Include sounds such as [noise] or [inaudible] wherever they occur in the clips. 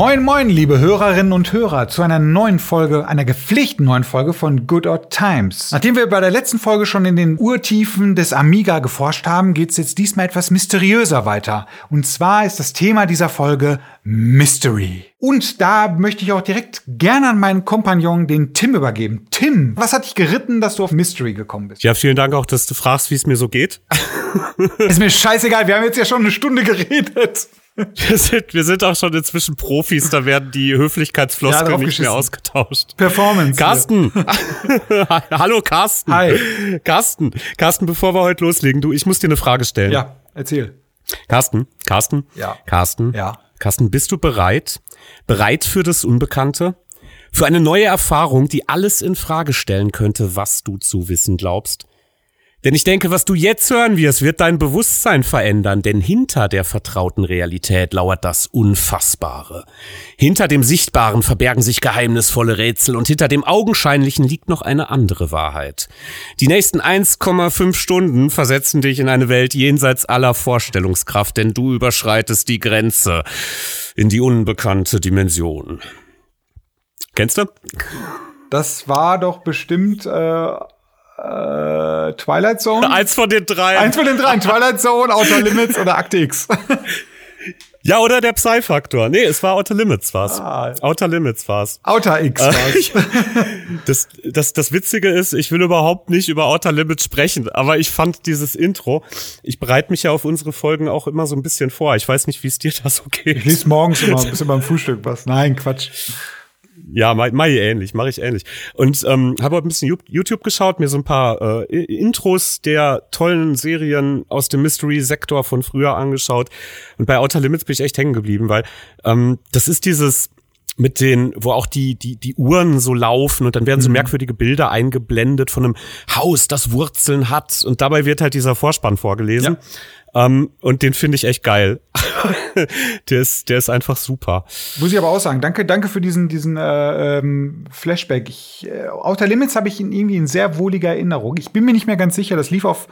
Moin, moin, liebe Hörerinnen und Hörer, zu einer neuen Folge, einer gepflichten neuen Folge von Good Odd Times. Nachdem wir bei der letzten Folge schon in den Urtiefen des Amiga geforscht haben, geht's jetzt diesmal etwas mysteriöser weiter. Und zwar ist das Thema dieser Folge Mystery. Und da möchte ich auch direkt gerne an meinen Kompagnon, den Tim, übergeben. Tim, was hat dich geritten, dass du auf Mystery gekommen bist? Ja, vielen Dank auch, dass du fragst, wie es mir so geht. [laughs] ist mir scheißegal, wir haben jetzt ja schon eine Stunde geredet. [laughs] Wir sind, wir sind auch schon inzwischen Profis, da werden die Höflichkeitsfloskeln ja, nicht mehr ausgetauscht. Performance. Carsten. [laughs] [laughs] Hallo Carsten. Hi. Carsten. Carsten, bevor wir heute loslegen, du, ich muss dir eine Frage stellen. Ja, erzähl. Carsten, Carsten. Ja. Carsten. Ja. Carsten, bist du bereit? Bereit für das Unbekannte? Für eine neue Erfahrung, die alles in Frage stellen könnte, was du zu wissen glaubst? Denn ich denke, was du jetzt hören wirst, wird dein Bewusstsein verändern, denn hinter der vertrauten Realität lauert das Unfassbare. Hinter dem Sichtbaren verbergen sich geheimnisvolle Rätsel und hinter dem Augenscheinlichen liegt noch eine andere Wahrheit. Die nächsten 1,5 Stunden versetzen dich in eine Welt jenseits aller Vorstellungskraft, denn du überschreitest die Grenze in die unbekannte Dimension. Kennst du? Das war doch bestimmt äh äh, Twilight Zone? Eins von den drei. Eins von den drei. Twilight Zone, Outer Limits oder Akte X. [laughs] Ja, oder der Psy-Faktor. Nee, es war Outer Limits war's. Ah. Outer Limits war's. Outer X war's. [laughs] das, das, das Witzige ist, ich will überhaupt nicht über Outer Limits sprechen, aber ich fand dieses Intro, ich bereite mich ja auf unsere Folgen auch immer so ein bisschen vor. Ich weiß nicht, wie es dir da so geht. Ich lese morgens immer ein bisschen beim Frühstück was. Nein, Quatsch. Ja, mach ich ähnlich, mache ich ähnlich. Und ähm, habe auch ein bisschen YouTube geschaut, mir so ein paar äh, Intros der tollen Serien aus dem Mystery-Sektor von früher angeschaut. Und bei Outer Limits bin ich echt hängen geblieben, weil ähm, das ist dieses mit den, wo auch die, die, die Uhren so laufen und dann werden so mhm. merkwürdige Bilder eingeblendet von einem Haus, das Wurzeln hat und dabei wird halt dieser Vorspann vorgelesen. Ja. Um, und den finde ich echt geil. [laughs] der ist, der ist einfach super. Muss ich aber auch sagen, danke, danke für diesen, diesen äh, ähm, Flashback. Ich, äh, Outer Limits habe ich in irgendwie in sehr wohliger Erinnerung. Ich bin mir nicht mehr ganz sicher. Das lief auf,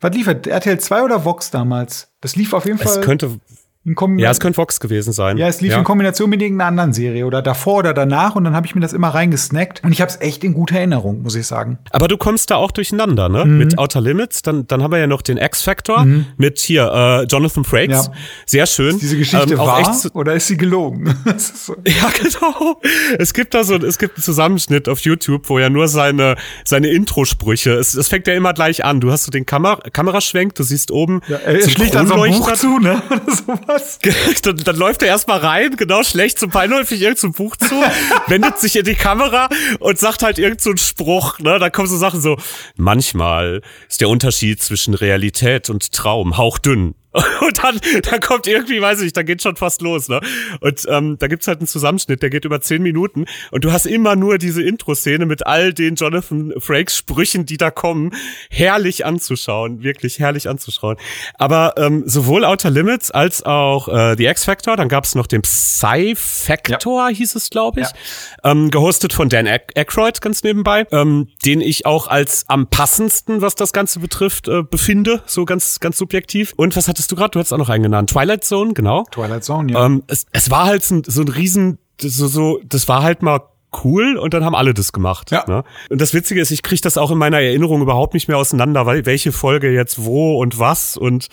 was lief RTL 2 oder Vox damals? Das lief auf jeden Fall. Es könnte ja, es könnte Fox gewesen sein. Ja, es lief ja. in Kombination mit irgendeiner anderen Serie oder davor oder danach und dann habe ich mir das immer reingesnackt und ich habe es echt in guter Erinnerung, muss ich sagen. Aber du kommst da auch durcheinander, ne? Mhm. Mit Outer Limits, dann, dann haben wir ja noch den X-Factor mhm. mit hier äh, Jonathan Frakes. Ja. Sehr schön. Ist diese Geschichte ähm, wahr oder ist sie gelogen? [laughs] so. Ja, genau. Es gibt da so es gibt einen Zusammenschnitt auf YouTube, wo ja nur seine seine Introsprüche, es, es fängt ja immer gleich an. Du hast so den Kamer Kameraschwenk, du siehst oben ja, er schlicht an so ein Buch zu, ne? [laughs] Sowas. [laughs] dann, dann läuft er erstmal rein, genau schlecht zum beinläufig irgend zum Buch zu, [laughs] wendet sich in die Kamera und sagt halt irgend so Spruch, ne? Da kommen so Sachen so, manchmal ist der Unterschied zwischen Realität und Traum hauchdünn. [laughs] Und dann, dann kommt irgendwie, weiß ich nicht, da geht schon fast los, ne? Und ähm, da gibt's halt einen Zusammenschnitt, der geht über zehn Minuten und du hast immer nur diese Intro-Szene mit all den Jonathan Frakes Sprüchen, die da kommen, herrlich anzuschauen, wirklich herrlich anzuschauen. Aber ähm, sowohl Outer Limits als auch äh, The X-Factor, dann gab's noch den Psy-Factor, ja. hieß es, glaube ich, ja. ähm, gehostet von Dan Aykroyd ganz nebenbei, ähm, den ich auch als am passendsten, was das Ganze betrifft, äh, befinde, so ganz, ganz subjektiv. Und was hat hattest du gerade, du hast auch noch einen genannt. Twilight Zone, genau. Twilight Zone, ja. Ähm, es, es war halt so, so ein riesen, so, so, das war halt mal cool und dann haben alle das gemacht. Ja. Ne? Und das Witzige ist, ich kriege das auch in meiner Erinnerung überhaupt nicht mehr auseinander, weil welche Folge jetzt wo und was und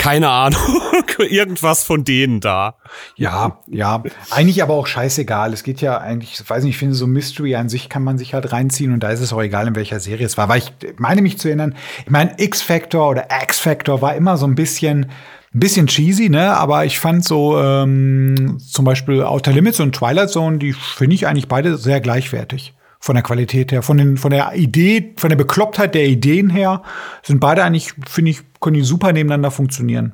keine Ahnung, [laughs] irgendwas von denen da. Ja, ja, eigentlich aber auch scheißegal. Es geht ja eigentlich, ich weiß nicht, ich finde so Mystery an sich kann man sich halt reinziehen und da ist es auch egal, in welcher Serie es war. Weil ich meine mich zu erinnern, ich meine, X-Factor oder X-Factor war immer so ein bisschen, ein bisschen cheesy, ne? Aber ich fand so ähm, zum Beispiel Outer Limits und Twilight Zone, die finde ich eigentlich beide sehr gleichwertig von der Qualität her, von, den, von der Idee, von der Beklopptheit der Ideen her, sind beide eigentlich, finde ich, können die super nebeneinander funktionieren.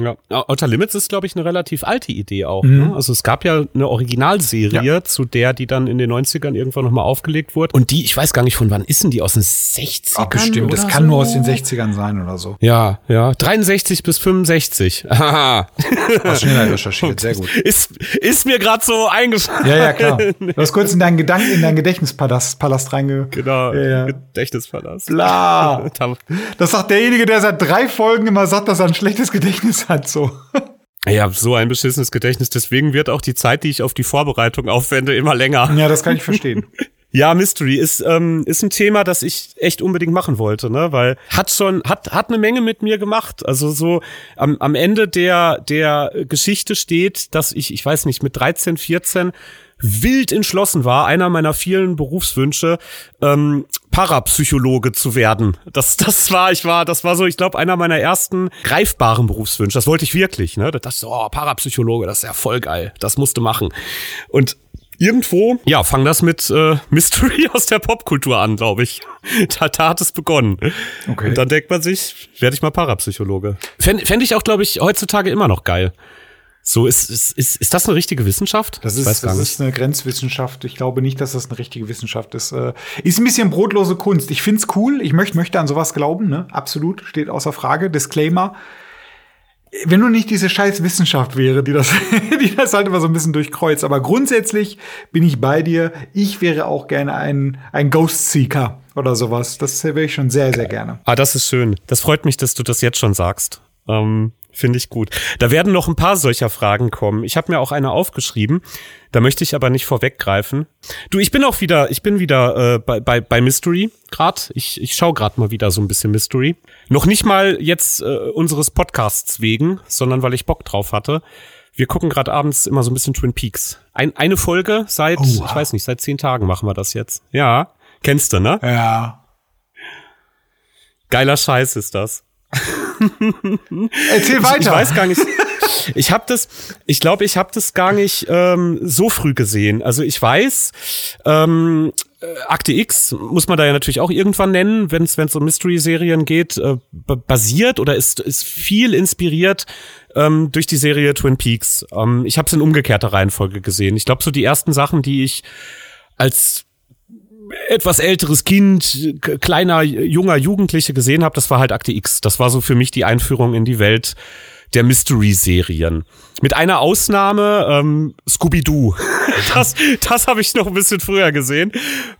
Ja, Outer Limits ist, glaube ich, eine relativ alte Idee auch. Mhm. Ne? Also es gab ja eine Originalserie, ja. zu der die dann in den 90ern irgendwann nochmal aufgelegt wurde. Und die, ich weiß gar nicht, von wann ist denn die? Aus den 60ern? Ach, bestimmt. Das kann so? nur aus den 60ern sein oder so. Ja, ja. 63 bis 65. [laughs] Haha. Schneller recherchiert, sehr gut. [laughs] Ist, ist mir gerade so eingefallen. Ja, ja, klar. [laughs] Du hast kurz in deinen Gedanken, in deinen Gedächtnispalast Palast reinge... Genau, ja, ja. Gedächtnispalast. Bla. Das sagt derjenige, der seit drei Folgen immer sagt, dass er ein schlechtes Gedächtnis hat, so. Ich habe so ein beschissenes Gedächtnis, deswegen wird auch die Zeit, die ich auf die Vorbereitung aufwende, immer länger. Ja, das kann ich verstehen. [laughs] Ja, Mystery ist ähm, ist ein Thema, das ich echt unbedingt machen wollte, ne, weil hat schon hat hat eine Menge mit mir gemacht. Also so am, am Ende der der Geschichte steht, dass ich ich weiß nicht mit 13, 14 wild entschlossen war, einer meiner vielen Berufswünsche, ähm, Parapsychologe zu werden. Das, das war, ich war, das war so, ich glaube, einer meiner ersten greifbaren Berufswünsche. Das wollte ich wirklich, ne? Da dachte ich so, oh, Parapsychologe, das ist ja voll geil. Das musste machen. Und irgendwo, ja, fang das mit äh, Mystery [laughs] aus der Popkultur an, glaube ich. Da, da hat es begonnen. Okay. Und dann denkt man sich, werde ich mal Parapsychologe. Fände fänd ich auch, glaube ich, heutzutage immer noch geil. So, ist, ist, ist, ist das eine richtige Wissenschaft? Das ist, das ist eine Grenzwissenschaft. Ich glaube nicht, dass das eine richtige Wissenschaft ist. Äh, ist ein bisschen brotlose Kunst. Ich find's cool. Ich möchte, möchte an sowas glauben, ne? Absolut. Steht außer Frage. Disclaimer. Wenn nur nicht diese scheiß Wissenschaft wäre, die das, [laughs] die das halt immer so ein bisschen durchkreuzt. Aber grundsätzlich bin ich bei dir. Ich wäre auch gerne ein, ein Ghost Seeker oder sowas. Das wäre ich schon sehr, sehr gerne. Ah, das ist schön. Das freut mich, dass du das jetzt schon sagst. Ähm, Finde ich gut. Da werden noch ein paar solcher Fragen kommen. Ich habe mir auch eine aufgeschrieben. Da möchte ich aber nicht vorweggreifen. Du, ich bin auch wieder, ich bin wieder äh, bei, bei, bei Mystery grad. Ich, ich schaue gerade mal wieder so ein bisschen Mystery. Noch nicht mal jetzt äh, unseres Podcasts wegen, sondern weil ich Bock drauf hatte. Wir gucken gerade abends immer so ein bisschen Twin Peaks. Ein, eine Folge seit, oh, wow. ich weiß nicht, seit zehn Tagen machen wir das jetzt. Ja, kennst du, ne? Ja. Geiler Scheiß ist das. [laughs] Erzähl weiter. Ich, ich weiß gar nicht. [laughs] Ich habe das, ich glaube, ich habe das gar nicht ähm, so früh gesehen. Also ich weiß, ähm, äh, Akte X muss man da ja natürlich auch irgendwann nennen, wenn es um Mystery-Serien geht, äh, basiert oder ist, ist viel inspiriert ähm, durch die Serie Twin Peaks. Ähm, ich habe es in umgekehrter Reihenfolge gesehen. Ich glaube, so die ersten Sachen, die ich als etwas älteres Kind, kleiner, junger Jugendliche gesehen habe, das war halt Akte X. Das war so für mich die Einführung in die Welt der Mystery-Serien. Mit einer Ausnahme, ähm, Scooby-Doo. [laughs] Das, das habe ich noch ein bisschen früher gesehen.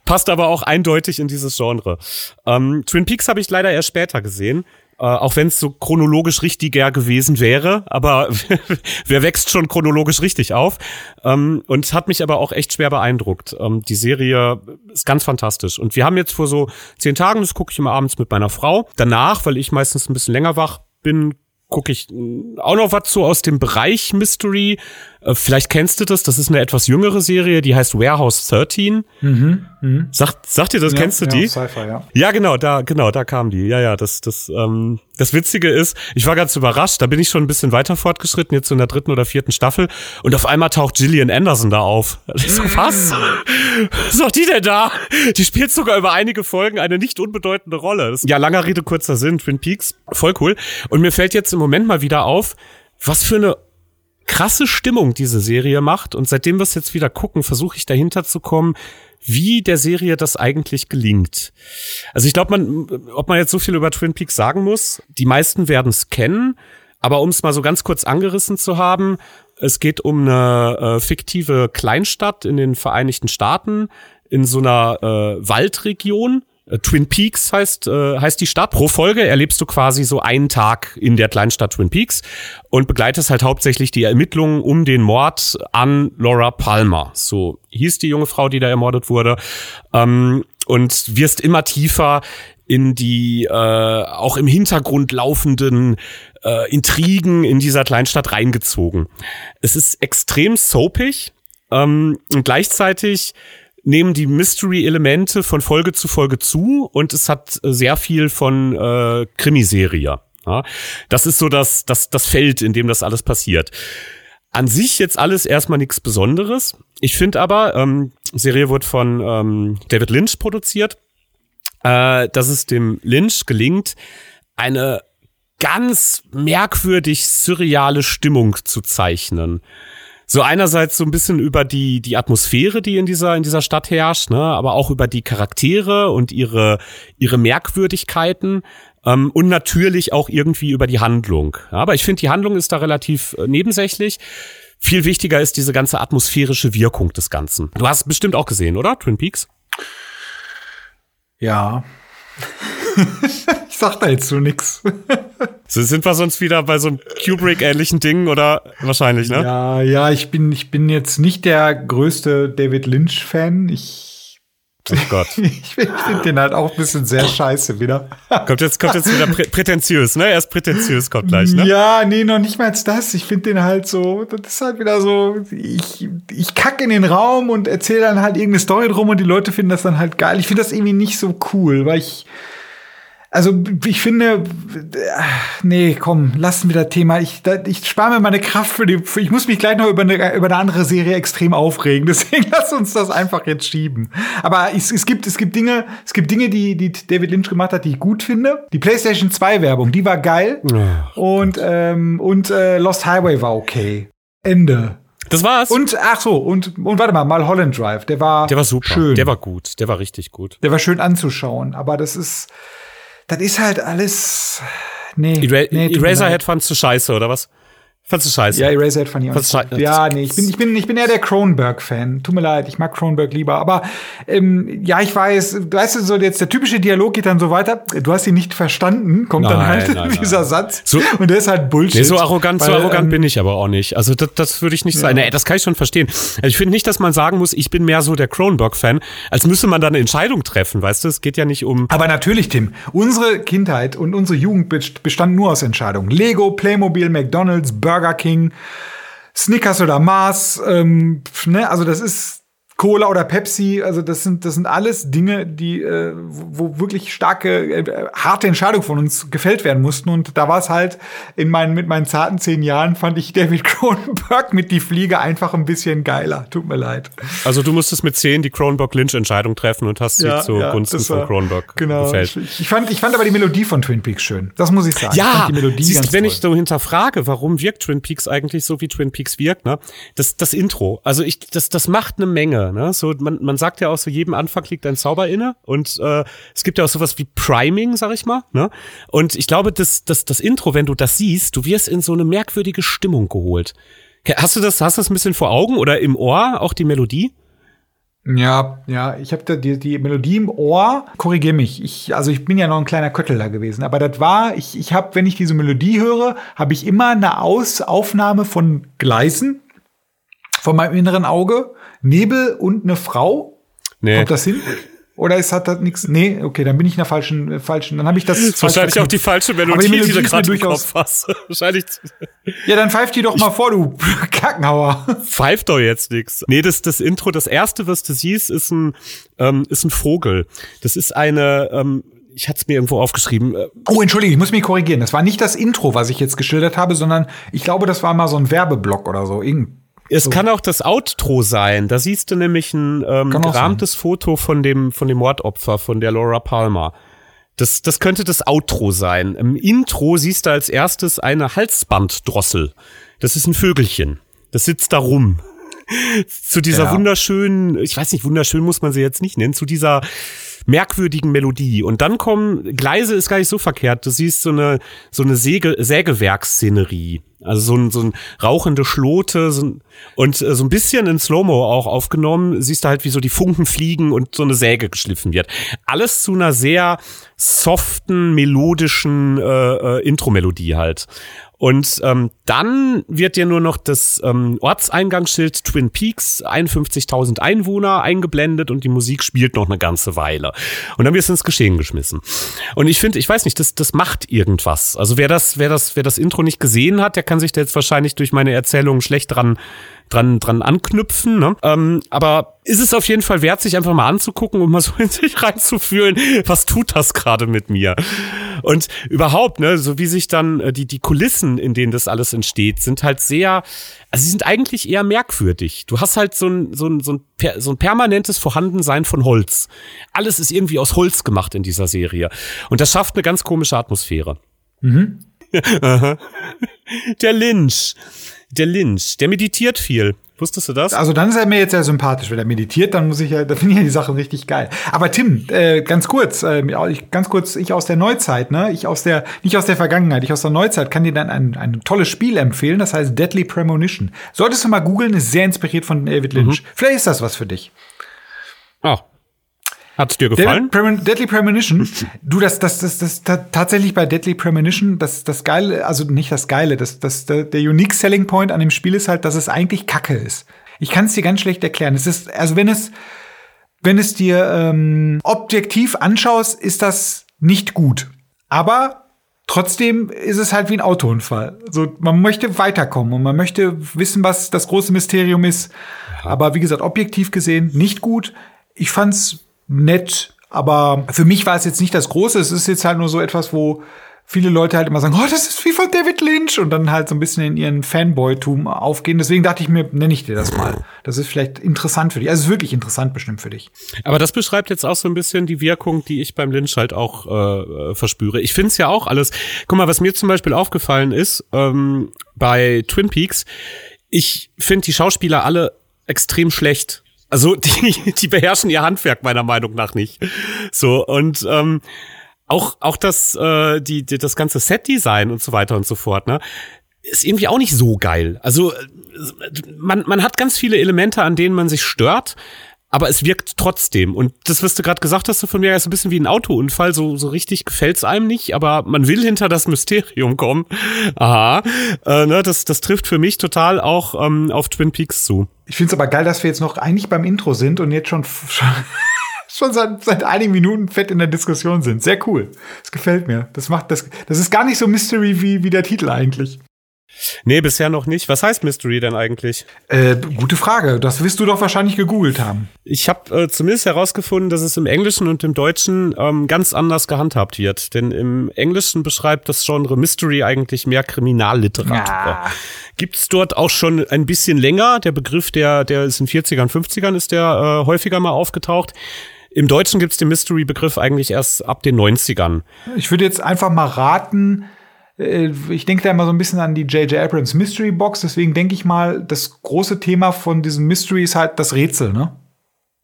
Passt aber auch eindeutig in dieses Genre. Ähm, Twin Peaks habe ich leider erst später gesehen. Äh, auch wenn es so chronologisch richtiger gewesen wäre, aber [laughs] wer wächst schon chronologisch richtig auf? Ähm, und hat mich aber auch echt schwer beeindruckt. Ähm, die Serie ist ganz fantastisch. Und wir haben jetzt vor so zehn Tagen, das gucke ich immer abends mit meiner Frau. Danach, weil ich meistens ein bisschen länger wach bin, gucke ich auch noch was so aus dem Bereich Mystery. Äh, vielleicht kennst du das, das ist eine etwas jüngere Serie, die heißt Warehouse 13. Mhm, mh. Sagt, sagt ihr das, ja, kennst du ja, die? Sci-Fi, ja. Ja, genau, da, genau, da kam die. Ja, ja, das, das, ähm, das Witzige ist, ich war ganz überrascht, da bin ich schon ein bisschen weiter fortgeschritten, jetzt in der dritten oder vierten Staffel, und auf einmal taucht Gillian Anderson da auf. [laughs] Ich so, was? was ist doch die denn da? Die spielt sogar über einige Folgen eine nicht unbedeutende Rolle. Das, ja, langer Rede, kurzer Sinn, Twin Peaks, voll cool. Und mir fällt jetzt im Moment mal wieder auf, was für eine krasse Stimmung diese Serie macht. Und seitdem wir es jetzt wieder gucken, versuche ich dahinter zu kommen, wie der Serie das eigentlich gelingt. Also ich glaube, man, ob man jetzt so viel über Twin Peaks sagen muss, die meisten werden es kennen. Aber um es mal so ganz kurz angerissen zu haben, es geht um eine äh, fiktive Kleinstadt in den Vereinigten Staaten in so einer äh, Waldregion Twin Peaks heißt, äh, heißt die Stadt. Pro Folge erlebst du quasi so einen Tag in der Kleinstadt Twin Peaks und begleitest halt hauptsächlich die Ermittlungen um den Mord an Laura Palmer. So hieß die junge Frau, die da ermordet wurde. Ähm, und wirst immer tiefer in die äh, auch im Hintergrund laufenden äh, Intrigen in dieser Kleinstadt reingezogen. Es ist extrem soapig ähm, und gleichzeitig nehmen die Mystery-Elemente von Folge zu Folge zu und es hat sehr viel von äh, Krimiserie. Ja? Das ist so das, das, das Feld, in dem das alles passiert. An sich jetzt alles erstmal nichts Besonderes. Ich finde aber, ähm, Serie wird von ähm, David Lynch produziert, äh, dass es dem Lynch gelingt, eine ganz merkwürdig surreale Stimmung zu zeichnen so einerseits so ein bisschen über die die Atmosphäre, die in dieser in dieser Stadt herrscht, ne, aber auch über die Charaktere und ihre ihre Merkwürdigkeiten ähm, und natürlich auch irgendwie über die Handlung. Ja, aber ich finde, die Handlung ist da relativ äh, nebensächlich. Viel wichtiger ist diese ganze atmosphärische Wirkung des Ganzen. Du hast bestimmt auch gesehen, oder? Twin Peaks? Ja. [laughs] sag da jetzt so nix. [laughs] So, sind wir sonst wieder bei so einem Kubrick-ähnlichen Ding oder wahrscheinlich, ne? Ja, ja, ich bin, ich bin jetzt nicht der größte David Lynch-Fan. Ich Oh Gott. [laughs] ich finde den halt auch ein bisschen sehr scheiße wieder. [laughs] kommt jetzt, kommt jetzt wieder prä prätentiös, ne? Er ist prätentiös, kommt gleich, ne? Ja, nee, noch nicht mal das. Ich finde den halt so, das ist halt wieder so, ich, ich kack in den Raum und erzähle dann halt irgendeine Story drum und die Leute finden das dann halt geil. Ich finde das irgendwie nicht so cool, weil ich, also ich finde, nee, komm, lassen wir das Thema. Ich, ich spare mir meine Kraft für die. Für, ich muss mich gleich noch über eine, über eine andere Serie extrem aufregen. [laughs] Deswegen lass uns das einfach jetzt schieben. Aber es, es, gibt, es gibt Dinge, es gibt Dinge, die, die David Lynch gemacht hat, die ich gut finde. Die PlayStation 2 Werbung, die war geil. Oh, und ähm, und äh, Lost Highway war okay. Ende. Das war's. Und ach so, und, und warte mal, mal Holland Drive, der war Der war super. Schön. Der war gut, der war richtig gut. Der war schön anzuschauen, aber das ist das ist halt alles. Nee. Era nee Eraserhead fandst du scheiße, oder was? Fandst du scheiße? Ja, Eraserhead fand ich auch nicht. Ja, nee, ich bin, ich bin, ich bin eher der Cronenberg-Fan. Tut mir leid, ich mag Cronenberg lieber. Aber ähm, ja, ich weiß, weißt du, so jetzt der typische Dialog geht dann so weiter. Du hast ihn nicht verstanden, kommt nein, dann halt [laughs] nein, dieser nein. Satz. So, und der ist halt Bullshit. Nee, so arrogant, weil, so arrogant ähm, bin ich aber auch nicht. Also das, das würde ich nicht ja. sein. Nee, das kann ich schon verstehen. Also ich finde nicht, dass man sagen muss, ich bin mehr so der Cronenberg-Fan, als müsste man dann eine Entscheidung treffen, weißt du? Es geht ja nicht um. Aber natürlich, Tim, unsere Kindheit und unsere Jugend bestand nur aus Entscheidungen. Lego, Playmobil, McDonalds, Burger Burger King, Snickers oder Mars. Ähm, ne? Also das ist Cola oder Pepsi, also das sind das sind alles Dinge, die äh, wo wirklich starke äh, harte Entscheidungen von uns gefällt werden mussten und da war es halt in meinen mit meinen zarten zehn Jahren fand ich David [laughs] Cronenberg mit die Fliege einfach ein bisschen geiler. Tut mir leid. Also du musstest mit zehn die Cronenberg Lynch Entscheidung treffen und hast sie ja, zugunsten ja, von Cronenberg genau. gefällt. Ich, ich, fand ich fand aber die Melodie von Twin Peaks schön. Das muss ich sagen. Ja, ich die Melodie siehst, wenn toll. ich so hinterfrage, warum wirkt Twin Peaks eigentlich so wie Twin Peaks wirkt, ne? Das das Intro, also ich das das macht eine Menge Ne? So, man, man sagt ja auch so, jedem Anfang liegt ein Zauber inne. Und äh, es gibt ja auch sowas wie Priming, sag ich mal. Ne? Und ich glaube, das, das, das Intro, wenn du das siehst, du wirst in so eine merkwürdige Stimmung geholt. Hast du das, hast das ein bisschen vor Augen oder im Ohr, auch die Melodie? Ja, ja, ich habe da die, die Melodie im Ohr. Korrigier mich. Ich, also ich bin ja noch ein kleiner Kötteler gewesen, aber das war, ich, ich habe, wenn ich diese Melodie höre, habe ich immer eine Aus Aufnahme von Gleisen von meinem inneren Auge Nebel und eine Frau? Nee. Kommt das hin? Oder ist hat das nichts? Nee, okay, dann bin ich in der falschen, äh, falschen. Dann habe ich das. das wahrscheinlich auch die falsche Melodie, die, Melodie die du gerade im Kopf hast. [laughs] wahrscheinlich. Ja, dann pfeift die doch mal vor, du [laughs] Kackenhauer. Pfeift doch jetzt nix. Nee, das, das Intro, das erste, was du siehst, ist ein, ähm, ist ein Vogel. Das ist eine, ähm, ich hatte es mir irgendwo aufgeschrieben. Äh, oh, entschuldige, ich muss mich korrigieren. Das war nicht das Intro, was ich jetzt geschildert habe, sondern ich glaube, das war mal so ein Werbeblock oder so. Irgend es so. kann auch das Outro sein. Da siehst du nämlich ein ähm, gerahmtes sein. Foto von dem, von dem Mordopfer, von der Laura Palmer. Das, das könnte das Outro sein. Im Intro siehst du als erstes eine Halsbanddrossel. Das ist ein Vögelchen. Das sitzt da rum. [laughs] zu dieser ja. wunderschönen, ich weiß nicht, wunderschön muss man sie jetzt nicht nennen, zu dieser merkwürdigen Melodie. Und dann kommen, Gleise ist gar nicht so verkehrt. Du siehst so eine, so eine Säge, Sägewerksszenerie. Also so ein, so ein rauchende Schlote so ein, und äh, so ein bisschen in Slow-Mo auch aufgenommen, siehst du halt, wie so die Funken fliegen und so eine Säge geschliffen wird. Alles zu einer sehr soften, melodischen äh, äh, Intro-Melodie halt. Und ähm, dann wird dir nur noch das ähm, Ortseingangsschild Twin Peaks, 51.000 Einwohner, eingeblendet und die Musik spielt noch eine ganze Weile. Und dann wirst du ins Geschehen geschmissen. Und ich finde, ich weiß nicht, das, das macht irgendwas. Also wer das, wer das, wer das Intro nicht gesehen hat, der kann sich da jetzt wahrscheinlich durch meine Erzählung schlecht dran dran, dran anknüpfen. Ne? Ähm, aber ist es auf jeden Fall wert, sich einfach mal anzugucken und mal so [laughs] in sich reinzufühlen, was tut das gerade mit mir? Und überhaupt, ne, so wie sich dann äh, die, die Kulissen, in denen das alles entsteht, sind halt sehr, also sie sind eigentlich eher merkwürdig. Du hast halt so ein, so ein, so ein, so ein permanentes Vorhandensein von Holz. Alles ist irgendwie aus Holz gemacht in dieser Serie. Und das schafft eine ganz komische Atmosphäre. Mhm. [laughs] Der Lynch. Der Lynch, der meditiert viel. Wusstest du das? Also dann ist er mir jetzt sehr sympathisch. Wenn er meditiert, dann muss ich ja, [laughs] da finde ich ja die Sachen richtig geil. Aber Tim, äh, ganz kurz, äh, ganz kurz, ich aus der Neuzeit, ne? Ich aus der, nicht aus der Vergangenheit, ich aus der Neuzeit kann dir dann ein, ein tolles Spiel empfehlen, das heißt Deadly Premonition. Solltest du mal googeln, ist sehr inspiriert von David Lynch. Mhm. Vielleicht ist das was für dich. Ah, Hat dir gefallen? Deadly, Deadly Premonition. [laughs] du, das, das, das, das, tatsächlich bei Deadly Premonition, das, das Geile, also nicht das Geile, das, das, der, der Unique Selling Point an dem Spiel ist halt, dass es eigentlich Kacke ist. Ich kann es dir ganz schlecht erklären. Es ist, also wenn es, wenn es dir ähm, objektiv anschaust, ist das nicht gut. Aber trotzdem ist es halt wie ein Autounfall. So, man möchte weiterkommen und man möchte wissen, was das große Mysterium ist. Aber wie gesagt, objektiv gesehen nicht gut. Ich fand's nett, aber für mich war es jetzt nicht das Große. Es ist jetzt halt nur so etwas, wo viele Leute halt immer sagen, oh, das ist wie von David Lynch und dann halt so ein bisschen in ihren Fanboy-Tum aufgehen. Deswegen dachte ich mir, nenne ich dir das mal. Das ist vielleicht interessant für dich. Also es ist wirklich interessant bestimmt für dich. Aber das beschreibt jetzt auch so ein bisschen die Wirkung, die ich beim Lynch halt auch äh, verspüre. Ich finde es ja auch alles. Guck mal, was mir zum Beispiel aufgefallen ist ähm, bei Twin Peaks, ich finde die Schauspieler alle extrem schlecht. Also die, die beherrschen ihr Handwerk meiner Meinung nach nicht. So und ähm, auch auch das äh, die, die das ganze Set-Design und so weiter und so fort, ne, ist irgendwie auch nicht so geil. Also äh, man man hat ganz viele Elemente, an denen man sich stört, aber es wirkt trotzdem. Und das, was du gerade gesagt hast, so von mir ist ein bisschen wie ein Autounfall. So, so richtig gefällt's einem nicht, aber man will hinter das Mysterium kommen. Aha. Äh, ne, das, das trifft für mich total auch ähm, auf Twin Peaks zu. Ich finde es aber geil, dass wir jetzt noch eigentlich beim Intro sind und jetzt schon, [laughs] schon, schon seit, seit einigen Minuten fett in der Diskussion sind. Sehr cool. Das gefällt mir. Das macht das. Das ist gar nicht so Mystery wie, wie der Titel eigentlich. Nee, bisher noch nicht. Was heißt Mystery denn eigentlich? Äh, gute Frage. Das wirst du doch wahrscheinlich gegoogelt haben. Ich habe äh, zumindest herausgefunden, dass es im Englischen und im Deutschen ähm, ganz anders gehandhabt wird. Denn im Englischen beschreibt das Genre Mystery eigentlich mehr Kriminalliteratur. Ja. Gibt's dort auch schon ein bisschen länger. Der Begriff, der, der ist in 40ern, 50ern, ist der äh, häufiger mal aufgetaucht. Im Deutschen gibt's den Mystery-Begriff eigentlich erst ab den 90ern. Ich würde jetzt einfach mal raten, ich denke da immer so ein bisschen an die J.J. Abrams Mystery Box, deswegen denke ich mal, das große Thema von diesem Mystery ist halt das Rätsel, ne?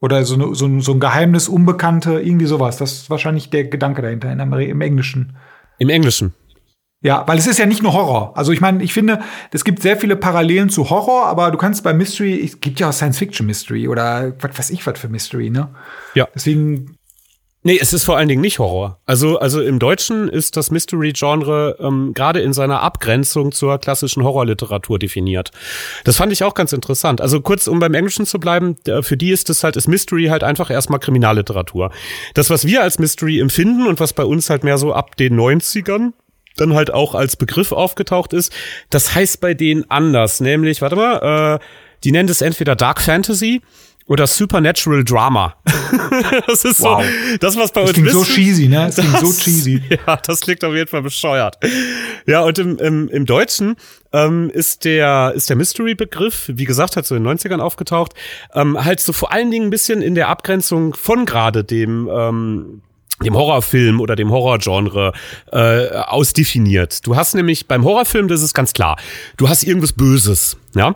Oder so, ne, so, so ein Geheimnis, Unbekannte, irgendwie sowas. Das ist wahrscheinlich der Gedanke dahinter in im Englischen. Im Englischen. Ja, weil es ist ja nicht nur Horror. Also ich meine, ich finde, es gibt sehr viele Parallelen zu Horror, aber du kannst bei Mystery, es gibt ja auch Science-Fiction-Mystery oder was weiß ich was für Mystery, ne? Ja. Deswegen Nee, es ist vor allen Dingen nicht Horror. Also, also im Deutschen ist das Mystery-Genre ähm, gerade in seiner Abgrenzung zur klassischen Horrorliteratur definiert. Das fand ich auch ganz interessant. Also kurz, um beim Englischen zu bleiben, für die ist es halt, ist Mystery halt einfach erstmal Kriminalliteratur. Das, was wir als Mystery empfinden und was bei uns halt mehr so ab den 90ern dann halt auch als Begriff aufgetaucht ist, das heißt bei denen anders. Nämlich, warte mal, äh, die nennen es entweder Dark Fantasy oder Supernatural Drama. [laughs] das ist wow. so, das was bei das uns klingt so cheesy, ne? Das, das klingt so cheesy. [laughs] Ja, das klingt auf jeden Fall bescheuert. Ja, und im, im, im Deutschen ähm, ist der ist der Mystery Begriff, wie gesagt, hat so in den 90ern aufgetaucht, ähm, halt so vor allen Dingen ein bisschen in der Abgrenzung von gerade dem ähm, dem Horrorfilm oder dem Horrorgenre äh, ausdefiniert. Du hast nämlich beim Horrorfilm, das ist ganz klar, du hast irgendwas Böses, ja,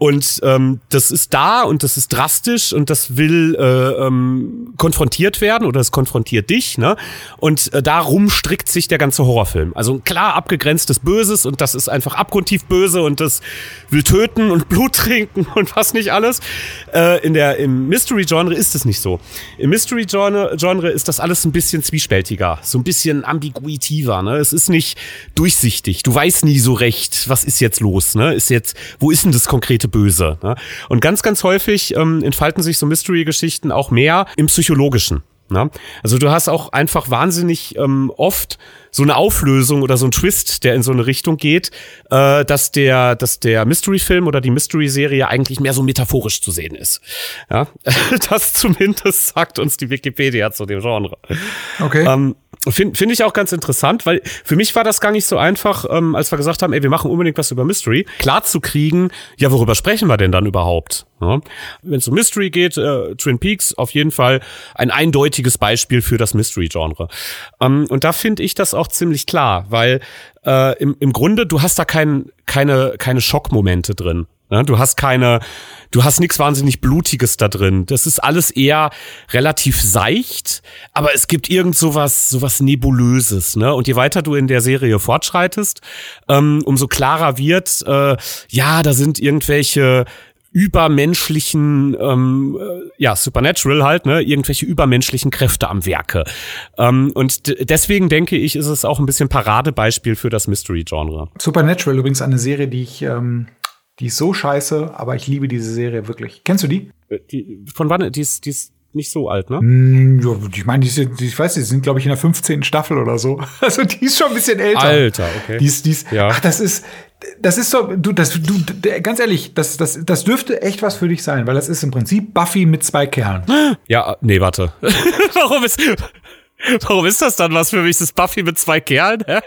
und ähm, das ist da und das ist drastisch und das will äh, ähm, konfrontiert werden oder es konfrontiert dich, ne? Und äh, darum strickt sich der ganze Horrorfilm. Also ein klar abgegrenztes Böses und das ist einfach abgrundtief böse und das will töten und [laughs] Blut trinken und was nicht alles. Äh, in der im Mystery Genre ist es nicht so. Im Mystery Genre, Genre ist das alles ein bisschen zwiespältiger, so ein bisschen ambiguitiver. Ne? Es ist nicht durchsichtig. Du weißt nie so recht, was ist jetzt los. Ne? Ist jetzt, wo ist denn das konkrete Böse. Ne? Und ganz, ganz häufig ähm, entfalten sich so Mystery-Geschichten auch mehr im Psychologischen. Ne? Also du hast auch einfach wahnsinnig ähm, oft so eine Auflösung oder so ein Twist, der in so eine Richtung geht, äh, dass der, dass der Mystery-Film oder die Mystery-Serie eigentlich mehr so metaphorisch zu sehen ist. Ja, [laughs] das zumindest sagt uns die Wikipedia zu dem Genre. Okay. Ähm, Finde find ich auch ganz interessant, weil für mich war das gar nicht so einfach, ähm, als wir gesagt haben, ey, wir machen unbedingt was über Mystery, klar zu kriegen, ja, worüber sprechen wir denn dann überhaupt? Ja? Wenn es um Mystery geht, äh, Twin Peaks auf jeden Fall ein eindeutiges Beispiel für das Mystery-Genre. Ähm, und da finde ich das auch ziemlich klar, weil äh, im, im Grunde, du hast da kein, keine, keine Schockmomente drin. Ne? Du hast keine, du hast nichts wahnsinnig Blutiges da drin. Das ist alles eher relativ seicht, aber es gibt irgend sowas, sowas Nebulöses. Ne? Und je weiter du in der Serie fortschreitest, ähm, umso klarer wird, äh, ja, da sind irgendwelche übermenschlichen, ähm, äh, ja, Supernatural halt, ne, irgendwelche übermenschlichen Kräfte am Werke. Ähm, und deswegen denke ich, ist es auch ein bisschen Paradebeispiel für das Mystery-Genre. Supernatural übrigens eine Serie, die ich, ähm, die ist so scheiße, aber ich liebe diese Serie wirklich. Kennst du die? Äh, die von wann? Die ist, die ist nicht so alt, ne? Mm, ja, ich meine, die, die, ich weiß, die sind, glaube ich, in der 15. Staffel oder so. [laughs] Also die ist schon ein bisschen älter. Alter, okay. Die ist, die ist, ja. Ach, das ist, das ist so, du, das, du, ganz ehrlich, das, das, das dürfte echt was für dich sein, weil das ist im Prinzip Buffy mit zwei Kerlen. Ja, nee, warte. [laughs] warum ist, warum ist das dann was für mich? Das ist Buffy mit zwei Kerlen, hä?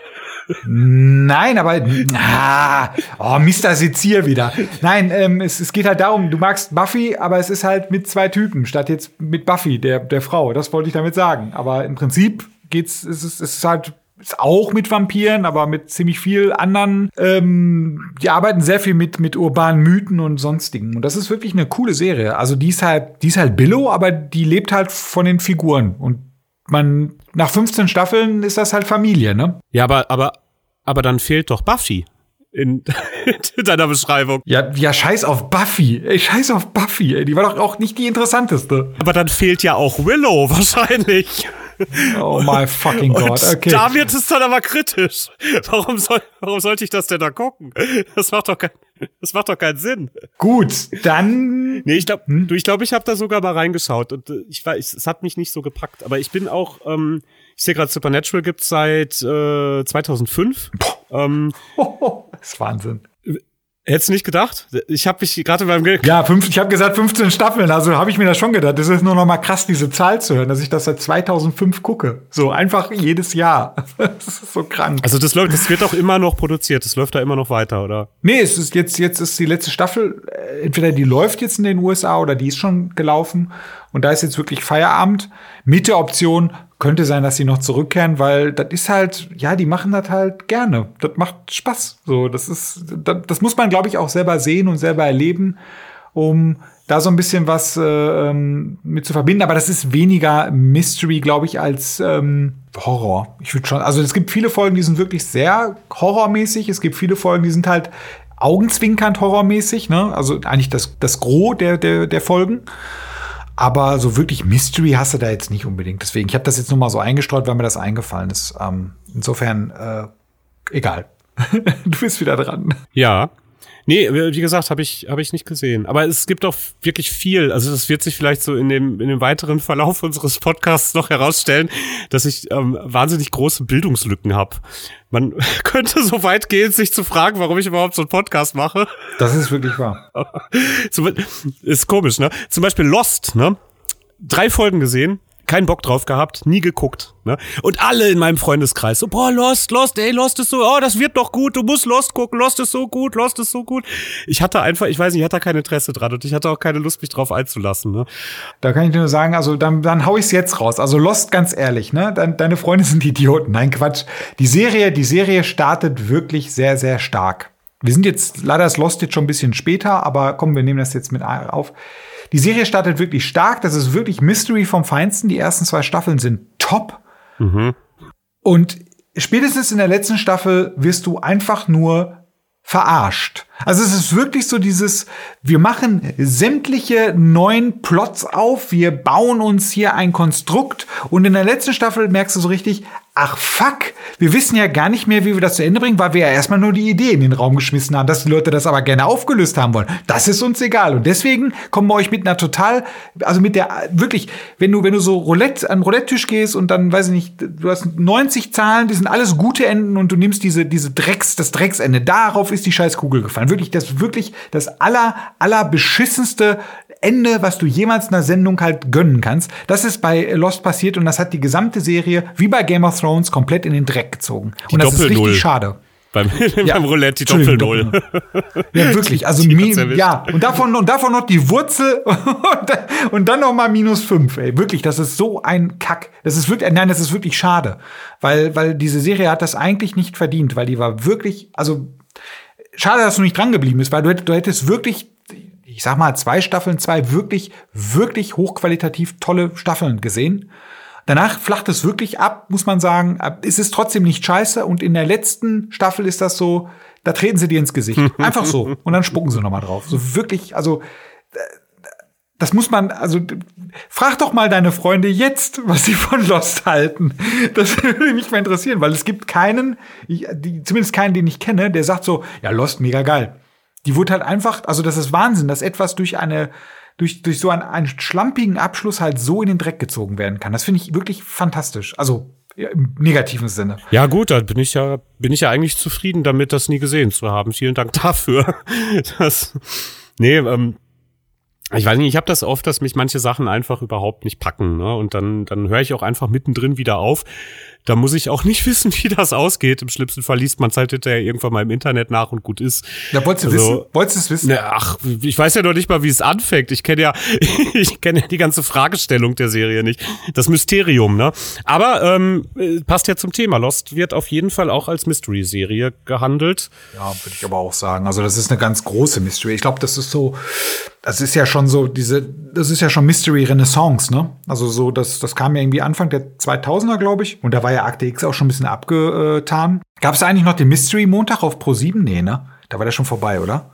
Nein, aber ah, oh, Mr. Sezier wieder. Nein, ähm, es, es geht halt darum, du magst Buffy, aber es ist halt mit zwei Typen, statt jetzt mit Buffy, der, der Frau. Das wollte ich damit sagen. Aber im Prinzip geht's, es ist, es ist halt ist auch mit Vampiren, aber mit ziemlich viel anderen. Ähm, die arbeiten sehr viel mit mit urbanen Mythen und sonstigen. Und das ist wirklich eine coole Serie. Also die ist halt, die ist halt Billow, aber die lebt halt von den Figuren und man nach 15 Staffeln ist das halt Familie, ne? Ja, aber aber aber dann fehlt doch Buffy in, [laughs] in deiner Beschreibung. Ja, ja, scheiß auf Buffy. Ey, scheiß auf Buffy. Ey, die war doch auch nicht die interessanteste. Aber dann fehlt ja auch Willow [laughs] wahrscheinlich. Oh my fucking God. Okay. Da wird es dann aber kritisch. Warum, soll, warum sollte ich das denn da gucken? Das macht doch, kein, das macht doch keinen Sinn. Gut, dann. Nee, ich glaube, hm? ich, glaub, ich habe da sogar mal reingeschaut und äh, ich weiß, es hat mich nicht so gepackt. Aber ich bin auch, ähm, ich sehe gerade Supernatural gibt's seit äh, 2005. Ähm, oh, [laughs] das ist Wahnsinn. Hättest du nicht gedacht? Ich habe mich gerade beim Ge Ja, fünf, ich habe gesagt 15 Staffeln, also habe ich mir das schon gedacht. Das ist nur noch mal krass, diese Zahl zu hören, dass ich das seit 2005 gucke. So einfach jedes Jahr. [laughs] Das ist so krank. Also das läuft, das wird auch immer noch produziert. Das läuft da immer noch weiter, oder? Nee, es ist jetzt jetzt ist die letzte Staffel. Äh, entweder die läuft jetzt in den USA oder die ist schon gelaufen. Und da ist jetzt wirklich Feierabend mit der Option, könnte sein, dass sie noch zurückkehren, weil das ist halt, ja, die machen das halt gerne. Das macht Spaß. So, das ist, das, das muss man, glaube ich, auch selber sehen und selber erleben, um da so ein bisschen was äh, ähm, mit zu verbinden. Aber das ist weniger Mystery, glaube ich, als ähm, Horror. Ich würde schon, also es gibt viele Folgen, die sind wirklich sehr horrormäßig. Es gibt viele Folgen, die sind halt augenzwinkernd horrormäßig. Ne? Also eigentlich das, das Gros der, der, der Folgen. Aber so wirklich Mystery hast du da jetzt nicht unbedingt. Deswegen, ich habe das jetzt nur mal so eingestreut, weil mir das eingefallen ist. Ähm, insofern, äh, egal. [laughs] du bist wieder dran. Ja. Nee, wie gesagt, habe ich, hab ich nicht gesehen. Aber es gibt auch wirklich viel. Also das wird sich vielleicht so in dem, in dem weiteren Verlauf unseres Podcasts noch herausstellen, dass ich ähm, wahnsinnig große Bildungslücken habe. Man [laughs] könnte so weit gehen, sich zu fragen, warum ich überhaupt so einen Podcast mache. Das ist wirklich wahr. [laughs] ist komisch, ne? Zum Beispiel Lost, ne? Drei Folgen gesehen, keinen Bock drauf gehabt, nie geguckt. Ne? Und alle in meinem Freundeskreis so, boah, Lost, Lost, ey, Lost ist so, oh, das wird doch gut, du musst Lost gucken, Lost ist so gut, Lost ist so gut. Ich hatte einfach, ich weiß nicht, ich hatte kein Interesse dran und ich hatte auch keine Lust, mich drauf einzulassen. Ne? Da kann ich nur sagen, also dann, dann hau ich's jetzt raus. Also Lost, ganz ehrlich, ne? Deine Freunde sind [laughs] Idioten. Nein, Quatsch. Die Serie, die Serie startet wirklich sehr, sehr stark. Wir sind jetzt, leider ist Lost jetzt schon ein bisschen später, aber komm, wir nehmen das jetzt mit auf. Die Serie startet wirklich stark. Das ist wirklich Mystery vom Feinsten. Die ersten zwei Staffeln sind top. Mhm. Und spätestens in der letzten Staffel wirst du einfach nur verarscht. Also es ist wirklich so dieses, wir machen sämtliche neuen Plots auf, wir bauen uns hier ein Konstrukt und in der letzten Staffel merkst du so richtig, ach fuck, wir wissen ja gar nicht mehr, wie wir das zu Ende bringen, weil wir ja erstmal nur die Idee in den Raum geschmissen haben, dass die Leute das aber gerne aufgelöst haben wollen. Das ist uns egal. Und deswegen kommen wir euch mit einer total, also mit der, wirklich, wenn du, wenn du so Roulette, an Roulette-Tisch gehst und dann, weiß ich nicht, du hast 90 Zahlen, die sind alles gute Enden und du nimmst diese, diese Drecks, das Drecksende. Darauf ist die scheiß Kugel gefallen. Wirklich, das, wirklich, das aller, aller beschissenste Ende, was du jemals einer Sendung halt gönnen kannst. Das ist bei Lost passiert und das hat die gesamte Serie, wie bei Game of Thrones, komplett in den Dreck gezogen. Die und das ist richtig schade. Beim, [laughs] ja. beim Roulette die Doppel-Null. Ja, wirklich. [laughs] Also, ja. Und davon, und davon noch die Wurzel [laughs] und dann noch mal minus fünf, ey. Wirklich, das ist so ein Kack. Das ist wirklich, nein, das ist wirklich schade. Weil, weil diese Serie hat das eigentlich nicht verdient, weil die war wirklich, also, schade, dass du nicht dran geblieben bist, weil du, du hättest wirklich ich sag mal, zwei Staffeln, zwei wirklich, wirklich hochqualitativ tolle Staffeln gesehen. Danach flacht es wirklich ab, muss man sagen. Es ist trotzdem nicht scheiße. Und in der letzten Staffel ist das so, da treten sie dir ins Gesicht. [laughs] Einfach so. Und dann spucken sie nochmal drauf. So wirklich, also das muss man, also frag doch mal deine Freunde jetzt, was sie von Lost halten. Das [laughs] würde mich mal interessieren, weil es gibt keinen, ich, die, zumindest keinen, den ich kenne, der sagt so, ja, Lost mega geil. Die wurde halt einfach, also das ist Wahnsinn, dass etwas durch eine, durch, durch so einen, einen schlampigen Abschluss halt so in den Dreck gezogen werden kann. Das finde ich wirklich fantastisch. Also im negativen Sinne. Ja, gut, da bin ich ja, bin ich ja eigentlich zufrieden damit, das nie gesehen zu haben. Vielen Dank [laughs] dafür. Das, nee, ähm, ich weiß nicht, ich habe das oft, dass mich manche Sachen einfach überhaupt nicht packen, ne? Und dann, dann höre ich auch einfach mittendrin wieder auf. Da muss ich auch nicht [laughs] wissen, wie das ausgeht. Im schlimmsten Fall liest man es halt hinterher irgendwann mal im Internet nach und gut ist. Ja, wolltest du also, wissen? Wolltest du es wissen? Ne, ach, ich weiß ja noch nicht mal, wie es anfängt. Ich kenne ja, [laughs] ich kenne ja die ganze Fragestellung der Serie nicht. Das Mysterium, ne? Aber ähm, passt ja zum Thema. Lost wird auf jeden Fall auch als Mystery-Serie gehandelt. Ja, würde ich aber auch sagen. Also das ist eine ganz große Mystery. Ich glaube, das ist so, das ist ja schon so diese, das ist ja schon Mystery Renaissance, ne? Also so, das, das kam ja irgendwie Anfang der 2000er, glaube ich. Und da war ja Akte X auch schon ein bisschen abgetan. Gab es eigentlich noch den Mystery Montag auf Pro 7? Nee, ne? Da war der schon vorbei, oder?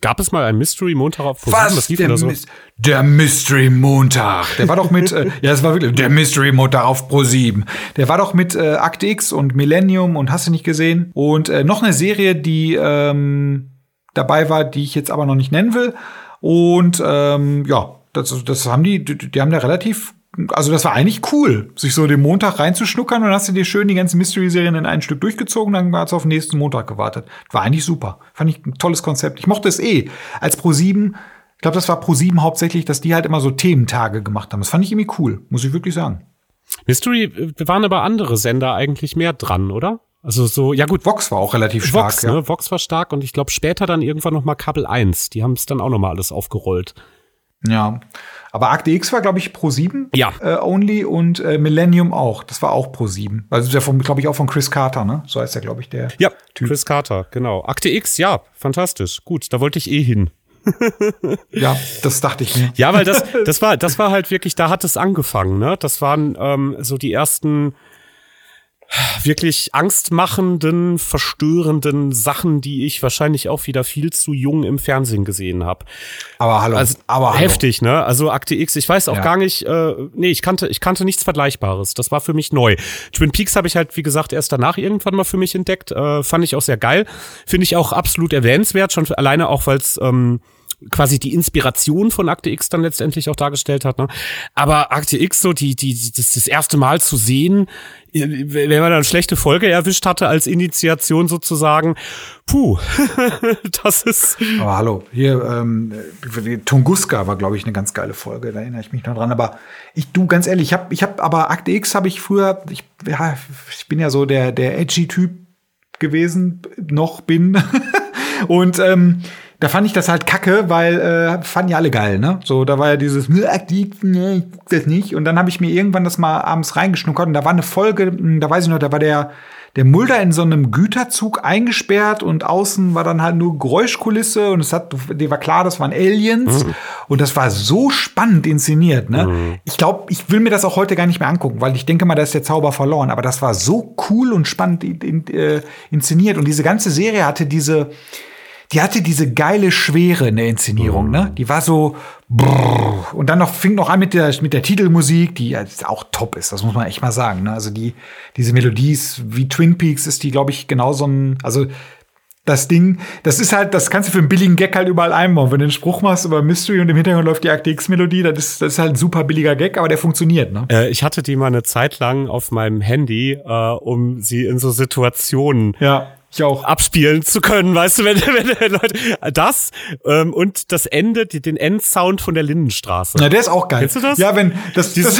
Gab es mal einen Mystery Montag auf Pro 7? Was? Was lief der, so? der Mystery Montag. Der war doch mit, äh, [laughs] ja, es war wirklich der Mystery Montag auf Pro 7. Der war doch mit äh, Akte X und Millennium und hast du nicht gesehen? Und äh, noch eine Serie, die ähm, dabei war, die ich jetzt aber noch nicht nennen will. Und ähm, ja, das, das haben die, die, die haben da relativ also das war eigentlich cool, sich so den Montag reinzuschnuckern und dann hast du dir schön die ganzen Mystery-Serien in ein Stück durchgezogen, dann hat es auf den nächsten Montag gewartet. War eigentlich super. Fand ich ein tolles Konzept. Ich mochte es eh. Als Pro7, ich glaube, das war Pro7 hauptsächlich, dass die halt immer so Thementage gemacht haben. Das fand ich irgendwie cool, muss ich wirklich sagen. Mystery äh, waren aber andere Sender eigentlich mehr dran, oder? Also so, ja gut. Vox war auch relativ stark. Vox, ja. ne? Vox war stark und ich glaube später dann irgendwann noch mal Kabel 1. Die haben es dann auch noch mal alles aufgerollt. Ja. Aber Akte X war, glaube ich, Pro 7 ja. äh, only und äh, Millennium auch. Das war auch Pro 7. Also ist ja glaube ich, auch von Chris Carter, ne? So heißt er, glaube ich, der. Ja, typ. Chris Carter, genau. Akte X, ja, fantastisch. Gut, da wollte ich eh hin. [laughs] ja, das dachte ich mir. Ja, weil das, das war, das war halt wirklich, da hat es angefangen, ne? Das waren ähm, so die ersten wirklich angstmachenden, verstörenden Sachen, die ich wahrscheinlich auch wieder viel zu jung im Fernsehen gesehen habe. Aber hallo, also, aber hallo. heftig, ne? Also Akte X, ich weiß auch ja. gar nicht, äh, nee, ich kannte ich kannte nichts vergleichbares. Das war für mich neu. Twin Peaks habe ich halt wie gesagt erst danach irgendwann mal für mich entdeckt, äh, fand ich auch sehr geil, finde ich auch absolut erwähnenswert, schon alleine auch weil es ähm, quasi die Inspiration von Akte X dann letztendlich auch dargestellt hat. Ne? Aber Akte X, so die, die, das, das erste Mal zu sehen, wenn man dann schlechte Folge erwischt hatte als Initiation sozusagen, puh, [laughs] das ist. Aber hallo, hier, ähm, Tunguska war, glaube ich, eine ganz geile Folge, da erinnere ich mich noch dran. Aber ich, du, ganz ehrlich, ich habe, ich hab, aber Akte X habe ich früher, ich, ja, ich bin ja so der, der edgy Typ gewesen, noch bin. [laughs] Und ähm, da fand ich das halt kacke, weil äh, fanden ja alle geil, ne? So, da war ja dieses ne, ich guck das nicht. Und dann habe ich mir irgendwann das mal abends reingeschnuckert und da war eine Folge, hm, da weiß ich noch, da war der der Mulder in so einem Güterzug eingesperrt und außen war dann halt nur Geräuschkulisse und es hat, dir war klar, das waren Aliens mhm. und das war so spannend inszeniert. Ne? Mhm. Ich glaube, ich will mir das auch heute gar nicht mehr angucken, weil ich denke mal, da ist der Zauber verloren. Aber das war so cool und spannend in, in, äh, inszeniert und diese ganze Serie hatte diese die hatte diese geile Schwere in der Inszenierung, ne? Die war so brrr. und dann noch fing noch an mit der mit der Titelmusik, die auch top ist, das muss man echt mal sagen, ne? Also die diese Melodies wie Twin Peaks ist die, glaube ich, genau so ein also das Ding, das ist halt, das kannst du für einen billigen Gag halt überall einbauen. Wenn du einen Spruch machst über Mystery und im Hintergrund läuft die Akte X-Melodie, das ist, das ist halt ein super billiger Gag, aber der funktioniert, ne? Äh, ich hatte die mal eine Zeit lang auf meinem Handy, äh, um sie in so Situationen ja ich auch. abspielen zu können, weißt du, [laughs] wenn, wenn Leute das ähm, und das Ende, die, den Endsound von der Lindenstraße. Na, der ist auch geil. Kennst du das? Ja, wenn das das, [laughs]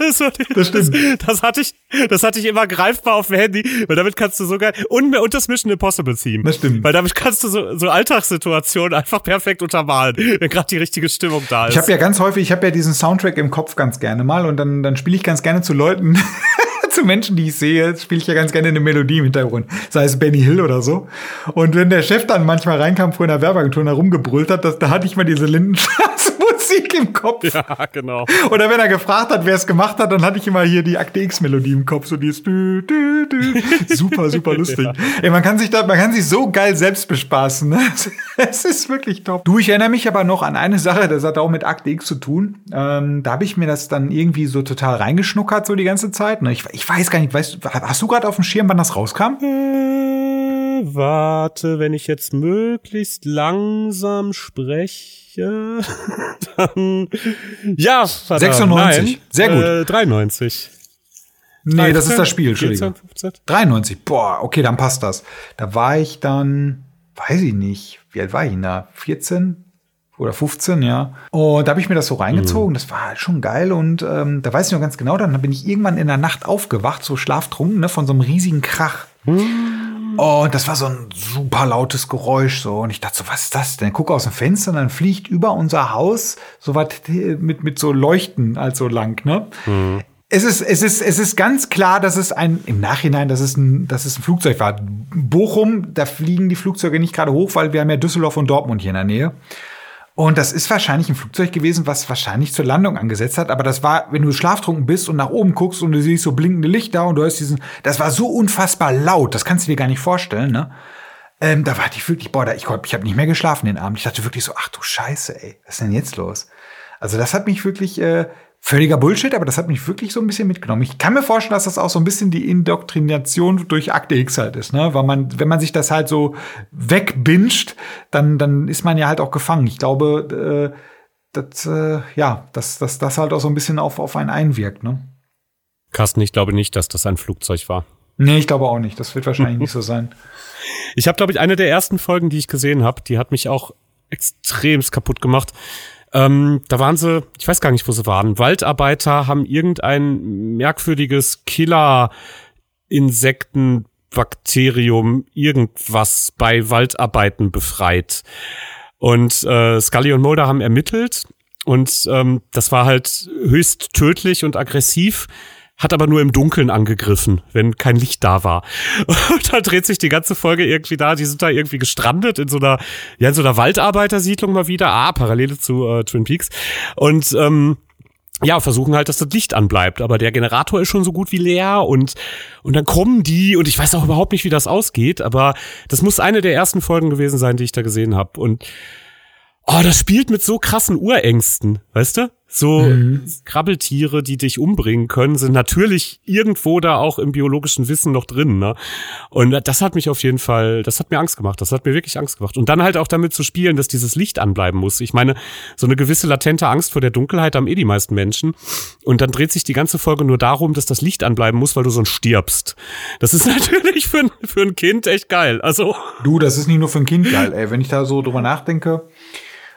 das, das stimmt. Das hatte ich, das hatte ich immer greifbar auf dem Handy, weil damit kannst du so geil und und das Mission Impossible Theme. Das stimmt. Weil damit kannst du so, so Alltagssituationen einfach perfekt untermalen, wenn gerade die richtige Stimmung da ist. Ich habe ja ganz häufig, ich habe ja diesen Soundtrack im Kopf ganz gerne mal und dann dann spiele ich ganz gerne zu Leuten [laughs] zu Menschen, die ich sehe, spiele ich ja ganz gerne eine Melodie im Hintergrund. Sei es Benny Hill oder so. Und wenn der Chef dann manchmal reinkam vor einer Werbeagentur herumgebrüllt hat, das, da hatte ich mal diese Lindenstraße-Musik Musik im Kopf. Ja, genau. Oder wenn er gefragt hat, wer es gemacht hat, dann hatte ich immer hier die Akte X-Melodie im Kopf, so dieses dü, dü, dü. Super, super [laughs] lustig. Ja. Ey, man kann sich da, man kann sich so geil selbst bespaßen. Ne? [laughs] Es ist wirklich top. Du, ich erinnere mich aber noch an eine Sache, das hat auch mit Akte X zu tun. Ähm, da habe ich mir das dann irgendwie so total reingeschnuckert, so die ganze Zeit. Ne? Ich, ich weiß gar nicht, weißt hast du gerade auf dem Schirm, wann das rauskam? Warte, wenn ich jetzt möglichst langsam spreche? [laughs] Dann, ja, verdammt, 96. Nein, Sehr gut. Äh, 93. Nee, 13, das ist das Spiel, Entschuldigung. 93. Boah, okay, dann passt das. Da war ich dann, weiß ich nicht, wie alt war ich denn da? 14? Oder 15, ja. Und da habe ich mir das so reingezogen. Mhm. Das war halt schon geil. Und ähm, da weiß ich noch ganz genau, dann bin ich irgendwann in der Nacht aufgewacht, so schlaftrunken, ne, von so einem riesigen Krach. Mhm. Und das war so ein super lautes Geräusch so. Und ich dachte so, was ist das denn? Guck aus dem Fenster und dann fliegt über unser Haus so was mit, mit so Leuchten also lang, ne? Mhm. Es ist, es ist, es ist ganz klar, dass es ein, im Nachhinein, dass es ein, dass es ein Flugzeug war. Bochum, da fliegen die Flugzeuge nicht gerade hoch, weil wir haben ja Düsseldorf und Dortmund hier in der Nähe. Und das ist wahrscheinlich ein Flugzeug gewesen, was wahrscheinlich zur Landung angesetzt hat. Aber das war, wenn du schlaftrunken bist und nach oben guckst und du siehst so blinkende Lichter und du hörst diesen, das war so unfassbar laut. Das kannst du dir gar nicht vorstellen, ne? Ähm, da war ich wirklich, boah, da, ich, ich habe nicht mehr geschlafen den Abend. Ich dachte wirklich so, ach du Scheiße, ey, was ist denn jetzt los? Also das hat mich wirklich, äh, völliger Bullshit, aber das hat mich wirklich so ein bisschen mitgenommen. Ich kann mir vorstellen, dass das auch so ein bisschen die Indoktrination durch Akte X halt ist, ne? Weil man, wenn man sich das halt so wegbinscht, dann, dann ist man ja halt auch gefangen. Ich glaube, äh, das, äh, ja, dass das, das halt auch so ein bisschen auf, auf einen einwirkt, ne? Carsten, ich glaube nicht, dass das ein Flugzeug war. Nee, ich glaube auch nicht. Das wird wahrscheinlich [laughs] nicht so sein. Ich habe, glaube ich, eine der ersten Folgen, die ich gesehen habe, die hat mich auch extremst kaputt gemacht. Ähm, da waren sie, ich weiß gar nicht, wo sie waren. Waldarbeiter haben irgendein merkwürdiges Killer-Insektenbakterium irgendwas bei Waldarbeiten befreit. Und äh, Scully und Mulder haben ermittelt und ähm, das war halt höchst tödlich und aggressiv hat aber nur im Dunkeln angegriffen, wenn kein Licht da war. [laughs] Und dann dreht sich die ganze Folge irgendwie da, die sind da irgendwie gestrandet in so einer, ja, in so einer Waldarbeitersiedlung mal wieder, ah, Parallele zu äh, Twin Peaks. Und ähm, ja, versuchen halt, dass das Licht anbleibt, aber der Generator ist schon so gut wie leer und und dann kommen die und ich weiß auch überhaupt nicht, wie das ausgeht, aber das muss eine der ersten Folgen gewesen sein, die ich da gesehen habe und oh, das spielt mit so krassen Urängsten, weißt du? So mhm. Krabbeltiere, die dich umbringen können, sind natürlich irgendwo da auch im biologischen Wissen noch drin. Ne? Und das hat mich auf jeden Fall, das hat mir Angst gemacht. Das hat mir wirklich Angst gemacht. Und dann halt auch damit zu spielen, dass dieses Licht anbleiben muss. Ich meine, so eine gewisse latente Angst vor der Dunkelheit haben eh die meisten Menschen. Und dann dreht sich die ganze Folge nur darum, dass das Licht anbleiben muss, weil du sonst stirbst. Das ist [laughs] natürlich für ein, für ein Kind echt geil. Also. Du, das ist nicht nur für ein Kind geil, ey. Wenn ich da so drüber nachdenke,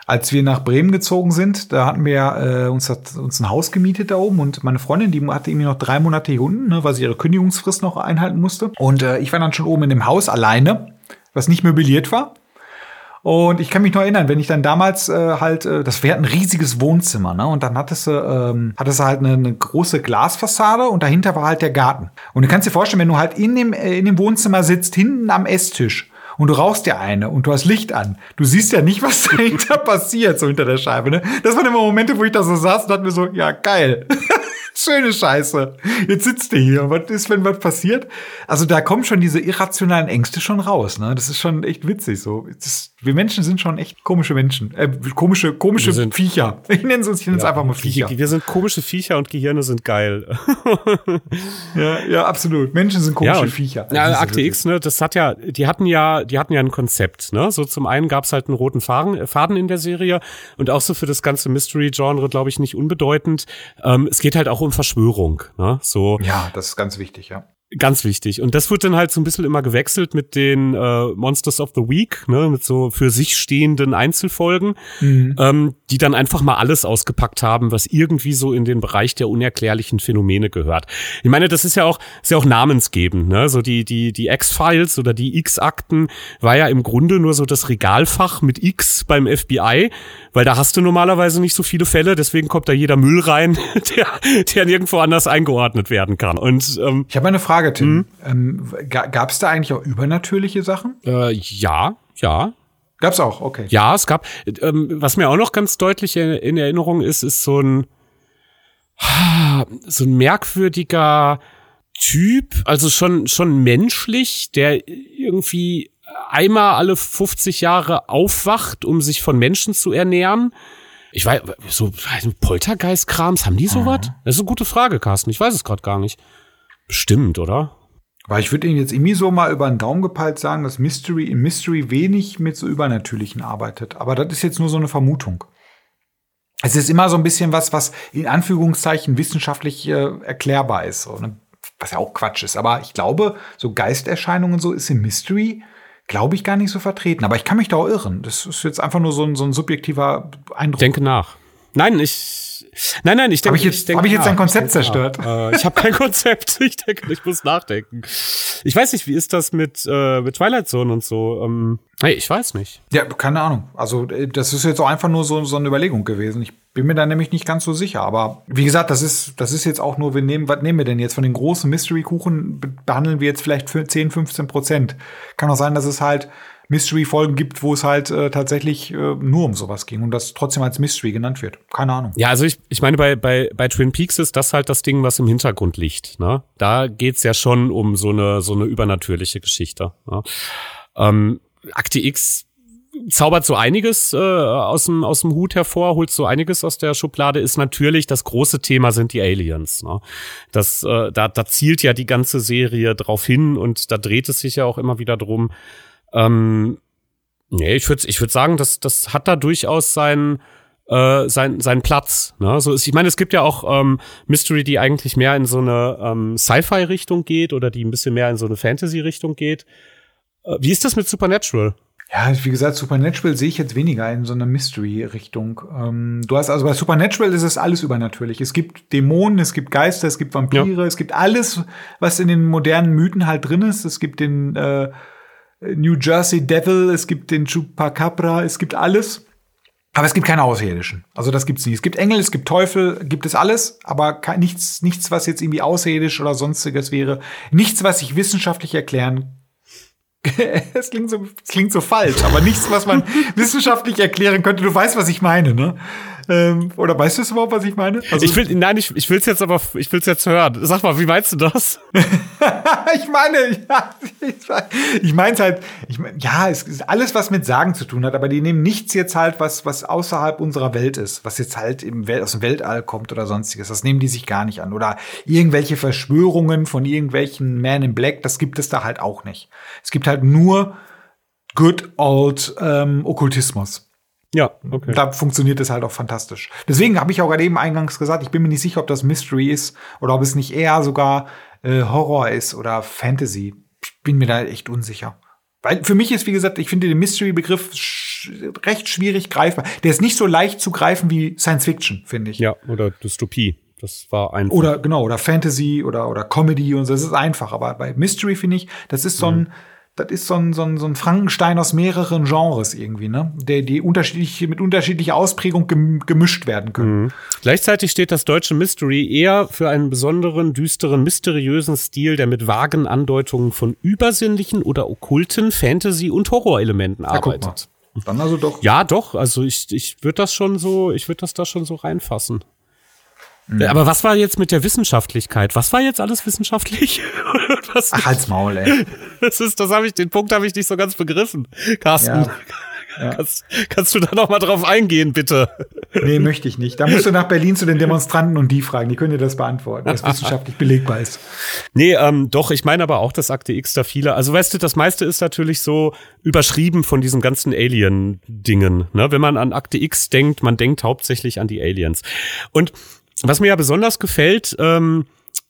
als wir nach Bremen gezogen sind, da hatten wir äh, uns, hat, uns ein Haus gemietet da oben und meine Freundin, die hatte irgendwie noch drei Monate hier unten, ne, weil sie ihre Kündigungsfrist noch einhalten musste. Und äh, ich war dann schon oben in dem Haus alleine, was nicht möbliert war. Und ich kann mich noch erinnern, wenn ich dann damals äh, halt, äh, das wäre ein riesiges Wohnzimmer, ne? Und dann hattest du, ähm, hattest du halt eine, eine große Glasfassade und dahinter war halt der Garten. Und du kannst dir vorstellen, wenn du halt in dem, äh, in dem Wohnzimmer sitzt, hinten am Esstisch und du rauchst ja eine und du hast Licht an. Du siehst ja nicht, was [laughs] dahinter passiert, so hinter der Scheibe. Ne? Das waren immer Momente, wo ich da so saß und dachte mir so, ja, geil. [laughs] Schöne Scheiße. Jetzt sitzt ihr hier. Was ist, wenn was passiert? Also da kommen schon diese irrationalen Ängste schon raus. Ne? Das ist schon echt witzig. So, das, wir Menschen sind schon echt komische Menschen. Äh, komische, komische sind, Viecher. Ich nenne es uns, ich nenne es ja, einfach mal Viecher. Wir sind komische Viecher und Gehirne sind geil. [laughs] ja, ja, absolut. Menschen sind komische ja, und, Viecher. Ja, Akte X, ne, das hat ja, die hatten ja, die hatten ja ein Konzept. Ne? So zum einen gab es halt einen roten Faden, Faden in der Serie und auch so für das ganze Mystery-Genre, glaube ich, nicht unbedeutend. Ähm, es geht halt auch um Verschwörung. Ne? So. Ja, das ist ganz wichtig, ja. Ganz wichtig. Und das wird dann halt so ein bisschen immer gewechselt mit den äh, Monsters of the Week, ne, mit so für sich stehenden Einzelfolgen, mhm. ähm, die dann einfach mal alles ausgepackt haben, was irgendwie so in den Bereich der unerklärlichen Phänomene gehört. Ich meine, das ist ja auch, ist ja auch namensgebend, ne? So die, die, die X-Files oder die X-Akten war ja im Grunde nur so das Regalfach mit X beim FBI, weil da hast du normalerweise nicht so viele Fälle, deswegen kommt da jeder Müll rein, [laughs] der, der nirgendwo anders eingeordnet werden kann. Und ähm, ich habe eine Frage Tim. Mhm. Ähm, Gab es da eigentlich auch übernatürliche Sachen? Äh, ja, ja. Gab's auch, okay. Ja, es gab, ähm, was mir auch noch ganz deutlich in Erinnerung ist, ist so ein, so ein merkwürdiger Typ, also schon, schon menschlich, der irgendwie einmal alle 50 Jahre aufwacht, um sich von Menschen zu ernähren. Ich weiß, so Poltergeist-Krams, haben die sowas? Mhm. Das ist eine gute Frage, Carsten. Ich weiß es gerade gar nicht. Bestimmt, oder? Weil ich würde Ihnen jetzt irgendwie so mal über den Daumen gepeilt sagen, dass Mystery in Mystery wenig mit so Übernatürlichen arbeitet. Aber das ist jetzt nur so eine Vermutung. Es ist immer so ein bisschen was, was in Anführungszeichen wissenschaftlich äh, erklärbar ist. So, ne? Was ja auch Quatsch ist. Aber ich glaube, so Geisterscheinungen so ist im Mystery, glaube ich, gar nicht so vertreten. Aber ich kann mich da auch irren. Das ist jetzt einfach nur so ein, so ein subjektiver Eindruck. Denke nach. Nein, ich Nein, nein, ich denke. Habe ich jetzt, hab ich jetzt dein Konzept zerstört? Äh, ich habe kein [laughs] Konzept. Ich denke, ich muss nachdenken. Ich weiß nicht, wie ist das mit, äh, mit Twilight Zone und so? Ähm, hey, ich weiß nicht. Ja, keine Ahnung. Also, äh, das ist jetzt auch einfach nur so, so eine Überlegung gewesen. Ich bin mir da nämlich nicht ganz so sicher. Aber wie gesagt, das ist, das ist jetzt auch nur, wir nehmen, was nehmen wir denn jetzt? Von den großen Mystery-Kuchen behandeln wir jetzt vielleicht für 10, 15 Prozent. Kann auch sein, dass es halt Mystery-Folgen gibt, wo es halt äh, tatsächlich äh, nur um sowas ging und das trotzdem als Mystery genannt wird. Keine Ahnung. Ja, also ich, ich meine, bei, bei, bei Twin Peaks ist das halt das Ding, was im Hintergrund liegt. Ne? Da geht's ja schon um so eine, so eine übernatürliche Geschichte. Ne? Ähm, Akte X zaubert so einiges äh, aus, dem, aus dem Hut hervor, holt so einiges aus der Schublade, ist natürlich das große Thema sind die Aliens. Ne? Das, äh, da, da zielt ja die ganze Serie drauf hin und da dreht es sich ja auch immer wieder drum. Ähm, nee, ich würde ich würd sagen, das, das hat da durchaus seinen äh, sein, seinen Platz. Ne? So ist, ich meine, es gibt ja auch ähm, Mystery, die eigentlich mehr in so eine ähm, Sci-Fi-Richtung geht oder die ein bisschen mehr in so eine Fantasy-Richtung geht. Äh, wie ist das mit Supernatural? Ja, wie gesagt, Supernatural sehe ich jetzt weniger in so einer Mystery-Richtung. Ähm, du hast also bei Supernatural ist es alles übernatürlich. Es gibt Dämonen, es gibt Geister, es gibt Vampire, ja. es gibt alles, was in den modernen Mythen halt drin ist. Es gibt den äh, New Jersey Devil, es gibt den Chupacabra, es gibt alles. Aber es gibt keine Außerirdischen. Also das gibt's nicht. Es gibt Engel, es gibt Teufel, gibt es alles, aber nichts, nichts, was jetzt irgendwie außerirdisch oder sonstiges wäre. Nichts, was ich wissenschaftlich erklären [laughs] es klingt so, klingt so falsch, aber nichts, was man [laughs] wissenschaftlich erklären könnte. Du weißt, was ich meine, ne? Ähm, oder weißt du es überhaupt, was ich meine? Also ich will, nein, ich, ich will es jetzt aber, ich will es jetzt hören. Sag mal, wie meinst du das? [laughs] ich meine, ja, ich meine es halt, ich mein, ja, es ist alles, was mit Sagen zu tun hat, aber die nehmen nichts jetzt halt, was, was außerhalb unserer Welt ist, was jetzt halt im Wel aus dem Weltall kommt oder sonstiges. Das nehmen die sich gar nicht an. Oder irgendwelche Verschwörungen von irgendwelchen Man in Black, das gibt es da halt auch nicht. Es gibt halt nur good old ähm, Okkultismus. Ja, okay. Da funktioniert es halt auch fantastisch. Deswegen habe ich auch gerade eben eingangs gesagt, ich bin mir nicht sicher, ob das Mystery ist oder ob es nicht eher sogar äh, Horror ist oder Fantasy. Ich bin mir da echt unsicher. Weil für mich ist, wie gesagt, ich finde den Mystery-Begriff sch recht schwierig greifbar. Der ist nicht so leicht zu greifen wie Science Fiction, finde ich. Ja, oder Dystopie. Das war einfach. Oder genau, oder Fantasy oder, oder Comedy und so. Das ist einfach. Aber bei Mystery finde ich, das ist so ein, mhm das ist so ein, so, ein, so ein Frankenstein aus mehreren Genres irgendwie, ne? Der, die unterschiedlich, mit unterschiedlicher Ausprägung gemischt werden können. Mhm. Gleichzeitig steht das deutsche Mystery eher für einen besonderen, düsteren, mysteriösen Stil, der mit vagen Andeutungen von übersinnlichen oder okkulten Fantasy- und Horrorelementen ja, arbeitet. Dann also doch. Ja, doch. Also ich, ich würde das schon so, ich würde das da schon so reinfassen. Mhm. Aber was war jetzt mit der Wissenschaftlichkeit? Was war jetzt alles wissenschaftlich? [laughs] was Ach, halt's Maul, ey. Das ist, das habe ich, den Punkt habe ich nicht so ganz begriffen. Carsten. Ja. [laughs] Ja. Kannst, kannst du da noch mal drauf eingehen, bitte? Nee, möchte ich nicht. Da musst du nach Berlin zu den Demonstranten und die fragen. Die können dir das beantworten, was wissenschaftlich [laughs] belegbar ist. Nee, ähm, doch, ich meine aber auch, dass Akte X da viele, also weißt du, das meiste ist natürlich so überschrieben von diesen ganzen Alien-Dingen. Ne? Wenn man an Akte X denkt, man denkt hauptsächlich an die Aliens. Und was mir ja besonders gefällt, ähm,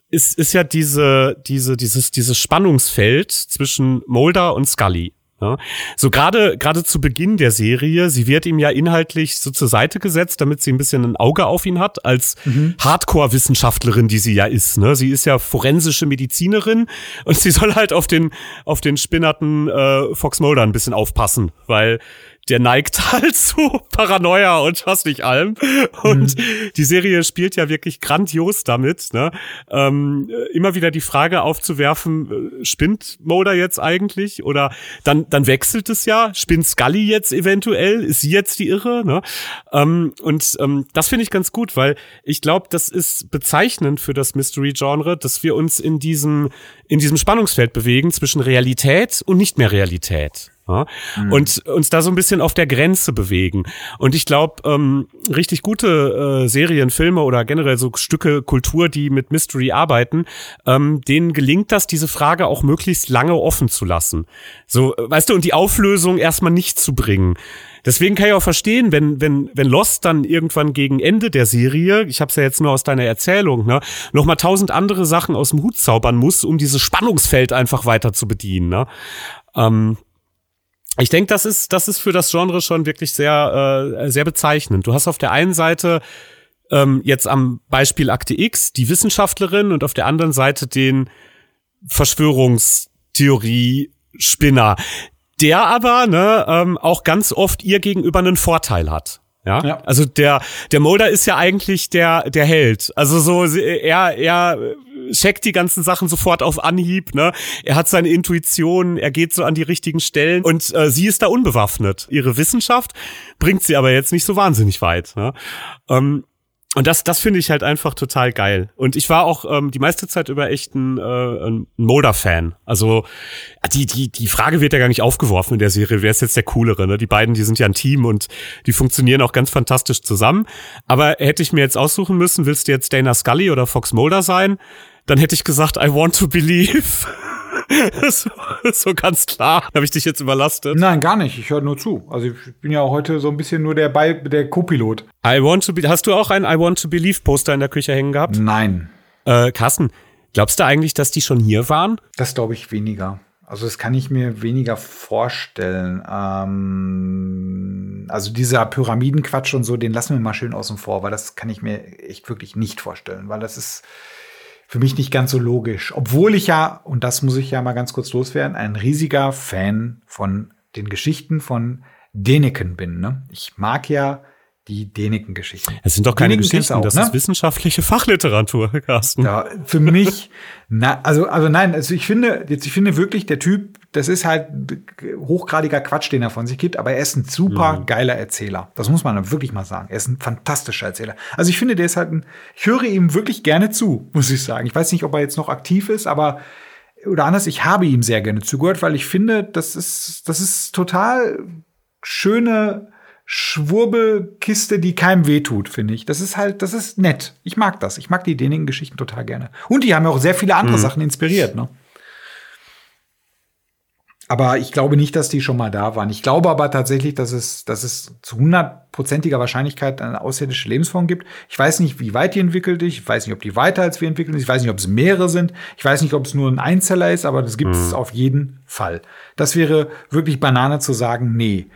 ist, ist ja diese, diese, dieses, dieses Spannungsfeld zwischen Mulder und Scully. Ja, so gerade gerade zu Beginn der Serie, sie wird ihm ja inhaltlich so zur Seite gesetzt, damit sie ein bisschen ein Auge auf ihn hat als mhm. Hardcore-Wissenschaftlerin, die sie ja ist. Ne? Sie ist ja forensische Medizinerin und sie soll halt auf den auf den spinnerten äh, Fox Mulder ein bisschen aufpassen, weil der neigt [laughs] halt zu Paranoia und was nicht allem. Und mhm. die Serie spielt ja wirklich grandios damit, ne? Ähm, immer wieder die Frage aufzuwerfen, äh, spinnt Mulder jetzt eigentlich? Oder dann, dann wechselt es ja, spinnt Scully jetzt eventuell? Ist sie jetzt die Irre? Ne? Ähm, und ähm, das finde ich ganz gut, weil ich glaube, das ist bezeichnend für das Mystery-Genre, dass wir uns in diesem, in diesem Spannungsfeld bewegen zwischen Realität und nicht mehr Realität. Ja? Mhm. Und uns da so ein bisschen auf der Grenze bewegen. Und ich glaube, ähm, richtig gute äh, Serien, Filme oder generell so Stücke Kultur, die mit Mystery arbeiten, ähm, denen gelingt das, diese Frage auch möglichst lange offen zu lassen. So, weißt du, und die Auflösung erstmal nicht zu bringen. Deswegen kann ich auch verstehen, wenn, wenn, wenn Lost dann irgendwann gegen Ende der Serie, ich habe es ja jetzt nur aus deiner Erzählung, ne, nochmal tausend andere Sachen aus dem Hut zaubern muss, um dieses Spannungsfeld einfach weiter zu bedienen. Ne? Ähm, ich denke, das ist, das ist für das Genre schon wirklich sehr, äh, sehr bezeichnend. Du hast auf der einen Seite ähm, jetzt am Beispiel Akte X die Wissenschaftlerin und auf der anderen Seite den Verschwörungstheorie-Spinner, der aber ne, ähm, auch ganz oft ihr gegenüber einen Vorteil hat. Ja? ja? Also der, der Mulder ist ja eigentlich der, der Held. Also so, er, er checkt die ganzen Sachen sofort auf Anhieb, ne? Er hat seine Intuition, er geht so an die richtigen Stellen und äh, sie ist da unbewaffnet. Ihre Wissenschaft bringt sie aber jetzt nicht so wahnsinnig weit. Ne? Ähm, und das, das finde ich halt einfach total geil. Und ich war auch ähm, die meiste Zeit über echt ein, äh, ein Mulder-Fan. Also die, die, die Frage wird ja gar nicht aufgeworfen in der Serie, wer ist jetzt der Coolere. Ne? Die beiden, die sind ja ein Team und die funktionieren auch ganz fantastisch zusammen. Aber hätte ich mir jetzt aussuchen müssen, willst du jetzt Dana Scully oder Fox Mulder sein? Dann hätte ich gesagt, I want to believe. [laughs] so, so ganz klar. Habe ich dich jetzt überlastet? Nein, gar nicht. Ich höre nur zu. Also ich bin ja heute so ein bisschen nur der, Be der Co-Pilot. I want to be Hast du auch ein I want to believe Poster in der Küche hängen gehabt? Nein. Äh, Carsten, glaubst du eigentlich, dass die schon hier waren? Das glaube ich weniger. Also das kann ich mir weniger vorstellen. Ähm, also dieser Pyramidenquatsch und so, den lassen wir mal schön außen vor, weil das kann ich mir echt wirklich nicht vorstellen, weil das ist für mich nicht ganz so logisch. Obwohl ich ja, und das muss ich ja mal ganz kurz loswerden, ein riesiger Fan von den Geschichten von Deneken bin. Ne? Ich mag ja die Däniken-Geschichten. Es sind doch keine Däniken Geschichten, auch, das ne? ist wissenschaftliche [laughs] Fachliteratur, Carsten. Ja, für mich, na, also, also nein, also ich finde, jetzt, ich finde wirklich, der Typ, das ist halt hochgradiger Quatsch, den er von sich gibt, aber er ist ein super mhm. geiler Erzähler. Das muss man wirklich mal sagen. Er ist ein fantastischer Erzähler. Also ich finde, der ist halt ein, ich höre ihm wirklich gerne zu, muss ich sagen. Ich weiß nicht, ob er jetzt noch aktiv ist, aber oder anders, ich habe ihm sehr gerne zugehört, weil ich finde, das ist, das ist total schöne, Schwurbelkiste, die keinem wehtut, finde ich. Das ist halt, das ist nett. Ich mag das. Ich mag die Däniken-Geschichten total gerne. Und die haben ja auch sehr viele andere mhm. Sachen inspiriert, ne? Aber ich glaube nicht, dass die schon mal da waren. Ich glaube aber tatsächlich, dass es, dass es zu hundertprozentiger Wahrscheinlichkeit eine außerirdische Lebensform gibt. Ich weiß nicht, wie weit die entwickelt ist. Ich weiß nicht, ob die weiter als wir entwickelt ist. Ich weiß nicht, ob es mehrere sind. Ich weiß nicht, ob es nur ein Einzeller ist, aber das gibt es mhm. auf jeden Fall. Das wäre wirklich Banane zu sagen, nee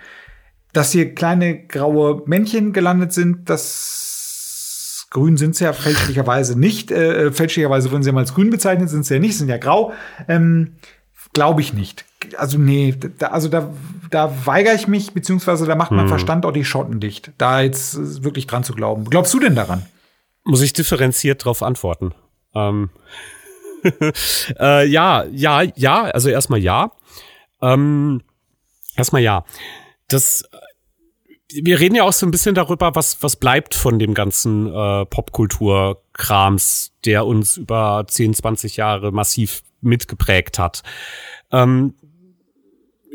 dass hier kleine graue Männchen gelandet sind, das grün sind sie ja fälschlicherweise nicht. Äh, fälschlicherweise würden sie ja mal als grün bezeichnet, sind sie ja nicht, sind ja grau. Ähm, Glaube ich nicht. Also nee, da, also da, da weigere ich mich, beziehungsweise da macht mein hm. Verstand auch die Schotten dicht, da jetzt wirklich dran zu glauben. Glaubst du denn daran? Muss ich differenziert darauf antworten. Ähm, [laughs] äh, ja, ja, ja, also erstmal ja. Ähm, erstmal ja. Das wir reden ja auch so ein bisschen darüber, was, was bleibt von dem ganzen äh, Popkultur-Krams, der uns über 10, 20 Jahre massiv mitgeprägt hat. Ähm,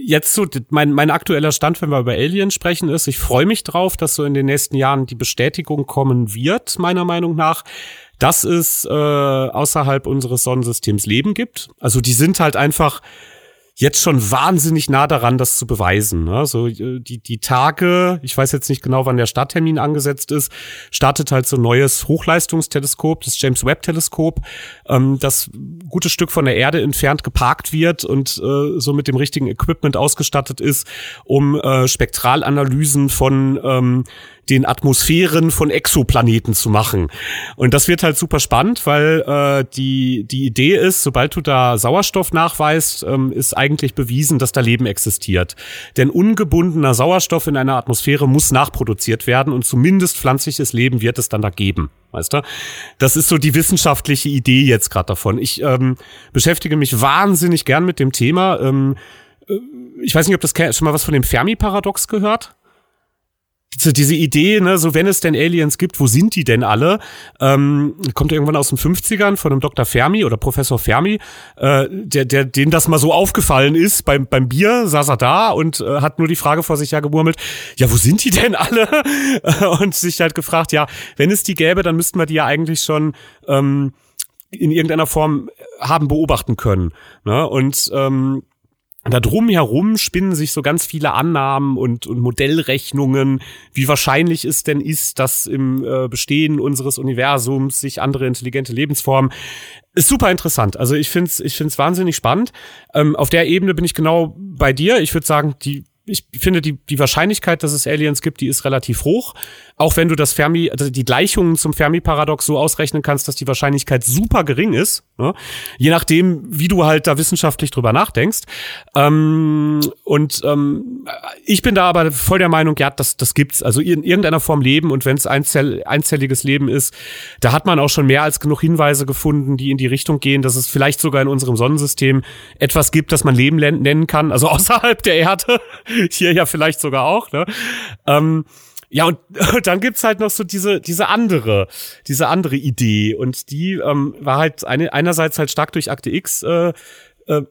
jetzt so, mein, mein aktueller Stand, wenn wir über Alien sprechen, ist, ich freue mich drauf, dass so in den nächsten Jahren die Bestätigung kommen wird, meiner Meinung nach, dass es äh, außerhalb unseres Sonnensystems Leben gibt. Also die sind halt einfach jetzt schon wahnsinnig nah daran, das zu beweisen. Ne? So äh, die die Tage, ich weiß jetzt nicht genau, wann der Starttermin angesetzt ist, startet halt so ein neues Hochleistungsteleskop, das James Webb Teleskop, ähm, das gutes Stück von der Erde entfernt geparkt wird und äh, so mit dem richtigen Equipment ausgestattet ist, um äh, Spektralanalysen von ähm, den Atmosphären von Exoplaneten zu machen. Und das wird halt super spannend, weil äh, die, die Idee ist, sobald du da Sauerstoff nachweist, ähm, ist eigentlich bewiesen, dass da Leben existiert. Denn ungebundener Sauerstoff in einer Atmosphäre muss nachproduziert werden und zumindest pflanzliches Leben wird es dann da geben. Weißt du? Das ist so die wissenschaftliche Idee jetzt gerade davon. Ich ähm, beschäftige mich wahnsinnig gern mit dem Thema. Ähm, äh, ich weiß nicht, ob das schon mal was von dem Fermi-Paradox gehört diese, diese Idee, ne, so wenn es denn Aliens gibt, wo sind die denn alle? Ähm, kommt irgendwann aus den 50ern von einem Dr. Fermi oder Professor Fermi, äh, der, der, dem das mal so aufgefallen ist. Beim, beim Bier saß er da und äh, hat nur die Frage vor sich ja gemurmelt, ja, wo sind die denn alle? [laughs] und sich halt gefragt, ja, wenn es die gäbe, dann müssten wir die ja eigentlich schon ähm, in irgendeiner Form haben beobachten können. Ne? Und ähm, da drumherum spinnen sich so ganz viele Annahmen und, und Modellrechnungen, wie wahrscheinlich es denn ist, dass im äh, Bestehen unseres Universums sich andere intelligente Lebensformen ist super interessant. Also ich finde es ich find's wahnsinnig spannend. Ähm, auf der Ebene bin ich genau bei dir. Ich würde sagen, die ich finde, die, die Wahrscheinlichkeit, dass es Aliens gibt, die ist relativ hoch. Auch wenn du das Fermi, also die Gleichungen zum Fermi-Paradox so ausrechnen kannst, dass die Wahrscheinlichkeit super gering ist. Ne? Je nachdem, wie du halt da wissenschaftlich drüber nachdenkst. Ähm, und ähm, ich bin da aber voll der Meinung, ja, das, das gibt's. Also in irgendeiner Form Leben und wenn es einzell, einzelliges Leben ist, da hat man auch schon mehr als genug Hinweise gefunden, die in die Richtung gehen, dass es vielleicht sogar in unserem Sonnensystem etwas gibt, das man Leben nennen kann, also [laughs] außerhalb der Erde. Hier ja vielleicht sogar auch. Ne? Ähm, ja, und, und [laughs] dann gibt's halt noch so diese, diese andere, diese andere Idee. Und die ähm, war halt eine, einerseits halt stark durch Akte X äh, äh,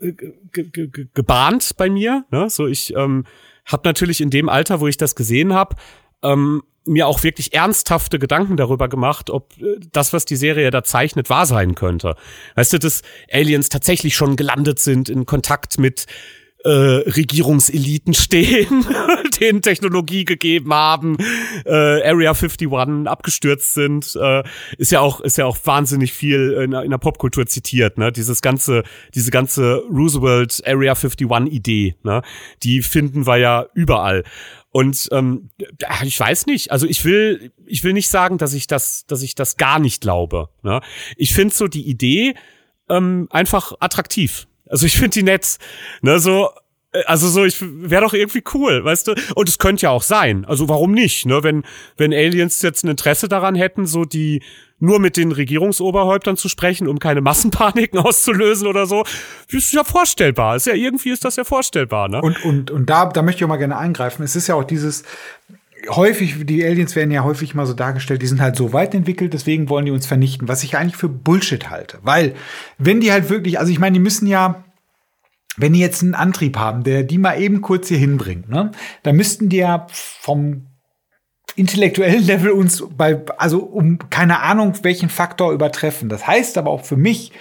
gebahnt bei mir. Ne? So, ich ähm, habe natürlich in dem Alter, wo ich das gesehen habe, ähm, mir auch wirklich ernsthafte Gedanken darüber gemacht, ob äh, das, was die Serie da zeichnet, wahr sein könnte. Weißt du, dass Aliens tatsächlich schon gelandet sind, in Kontakt mit äh, Regierungseliten stehen, [laughs] denen Technologie gegeben haben, äh, Area 51 abgestürzt sind, äh, ist ja auch ist ja auch wahnsinnig viel in, in der Popkultur zitiert, ne? Dieses ganze diese ganze Roosevelt Area 51 Idee, ne? Die finden wir ja überall. Und ähm, ich weiß nicht, also ich will, ich will nicht sagen, dass ich das, dass ich das gar nicht glaube. Ne? Ich finde so die Idee ähm, einfach attraktiv. Also ich finde die nett. Ne, so, äh, also so, ich wäre doch irgendwie cool, weißt du? Und es könnte ja auch sein. Also warum nicht? Ne, wenn wenn Aliens jetzt ein Interesse daran hätten, so die nur mit den Regierungsoberhäuptern zu sprechen, um keine Massenpaniken [laughs] auszulösen oder so, ist ja vorstellbar. Ist ja irgendwie ist das ja vorstellbar, ne? Und und und da da möchte ich auch mal gerne eingreifen. Es ist ja auch dieses häufig, die Aliens werden ja häufig mal so dargestellt, die sind halt so weit entwickelt, deswegen wollen die uns vernichten, was ich eigentlich für Bullshit halte. Weil, wenn die halt wirklich, also ich meine, die müssen ja, wenn die jetzt einen Antrieb haben, der die mal eben kurz hier hinbringt, ne, dann müssten die ja vom intellektuellen Level uns bei, also um keine Ahnung welchen Faktor übertreffen. Das heißt aber auch für mich,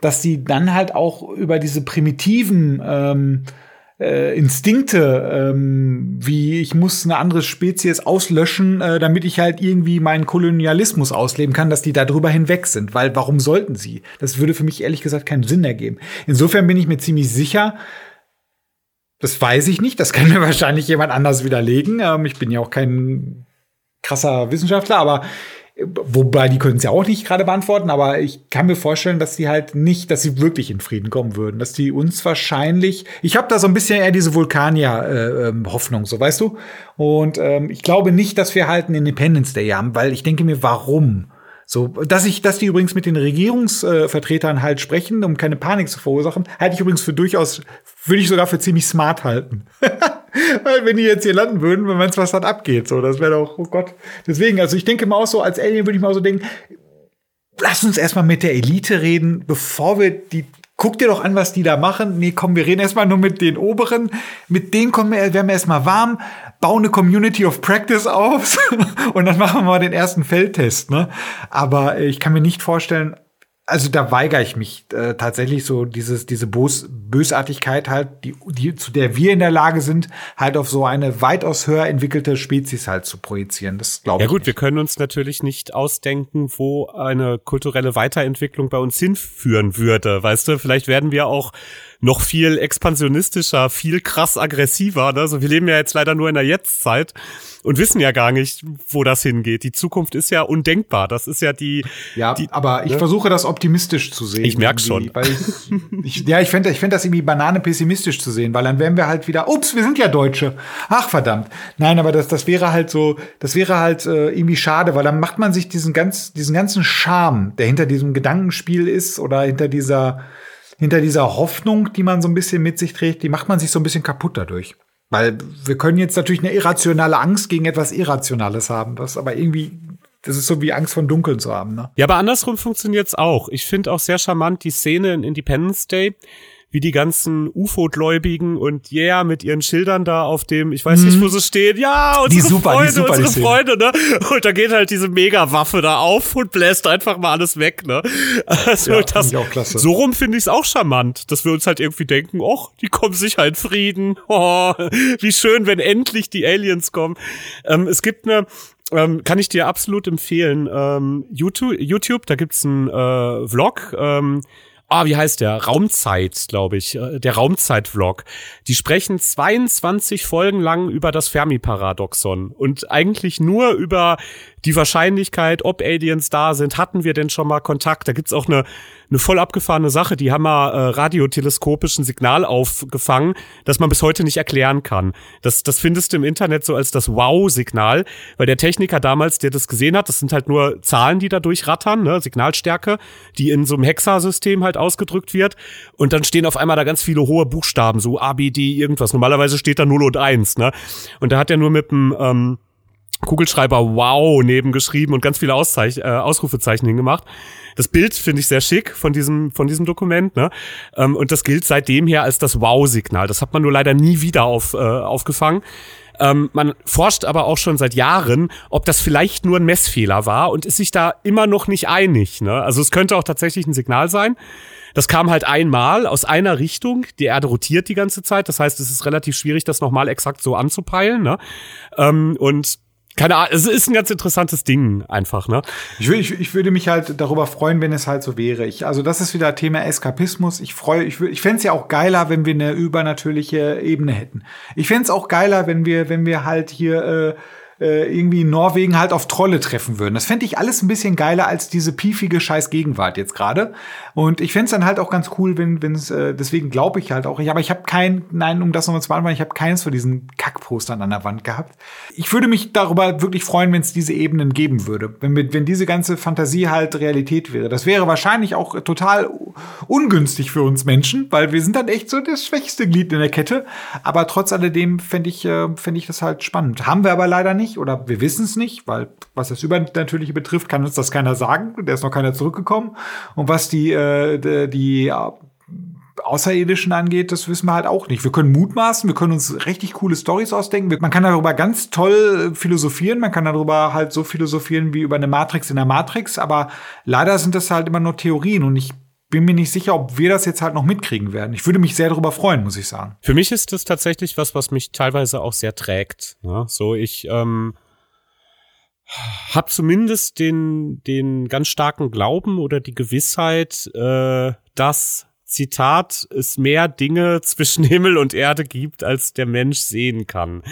dass die dann halt auch über diese primitiven ähm, äh, Instinkte, ähm, wie ich muss eine andere Spezies auslöschen, äh, damit ich halt irgendwie meinen Kolonialismus ausleben kann, dass die da hinweg sind. Weil warum sollten sie? Das würde für mich ehrlich gesagt keinen Sinn ergeben. Insofern bin ich mir ziemlich sicher, das weiß ich nicht, das kann mir [laughs] wahrscheinlich jemand anders widerlegen. Ähm, ich bin ja auch kein krasser Wissenschaftler, aber Wobei, die können es ja auch nicht gerade beantworten, aber ich kann mir vorstellen, dass sie halt nicht, dass sie wirklich in Frieden kommen würden. Dass die uns wahrscheinlich, ich habe da so ein bisschen eher diese Vulkanier-Hoffnung, äh, so weißt du? Und ähm, ich glaube nicht, dass wir halt einen Independence Day haben, weil ich denke mir, warum? So, dass ich, dass die übrigens mit den Regierungsvertretern halt sprechen, um keine Panik zu verursachen, halte ich übrigens für durchaus, würde ich sogar für ziemlich smart halten. [laughs] Weil wenn die jetzt hier landen würden, wenn man was dann abgeht, so, das wäre doch, oh Gott. Deswegen, also ich denke mal auch so, als Alien würde ich mal so denken, lass uns erstmal mit der Elite reden, bevor wir die guck dir doch an, was die da machen. Nee, komm, wir reden erstmal nur mit den Oberen. Mit denen kommen wir, werden wir erstmal warm, bauen eine Community of Practice auf [laughs] und dann machen wir mal den ersten Feldtest. Ne? Aber ich kann mir nicht vorstellen, also da weigere ich mich äh, tatsächlich so dieses diese Bos Bösartigkeit halt, die, die zu der wir in der Lage sind, halt auf so eine weitaus höher entwickelte Spezies halt zu projizieren. Das glaube ich. Ja gut, nicht. wir können uns natürlich nicht ausdenken, wo eine kulturelle Weiterentwicklung bei uns hinführen würde. Weißt du, vielleicht werden wir auch noch viel expansionistischer, viel krass aggressiver. Ne? Also wir leben ja jetzt leider nur in der Jetztzeit und wissen ja gar nicht, wo das hingeht. Die Zukunft ist ja undenkbar. Das ist ja die. Ja, die, aber ich ne? versuche das optimistisch zu sehen. Ich merke schon. Weil ich, ich, ja, ich fände ich fänd das irgendwie banane pessimistisch zu sehen, weil dann wären wir halt wieder, ups, wir sind ja Deutsche. Ach verdammt. Nein, aber das, das wäre halt so, das wäre halt äh, irgendwie schade, weil dann macht man sich diesen ganz, diesen ganzen Charme, der hinter diesem Gedankenspiel ist oder hinter dieser hinter dieser Hoffnung, die man so ein bisschen mit sich trägt, die macht man sich so ein bisschen kaputt dadurch. Weil wir können jetzt natürlich eine irrationale Angst gegen etwas Irrationales haben, was aber irgendwie das ist so wie Angst von Dunkeln zu haben, ne? Ja, aber andersrum funktioniert's auch. Ich finde auch sehr charmant die Szene in Independence Day, wie die ganzen UFO-Gläubigen und yeah mit ihren Schildern da auf dem, ich weiß nicht, mhm. wo sie stehen, ja, unsere die super, Freunde, die super, unsere die Freunde, ne? Und da geht halt diese Mega-Waffe da auf und bläst einfach mal alles weg, ne? Also ja, das, so rum finde ich es auch charmant, dass wir uns halt irgendwie denken, och, die kommen sicher in Frieden, [laughs] oh, wie schön, wenn endlich die Aliens kommen. Ähm, es gibt eine ähm, kann ich dir absolut empfehlen. Ähm, YouTube, YouTube, da gibt's einen äh, Vlog. Ähm, ah, wie heißt der? Raumzeit, glaube ich, äh, der Raumzeit-Vlog. Die sprechen 22 Folgen lang über das Fermi-Paradoxon und eigentlich nur über die Wahrscheinlichkeit, ob Aliens da sind, hatten wir denn schon mal Kontakt? Da gibt's auch eine, eine voll abgefahrene Sache, die haben mal äh, radioteleskopischen Signal aufgefangen, das man bis heute nicht erklären kann. Das, das findest du im Internet so als das Wow-Signal, weil der Techniker damals, der das gesehen hat, das sind halt nur Zahlen, die da durchrattern, ne, Signalstärke, die in so einem Hexasystem halt ausgedrückt wird. Und dann stehen auf einmal da ganz viele hohe Buchstaben, so A, B, D, irgendwas. Normalerweise steht da 0 und 1, ne? Und da hat er nur mit dem ähm, Kugelschreiber Wow nebengeschrieben und ganz viele Auszeich äh, Ausrufezeichen hingemacht. Das Bild finde ich sehr schick von diesem, von diesem Dokument, ne? Ähm, und das gilt seitdem her als das Wow-Signal. Das hat man nur leider nie wieder auf, äh, aufgefangen. Ähm, man forscht aber auch schon seit Jahren, ob das vielleicht nur ein Messfehler war und ist sich da immer noch nicht einig. Ne? Also es könnte auch tatsächlich ein Signal sein. Das kam halt einmal aus einer Richtung. Die Erde rotiert die ganze Zeit. Das heißt, es ist relativ schwierig, das nochmal exakt so anzupeilen. Ne? Ähm, und keine Ahnung, es ist ein ganz interessantes Ding einfach, ne? Ich, würde, ich, ich würde mich halt darüber freuen, wenn es halt so wäre. Ich, also das ist wieder Thema Eskapismus. Ich freue, ich, ich fände es ja auch geiler, wenn wir eine übernatürliche Ebene hätten. Ich fände es auch geiler, wenn wir, wenn wir halt hier äh, äh, irgendwie in Norwegen halt auf Trolle treffen würden. Das fände ich alles ein bisschen geiler als diese piefige scheiß Gegenwart jetzt gerade. Und ich fände es dann halt auch ganz cool, wenn es, äh, deswegen glaube ich halt auch, ich, aber ich habe kein, nein, um das nochmal zu beantworten, ich habe keins von diesen Kackpostern an der Wand gehabt. Ich würde mich darüber wirklich freuen, wenn es diese Ebenen geben würde. Wenn, wenn diese ganze Fantasie halt Realität wäre. Das wäre wahrscheinlich auch total ungünstig für uns Menschen, weil wir sind dann echt so das schwächste Glied in der Kette. Aber trotz alledem fände ich, äh, fände ich das halt spannend. Haben wir aber leider nicht nicht oder wir wissen es nicht, weil was das Übernatürliche betrifft, kann uns das keiner sagen. Da ist noch keiner zurückgekommen. Und was die, äh, die, äh, Außerirdischen angeht, das wissen wir halt auch nicht. Wir können mutmaßen, wir können uns richtig coole Stories ausdenken. Man kann darüber ganz toll philosophieren, man kann darüber halt so philosophieren wie über eine Matrix in der Matrix, aber leider sind das halt immer nur Theorien und ich bin mir nicht sicher, ob wir das jetzt halt noch mitkriegen werden. Ich würde mich sehr darüber freuen, muss ich sagen. Für mich ist das tatsächlich was, was mich teilweise auch sehr trägt. Ne? So, ich ähm, habe zumindest den, den ganz starken Glauben oder die Gewissheit, äh, dass Zitat, es mehr Dinge zwischen [laughs] Himmel und Erde gibt, als der Mensch sehen kann.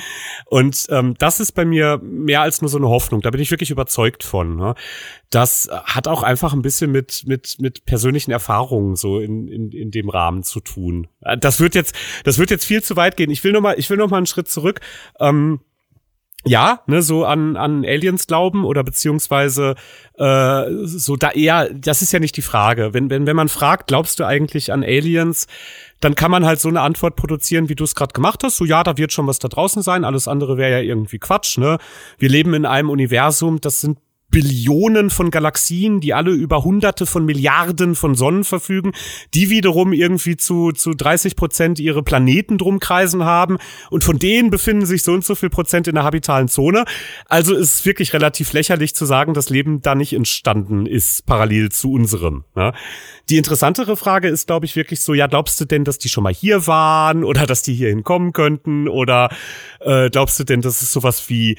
Und ähm, das ist bei mir mehr als nur so eine Hoffnung. Da bin ich wirklich überzeugt von. Ne? Das hat auch einfach ein bisschen mit mit mit persönlichen Erfahrungen so in, in in dem Rahmen zu tun. Das wird jetzt das wird jetzt viel zu weit gehen. Ich will noch mal ich will noch mal einen Schritt zurück. Ähm, ja, ne, so an, an Aliens glauben oder beziehungsweise äh, so da eher, das ist ja nicht die Frage. Wenn, wenn, wenn man fragt, glaubst du eigentlich an Aliens, dann kann man halt so eine Antwort produzieren, wie du es gerade gemacht hast. So, ja, da wird schon was da draußen sein, alles andere wäre ja irgendwie Quatsch, ne? Wir leben in einem Universum, das sind Billionen von Galaxien, die alle über Hunderte von Milliarden von Sonnen verfügen, die wiederum irgendwie zu, zu 30 Prozent ihre Planeten drum kreisen haben und von denen befinden sich so und so viel Prozent in der habitalen Zone. Also ist es wirklich relativ lächerlich zu sagen, dass Leben da nicht entstanden ist, parallel zu unserem. Ja. Die interessantere Frage ist, glaube ich, wirklich so, ja, glaubst du denn, dass die schon mal hier waren oder dass die hier hinkommen könnten oder äh, glaubst du denn, dass es sowas wie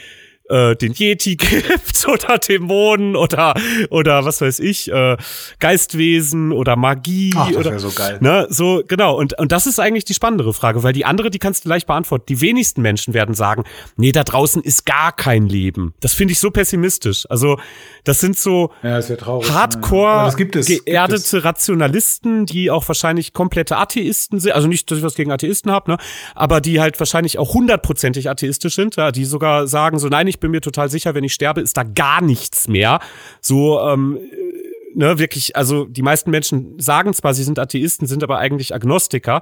äh, den Yeti [laughs] gibt oder Dämonen oder oder was weiß ich äh, Geistwesen oder Magie Ach, das oder so geil. ne so genau. Und und das ist eigentlich die spannendere Frage weil die andere die kannst du leicht beantworten. Die wenigsten Menschen werden sagen nee da draußen ist gar kein Leben. Das finde ich so pessimistisch. Also das sind so ja, das traurig, Hardcore das gibt es, geerdete. Rationalisten die auch wahrscheinlich komplette Atheisten sind also nicht dass ich was gegen Atheisten habe ne aber die halt wahrscheinlich auch hundertprozentig atheistisch sind ja die sogar sagen so nein ich bin mir total sicher, wenn ich sterbe, ist da gar nichts mehr. So, ähm, ne, wirklich, also die meisten Menschen sagen zwar, sie sind Atheisten, sind aber eigentlich Agnostiker.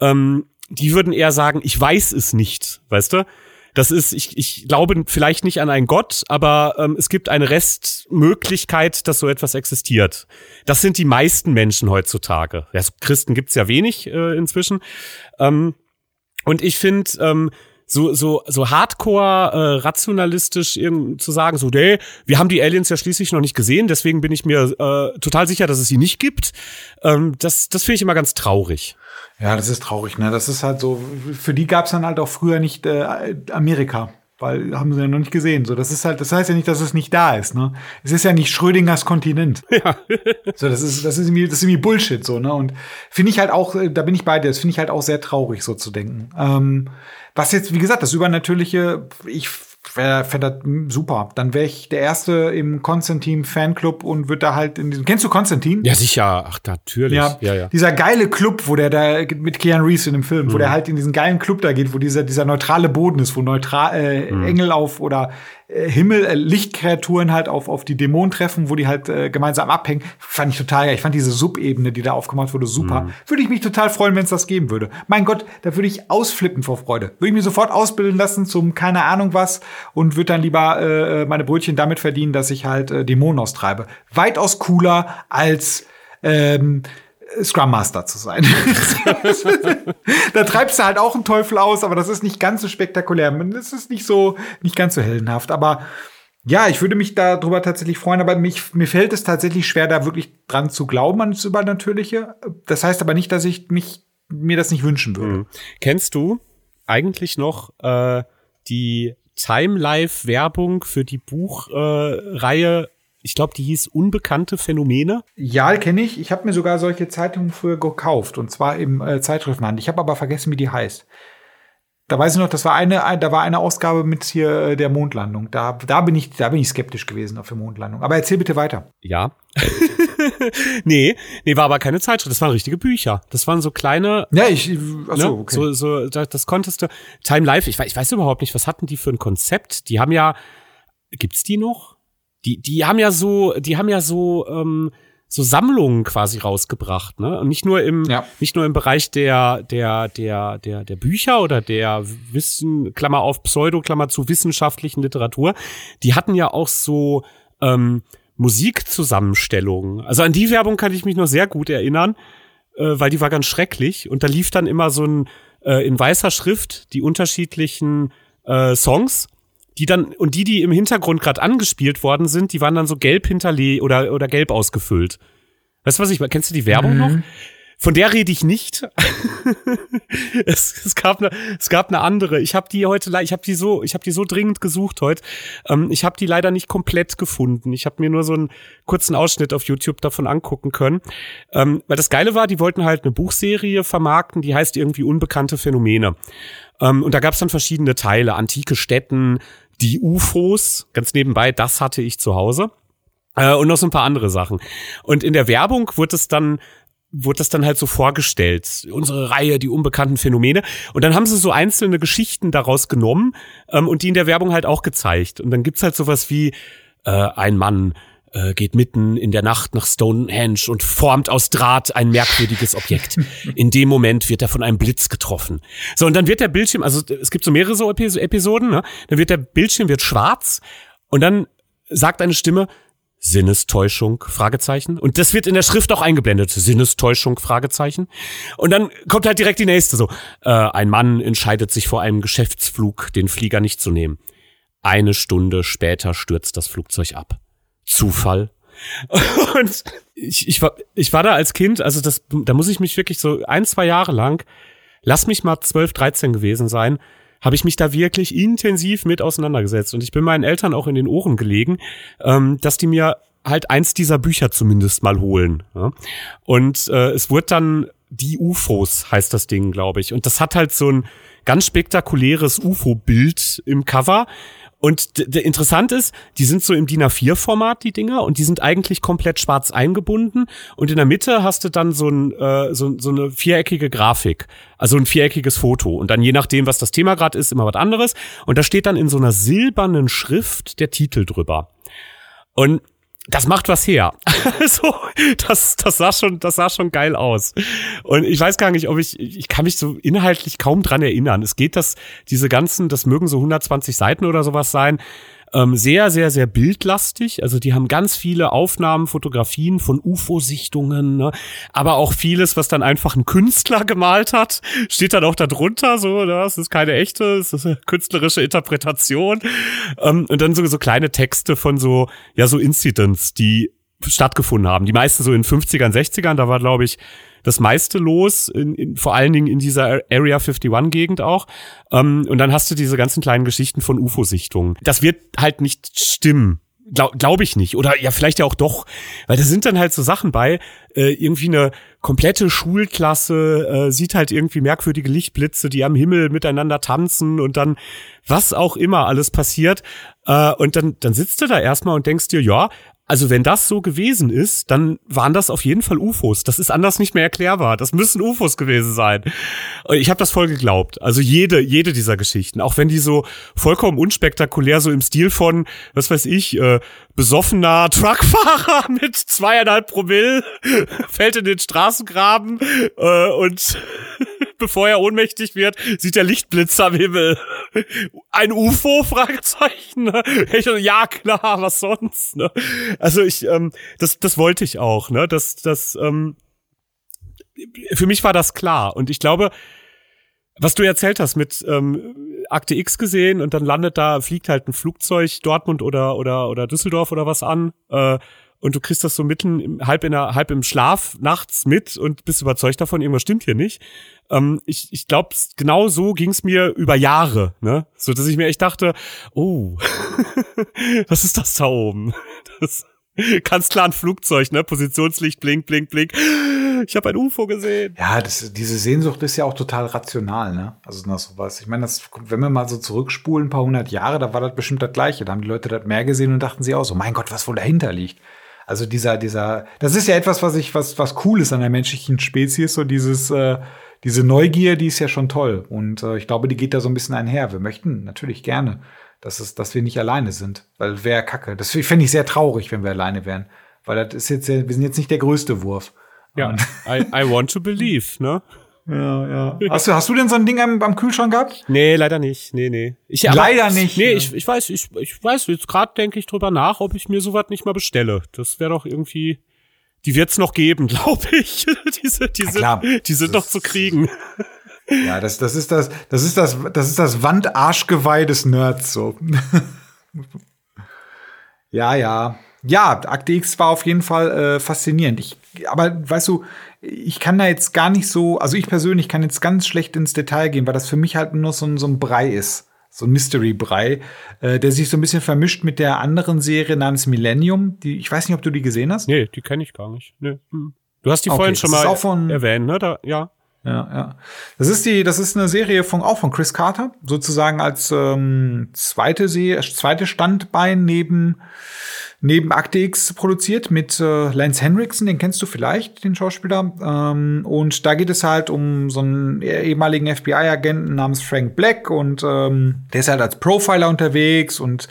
Ähm, die würden eher sagen, ich weiß es nicht, weißt du? Das ist, ich, ich glaube vielleicht nicht an einen Gott, aber ähm, es gibt eine Restmöglichkeit, dass so etwas existiert. Das sind die meisten Menschen heutzutage. Ja, Christen gibt's ja wenig äh, inzwischen. Ähm, und ich finde, ähm, so so so hardcore äh, rationalistisch zu sagen so nee, wir haben die Aliens ja schließlich noch nicht gesehen deswegen bin ich mir äh, total sicher dass es sie nicht gibt. Ähm, das das finde ich immer ganz traurig. Ja das ist traurig ne? Das ist halt so für die gab es dann halt auch früher nicht äh, Amerika weil haben sie ja noch nicht gesehen. So, das ist halt, das heißt ja nicht, dass es nicht da ist. Ne, es ist ja nicht Schrödingers Kontinent. [laughs] Ja. so, das ist, das ist irgendwie, das ist irgendwie Bullshit so. Ne, und finde ich halt auch, äh, da bin ich bei dir. Das finde ich halt auch sehr traurig, so zu denken. Ähm, was jetzt, wie gesagt, das Übernatürliche, ich wäre wär das super. Dann wäre ich der Erste im Konstantin-Fanclub und würde da halt in diesem. Kennst du Konstantin? Ja, sicher. Ach, natürlich. Ja, ja, ja. Dieser geile Club, wo der da mit Keanu Reeves in dem Film, mhm. wo der halt in diesen geilen Club da geht, wo dieser, dieser neutrale Boden ist, wo neutral äh, mhm. Engel auf oder Himmel, äh, Lichtkreaturen halt auf, auf die Dämonen treffen, wo die halt äh, gemeinsam abhängen. Fand ich total geil. Ich fand diese Subebene, die da aufgemacht wurde, super. Mhm. Würde ich mich total freuen, wenn es das geben würde. Mein Gott, da würde ich ausflippen vor Freude. Würde ich mir sofort ausbilden lassen zum keine Ahnung was und würde dann lieber äh, meine Brötchen damit verdienen, dass ich halt äh, Dämonen austreibe. Weitaus cooler als ähm, Scrum Master zu sein. [laughs] da treibst du halt auch einen Teufel aus, aber das ist nicht ganz so spektakulär. Das ist nicht so, nicht ganz so heldenhaft. Aber ja, ich würde mich darüber tatsächlich freuen, aber mich, mir fällt es tatsächlich schwer, da wirklich dran zu glauben an das Übernatürliche. Das heißt aber nicht, dass ich mich, mir das nicht wünschen würde. Mhm. Kennst du eigentlich noch äh, die Time Life Werbung für die Buchreihe ich glaube, die hieß Unbekannte Phänomene. Ja, kenne ich. Ich habe mir sogar solche Zeitungen früher gekauft und zwar im äh, Zeitschriftenhandel. Ich habe aber vergessen, wie die heißt. Da weiß ich noch, das war eine, ein, da war eine Ausgabe mit hier äh, der Mondlandung. Da, da bin ich, da bin ich skeptisch gewesen auf der Mondlandung. Aber erzähl bitte weiter. Ja. [laughs] nee, nee, war aber keine Zeitschrift. Das waren richtige Bücher. Das waren so kleine. Ja, ich, achso, ne? okay. So, so, das, das konntest du. Time Life, ich weiß, ich weiß überhaupt nicht, was hatten die für ein Konzept? Die haben ja, gibt's die noch? Die, die haben ja so, die haben ja so, ähm, so Sammlungen quasi rausgebracht, ne? Und nicht nur im, ja. nicht nur im Bereich der, der, der, der, der Bücher oder der Wissen, Klammer auf Pseudo, Klammer zu wissenschaftlichen Literatur. Die hatten ja auch so, ähm, Musikzusammenstellungen. Also an die Werbung kann ich mich noch sehr gut erinnern, äh, weil die war ganz schrecklich. Und da lief dann immer so ein, äh, in weißer Schrift die unterschiedlichen äh, Songs die dann und die, die im Hintergrund gerade angespielt worden sind, die waren dann so gelb hinterlegt oder oder gelb ausgefüllt. Weißt du was ich? Kennst du die Werbung mhm. noch? Von der rede ich nicht. [laughs] es, es, gab eine, es gab eine andere. Ich habe die heute, ich habe die so, ich habe die so dringend gesucht heute. Ähm, ich habe die leider nicht komplett gefunden. Ich habe mir nur so einen kurzen Ausschnitt auf YouTube davon angucken können. Ähm, weil das Geile war, die wollten halt eine Buchserie vermarkten, die heißt irgendwie unbekannte Phänomene. Ähm, und da gab es dann verschiedene Teile, antike Städten, die UFOs, ganz nebenbei, das hatte ich zu Hause. Äh, und noch so ein paar andere Sachen. Und in der Werbung wurde es dann wurde das dann halt so vorgestellt, unsere Reihe, die unbekannten Phänomene. Und dann haben sie so einzelne Geschichten daraus genommen ähm, und die in der Werbung halt auch gezeigt. Und dann gibt's halt sowas wie äh, ein Mann äh, geht mitten in der Nacht nach Stonehenge und formt aus Draht ein merkwürdiges Objekt. [laughs] In dem Moment wird er von einem Blitz getroffen. So, und dann wird der Bildschirm, also es gibt so mehrere so Episoden, ne? Dann wird der Bildschirm wird schwarz und dann sagt eine Stimme, Sinnestäuschung, Fragezeichen. Und das wird in der Schrift auch eingeblendet. Sinnestäuschung, Fragezeichen. Und dann kommt halt direkt die nächste so. Äh, ein Mann entscheidet sich vor einem Geschäftsflug, den Flieger nicht zu nehmen. Eine Stunde später stürzt das Flugzeug ab. Zufall? [laughs] Und ich, ich, war, ich war da als Kind, also das, da muss ich mich wirklich so ein, zwei Jahre lang, lass mich mal 12, 13 gewesen sein, habe ich mich da wirklich intensiv mit auseinandergesetzt. Und ich bin meinen Eltern auch in den Ohren gelegen, ähm, dass die mir halt eins dieser Bücher zumindest mal holen. Ja? Und äh, es wurde dann die UFOs, heißt das Ding, glaube ich. Und das hat halt so ein ganz spektakuläres UFO-Bild im Cover. Und interessant ist, die sind so im DIN A4-Format, die Dinger, und die sind eigentlich komplett schwarz eingebunden. Und in der Mitte hast du dann so, ein, äh, so, so eine viereckige Grafik, also ein viereckiges Foto. Und dann je nachdem, was das Thema gerade ist, immer was anderes. Und da steht dann in so einer silbernen Schrift der Titel drüber. Und das macht was her. [laughs] Also, das, das sah schon, das sah schon geil aus. Und ich weiß gar nicht, ob ich, ich kann mich so inhaltlich kaum dran erinnern. Es geht das, diese ganzen, das mögen so 120 Seiten oder sowas sein ähm, sehr, sehr, sehr bildlastig. Also die haben ganz viele Aufnahmen, Fotografien von UFO-Sichtungen, ne? aber auch vieles, was dann einfach ein Künstler gemalt hat, steht dann auch da drunter. So, ne? das ist keine echte, das ist eine künstlerische Interpretation. Ähm, und dann so, so kleine Texte von so, ja, so Incidents, die stattgefunden haben. Die meisten so in 50ern, 60ern, da war, glaube ich, das meiste los, in, in, vor allen Dingen in dieser Area 51-Gegend auch. Ähm, und dann hast du diese ganzen kleinen Geschichten von UFO-Sichtungen. Das wird halt nicht stimmen. Glaube glaub ich nicht. Oder ja, vielleicht ja auch doch. Weil da sind dann halt so Sachen bei, äh, irgendwie eine komplette Schulklasse äh, sieht halt irgendwie merkwürdige Lichtblitze, die am Himmel miteinander tanzen und dann was auch immer alles passiert. Äh, und dann, dann sitzt du da erstmal und denkst dir, ja, also wenn das so gewesen ist, dann waren das auf jeden Fall UFOs. Das ist anders nicht mehr erklärbar. Das müssen UFOs gewesen sein. Ich habe das voll geglaubt. Also jede, jede dieser Geschichten, auch wenn die so vollkommen unspektakulär so im Stil von, was weiß ich, äh, besoffener Truckfahrer [laughs] mit zweieinhalb Promille [laughs] fällt in den Straßengraben äh, und bevor er ohnmächtig wird, sieht er Lichtblitze am Himmel. Ein UFO? Fragezeichen. Ne? Ich, ja klar, was sonst? Ne? Also ich, ähm, das, das wollte ich auch. Ne, das, das, ähm, für mich war das klar und ich glaube, was du erzählt hast mit ähm, Akte X gesehen und dann landet da, fliegt halt ein Flugzeug Dortmund oder oder oder Düsseldorf oder was an äh, und du kriegst das so mitten halb in der, halb im Schlaf nachts mit und bist überzeugt davon, irgendwas stimmt hier nicht. Ähm, ich ich glaube, genau so ging's mir über Jahre, ne? So dass ich mir echt dachte, oh, [laughs] was ist das da oben? Das, [laughs] Ganz klar ein Flugzeug, ne? Positionslicht, blink, blink, blink. Ich habe ein UFO gesehen. Ja, das, diese Sehnsucht ist ja auch total rational, ne? Also nach sowas. Ich meine, das, wenn wir mal so zurückspulen, ein paar hundert Jahre, da war das bestimmt das Gleiche. Da haben die Leute das mehr gesehen und dachten sie auch so, mein Gott, was wohl dahinter liegt. Also dieser, dieser, das ist ja etwas, was ich, was, was cool ist an der menschlichen Spezies, so dieses, äh, diese Neugier, die ist ja schon toll. Und äh, ich glaube, die geht da so ein bisschen einher. Wir möchten natürlich gerne dass, es, dass wir nicht alleine sind. Weil wäre kacke. Das fände ich sehr traurig, wenn wir alleine wären. Weil das ist jetzt, wir sind jetzt nicht der größte Wurf. Ja, I, I want to believe, ne? [laughs] Ja, ja. Hast du, hast du denn so ein Ding am, am Kühlschrank gehabt? Nee, leider nicht. Nee, nee. Ich, aber, leider nicht. Nee, ich, ich weiß, ich, ich weiß, jetzt gerade denke ich drüber nach, ob ich mir sowas nicht mal bestelle. Das wäre doch irgendwie. Die wird's noch geben, [laughs] glaube ich. diese, diese, ja, die sind noch zu kriegen. Ja, das, das ist das, das ist das, das ist das Wandarschgeweih des Nerds, so. [laughs] ja, ja. Ja, Akte X war auf jeden Fall äh, faszinierend. Ich, aber weißt du, ich kann da jetzt gar nicht so, also ich persönlich kann jetzt ganz schlecht ins Detail gehen, weil das für mich halt nur so ein, so ein Brei ist. So ein Mystery-Brei, äh, der sich so ein bisschen vermischt mit der anderen Serie namens Millennium. Die, ich weiß nicht, ob du die gesehen hast. Nee, die kenne ich gar nicht. Nee. Hm. Du hast die okay, vorhin schon mal erwähnt, ne? Da, ja. Ja, ja. Das ist die, das ist eine Serie von auch von Chris Carter, sozusagen als ähm, zweite Serie, zweite Standbein neben neben Akte X produziert mit äh, Lance Henriksen, den kennst du vielleicht, den Schauspieler. Ähm, und da geht es halt um so einen ehemaligen FBI-Agenten namens Frank Black und ähm, der ist halt als Profiler unterwegs und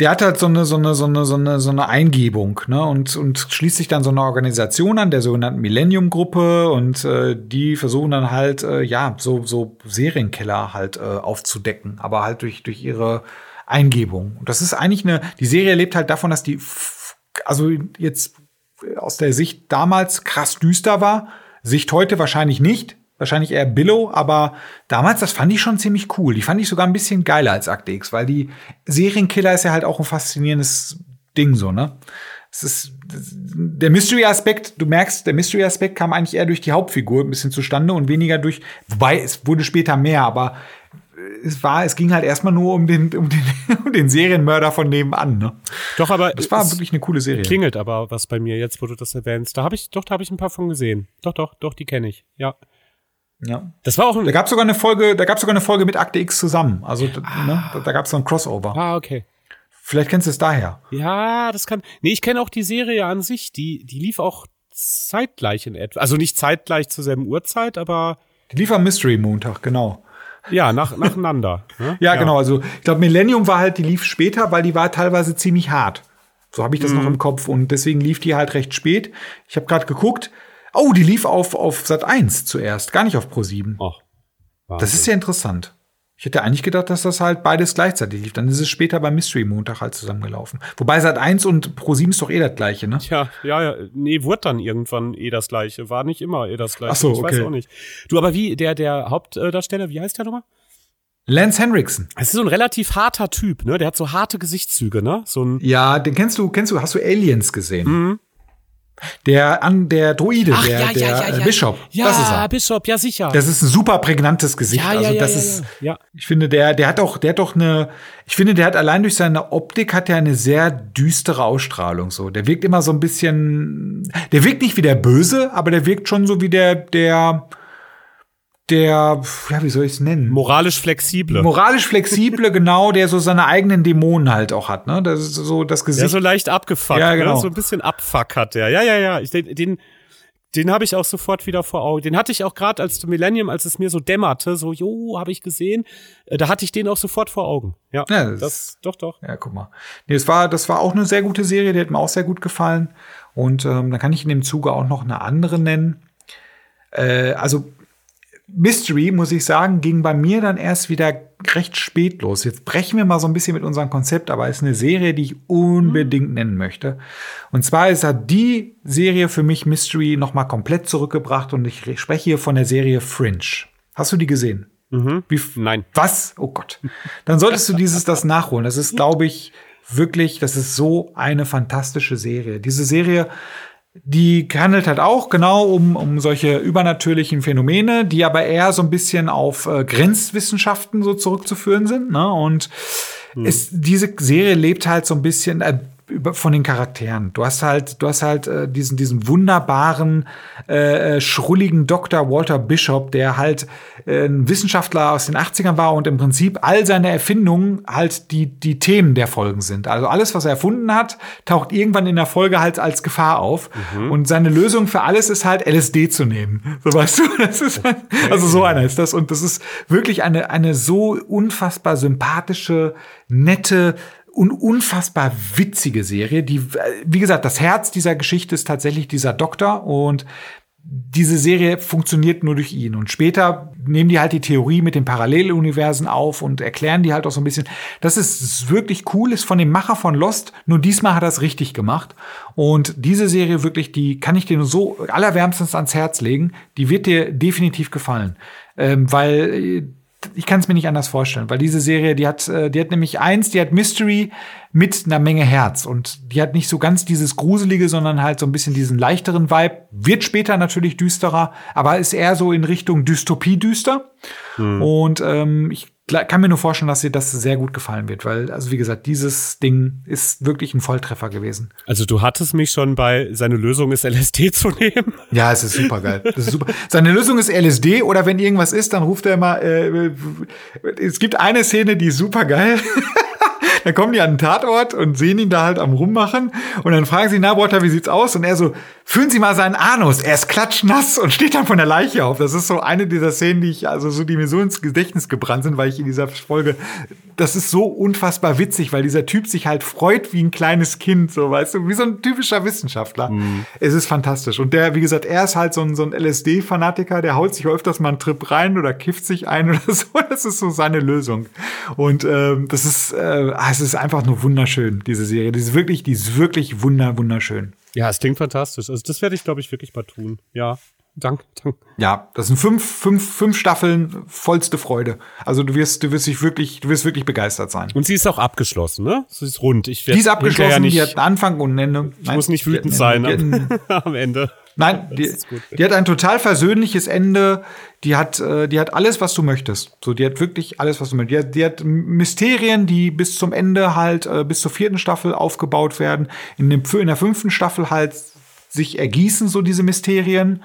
der hat halt so eine, so eine, so eine, so eine, so eine Eingebung, ne? Und, und schließt sich dann so eine Organisation an, der sogenannten Millennium-Gruppe, und äh, die versuchen dann halt, äh, ja, so, so Serienkiller halt äh, aufzudecken, aber halt durch, durch ihre Eingebung. Und das ist eigentlich eine, die Serie lebt halt davon, dass die, also jetzt aus der Sicht damals krass düster war, Sicht heute wahrscheinlich nicht, wahrscheinlich eher Billow, aber damals, das fand ich schon ziemlich cool. Die fand ich sogar ein bisschen geiler als Akte X, weil die Serienkiller ist ja halt auch ein faszinierendes Ding so, ne? Es ist der Mystery-Aspekt, du merkst, der Mystery-Aspekt kam eigentlich eher durch die Hauptfigur ein bisschen zustande und weniger durch, wobei es wurde später mehr, aber es war, es ging halt erstmal nur um den, um den, [laughs] um den Serienmörder von nebenan. Ne? Doch, aber das war wirklich eine coole Serie. Klingelt aber was bei mir jetzt, wo du das erwähnst. Da habe ich, doch, da habe ich ein paar von gesehen. Doch, doch, doch, die kenne ich. Ja. Ja. Das war auch ein Da gab sogar eine Folge, da gab sogar eine Folge mit Akte X zusammen. Also ah. ne, da, da gab es so ein Crossover. Ah, okay. Vielleicht kennst du es daher. Ja, das kann. Nee, ich kenne auch die Serie an sich. Die, die lief auch zeitgleich in etwa. Also nicht zeitgleich zur selben Uhrzeit, aber. Die lief am Mystery Montag, genau. Ja, nach, nacheinander. ne? ja, ja, genau. Also ich glaube, Millennium war halt, die lief später, weil die war teilweise ziemlich hart. So habe ich das mhm. noch im Kopf und deswegen lief die halt recht spät. Ich habe gerade geguckt. Oh, die lief auf, auf Sat 1 zuerst, gar nicht auf Pro 7. Oh, das ist ja interessant. Ich hätte eigentlich gedacht, dass das halt beides gleichzeitig lief. Dann ist es später beim Mystery Montag halt zusammengelaufen. Wobei Sat 1 und Pro 7 ist doch eh das gleiche, ne? Tja, ja, ja. Nee, wurde dann irgendwann eh das gleiche. War nicht immer eh das gleiche. Ach so, ich okay. weiß auch nicht. Du, aber wie, der, der Hauptdarsteller, wie heißt der nochmal? Lance Henriksen. Es ist so ein relativ harter Typ, ne? Der hat so harte Gesichtszüge, ne? So ein ja, den kennst du, kennst du, hast du Aliens gesehen? Mhm. Der an der Druide, Ach, der, ja, der ja, ja, Bishop. Ja, das ist er. Bishop, ja sicher. Das ist ein super prägnantes Gesicht. Ja, also das ist, ich finde, der, der hat auch, der hat doch eine, ich finde, der hat allein durch seine Optik hat er eine sehr düstere Ausstrahlung. So, der wirkt immer so ein bisschen, der wirkt nicht wie der Böse, aber der wirkt schon so wie der, der, der, ja, wie soll ich es nennen? Moralisch flexible. Moralisch flexible, [laughs] genau, der so seine eigenen Dämonen halt auch hat, ne? Das ist so das Gesicht. Der so leicht abgefuckt, ja, genau. ne? so ein bisschen Abfuck hat der. Ja, ja, ja. Ich, den, den, den habe ich auch sofort wieder vor Augen. Den hatte ich auch gerade als Millennium, als es mir so dämmerte, so, jo, habe ich gesehen. Äh, da hatte ich den auch sofort vor Augen. Ja, ja das, das, doch, doch. Ja, guck mal. Nee, das war, das war auch eine sehr gute Serie, die hat mir auch sehr gut gefallen. Und ähm, dann kann ich in dem Zuge auch noch eine andere nennen. Äh, also Mystery, muss ich sagen, ging bei mir dann erst wieder recht spät los. Jetzt brechen wir mal so ein bisschen mit unserem Konzept, aber es ist eine Serie, die ich unbedingt mhm. nennen möchte. Und zwar ist hat die Serie für mich Mystery noch mal komplett zurückgebracht und ich spreche hier von der Serie Fringe. Hast du die gesehen? Mhm. Wie, Nein. Was? Oh Gott. Dann solltest du dieses das nachholen. Das ist, [laughs] glaube ich, wirklich, das ist so eine fantastische Serie. Diese Serie die handelt halt auch genau um, um solche übernatürlichen Phänomene, die aber eher so ein bisschen auf äh, Grenzwissenschaften so zurückzuführen sind. Ne? Und hm. es, diese Serie lebt halt so ein bisschen, äh, von den Charakteren. Du hast halt, du hast halt äh, diesen, diesen wunderbaren, äh, äh, schrulligen Dr. Walter Bishop, der halt äh, ein Wissenschaftler aus den 80ern war und im Prinzip all seine Erfindungen halt die, die Themen der Folgen sind. Also alles, was er erfunden hat, taucht irgendwann in der Folge halt als Gefahr auf. Mhm. Und seine Lösung für alles ist halt LSD zu nehmen. So weißt du, das ist halt, also so einer ist das. Und das ist wirklich eine, eine so unfassbar sympathische, nette, und unfassbar witzige Serie. Die, wie gesagt, das Herz dieser Geschichte ist tatsächlich dieser Doktor und diese Serie funktioniert nur durch ihn. Und später nehmen die halt die Theorie mit den Paralleluniversen auf und erklären die halt auch so ein bisschen. Das ist wirklich cool, ist von dem Macher von Lost. Nur diesmal hat er es richtig gemacht. Und diese Serie wirklich, die kann ich dir nur so allerwärmstens ans Herz legen. Die wird dir definitiv gefallen. Ähm, weil äh, ich kann es mir nicht anders vorstellen, weil diese Serie, die hat, äh, die hat nämlich eins, die hat Mystery mit einer Menge Herz und die hat nicht so ganz dieses Gruselige, sondern halt so ein bisschen diesen leichteren Vibe. Wird später natürlich düsterer, aber ist eher so in Richtung Dystopie düster. Mhm. Und ähm, ich kann mir nur vorstellen, dass dir das sehr gut gefallen wird, weil, also wie gesagt, dieses Ding ist wirklich ein Volltreffer gewesen. Also du hattest mich schon bei, seine Lösung ist LSD [laughs] zu nehmen. Ja, es ist super geil. Das ist super. Seine Lösung ist LSD oder wenn irgendwas ist, dann ruft er immer, äh, es gibt eine Szene, die ist super geil. [laughs] dann kommen die an den Tatort und sehen ihn da halt am rummachen und dann fragen sie, na, Walter, wie sieht's aus? Und er so, führen Sie mal seinen Anus. Er ist klatschnass und steht dann von der Leiche auf. Das ist so eine dieser Szenen, die ich, also so, die mir so ins Gedächtnis gebrannt sind, weil ich in dieser Folge, das ist so unfassbar witzig, weil dieser Typ sich halt freut wie ein kleines Kind, so, weißt du, wie so ein typischer Wissenschaftler. Mhm. Es ist fantastisch. Und der, wie gesagt, er ist halt so ein, so ein LSD-Fanatiker, der haut sich öfters mal einen Trip rein oder kifft sich ein [laughs] oder so. Das ist so seine Lösung. Und ähm, das ist, äh, es ist einfach nur wunderschön, diese Serie. Die ist wirklich, die ist wirklich wunder, wunderschön. Ja, es klingt fantastisch. Also das werde ich, glaube ich, wirklich mal tun. Ja. Dank, dank. Ja, das sind fünf, fünf, fünf Staffeln, vollste Freude. Also du wirst, du wirst dich wirklich, du wirst wirklich begeistert sein. Und sie ist auch abgeschlossen, ne? Sie ist rund. Ich die ist abgeschlossen, ja nicht, die hat Anfang und Ende. Ich Nein, muss nicht wütend sein am Ende. [laughs] Nein, die, die, hat ein total versöhnliches Ende. Die hat, äh, die hat alles, was du möchtest. So, die hat wirklich alles, was du möchtest. Die hat, die hat Mysterien, die bis zum Ende halt, äh, bis zur vierten Staffel aufgebaut werden. In, dem, in der fünften Staffel halt sich ergießen, so diese Mysterien.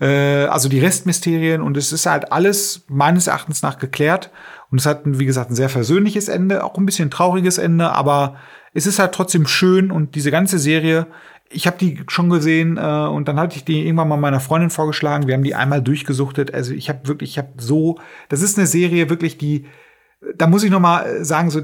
Äh, also die Restmysterien. Und es ist halt alles meines Erachtens nach geklärt. Und es hat, wie gesagt, ein sehr versöhnliches Ende, auch ein bisschen trauriges Ende, aber es ist halt trotzdem schön und diese ganze Serie ich habe die schon gesehen äh, und dann hatte ich die irgendwann mal meiner Freundin vorgeschlagen. Wir haben die einmal durchgesuchtet. Also ich habe wirklich, ich habe so, das ist eine Serie wirklich, die, da muss ich noch mal sagen, so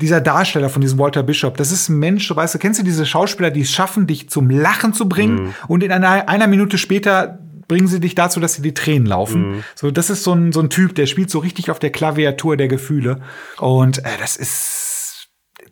dieser Darsteller von diesem Walter Bishop, das ist ein Mensch, weißt du, kennst du diese Schauspieler, die es schaffen, dich zum Lachen zu bringen mhm. und in einer, einer Minute später bringen sie dich dazu, dass sie die Tränen laufen. Mhm. So, das ist so ein, so ein Typ, der spielt so richtig auf der Klaviatur der Gefühle und äh, das ist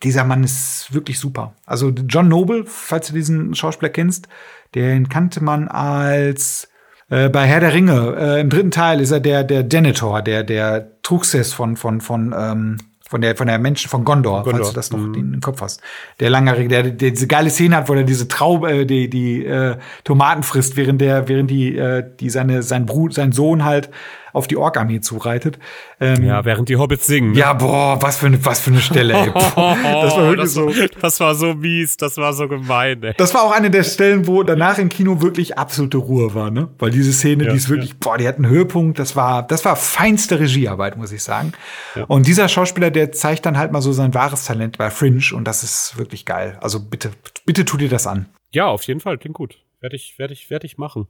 dieser Mann ist wirklich super. Also John Noble, falls du diesen Schauspieler kennst, den kannte man als äh, bei Herr der Ringe. Äh, Im dritten Teil ist er der der Denethor, der der Truxes von von von ähm, von der von der Menschen von Gondor, Gondor. falls du das noch mhm. in den Kopf hast. Der langjährige, der, der diese geile Szene hat, wo er diese Traube, äh, die die äh, Tomaten frisst, während der während die äh, die seine sein Bruder, sein Sohn halt auf die Ork-Armee zureitet. Ähm, ja, während die Hobbits singen. Ne? Ja, boah, was für eine, was für eine Stelle, ey. Boah, [laughs] das war wirklich das, so. Das war so mies, das war so gemein, ey. Das war auch eine der Stellen, wo danach im Kino wirklich absolute Ruhe war, ne? Weil diese Szene, ja, die ist wirklich, ja. boah, die hat einen Höhepunkt. Das war, das war feinste Regiearbeit, muss ich sagen. Ja. Und dieser Schauspieler, der zeigt dann halt mal so sein wahres Talent bei Fringe und das ist wirklich geil. Also bitte, bitte tu dir das an. Ja, auf jeden Fall, klingt gut. Werde ich, werde ich, werde ich machen.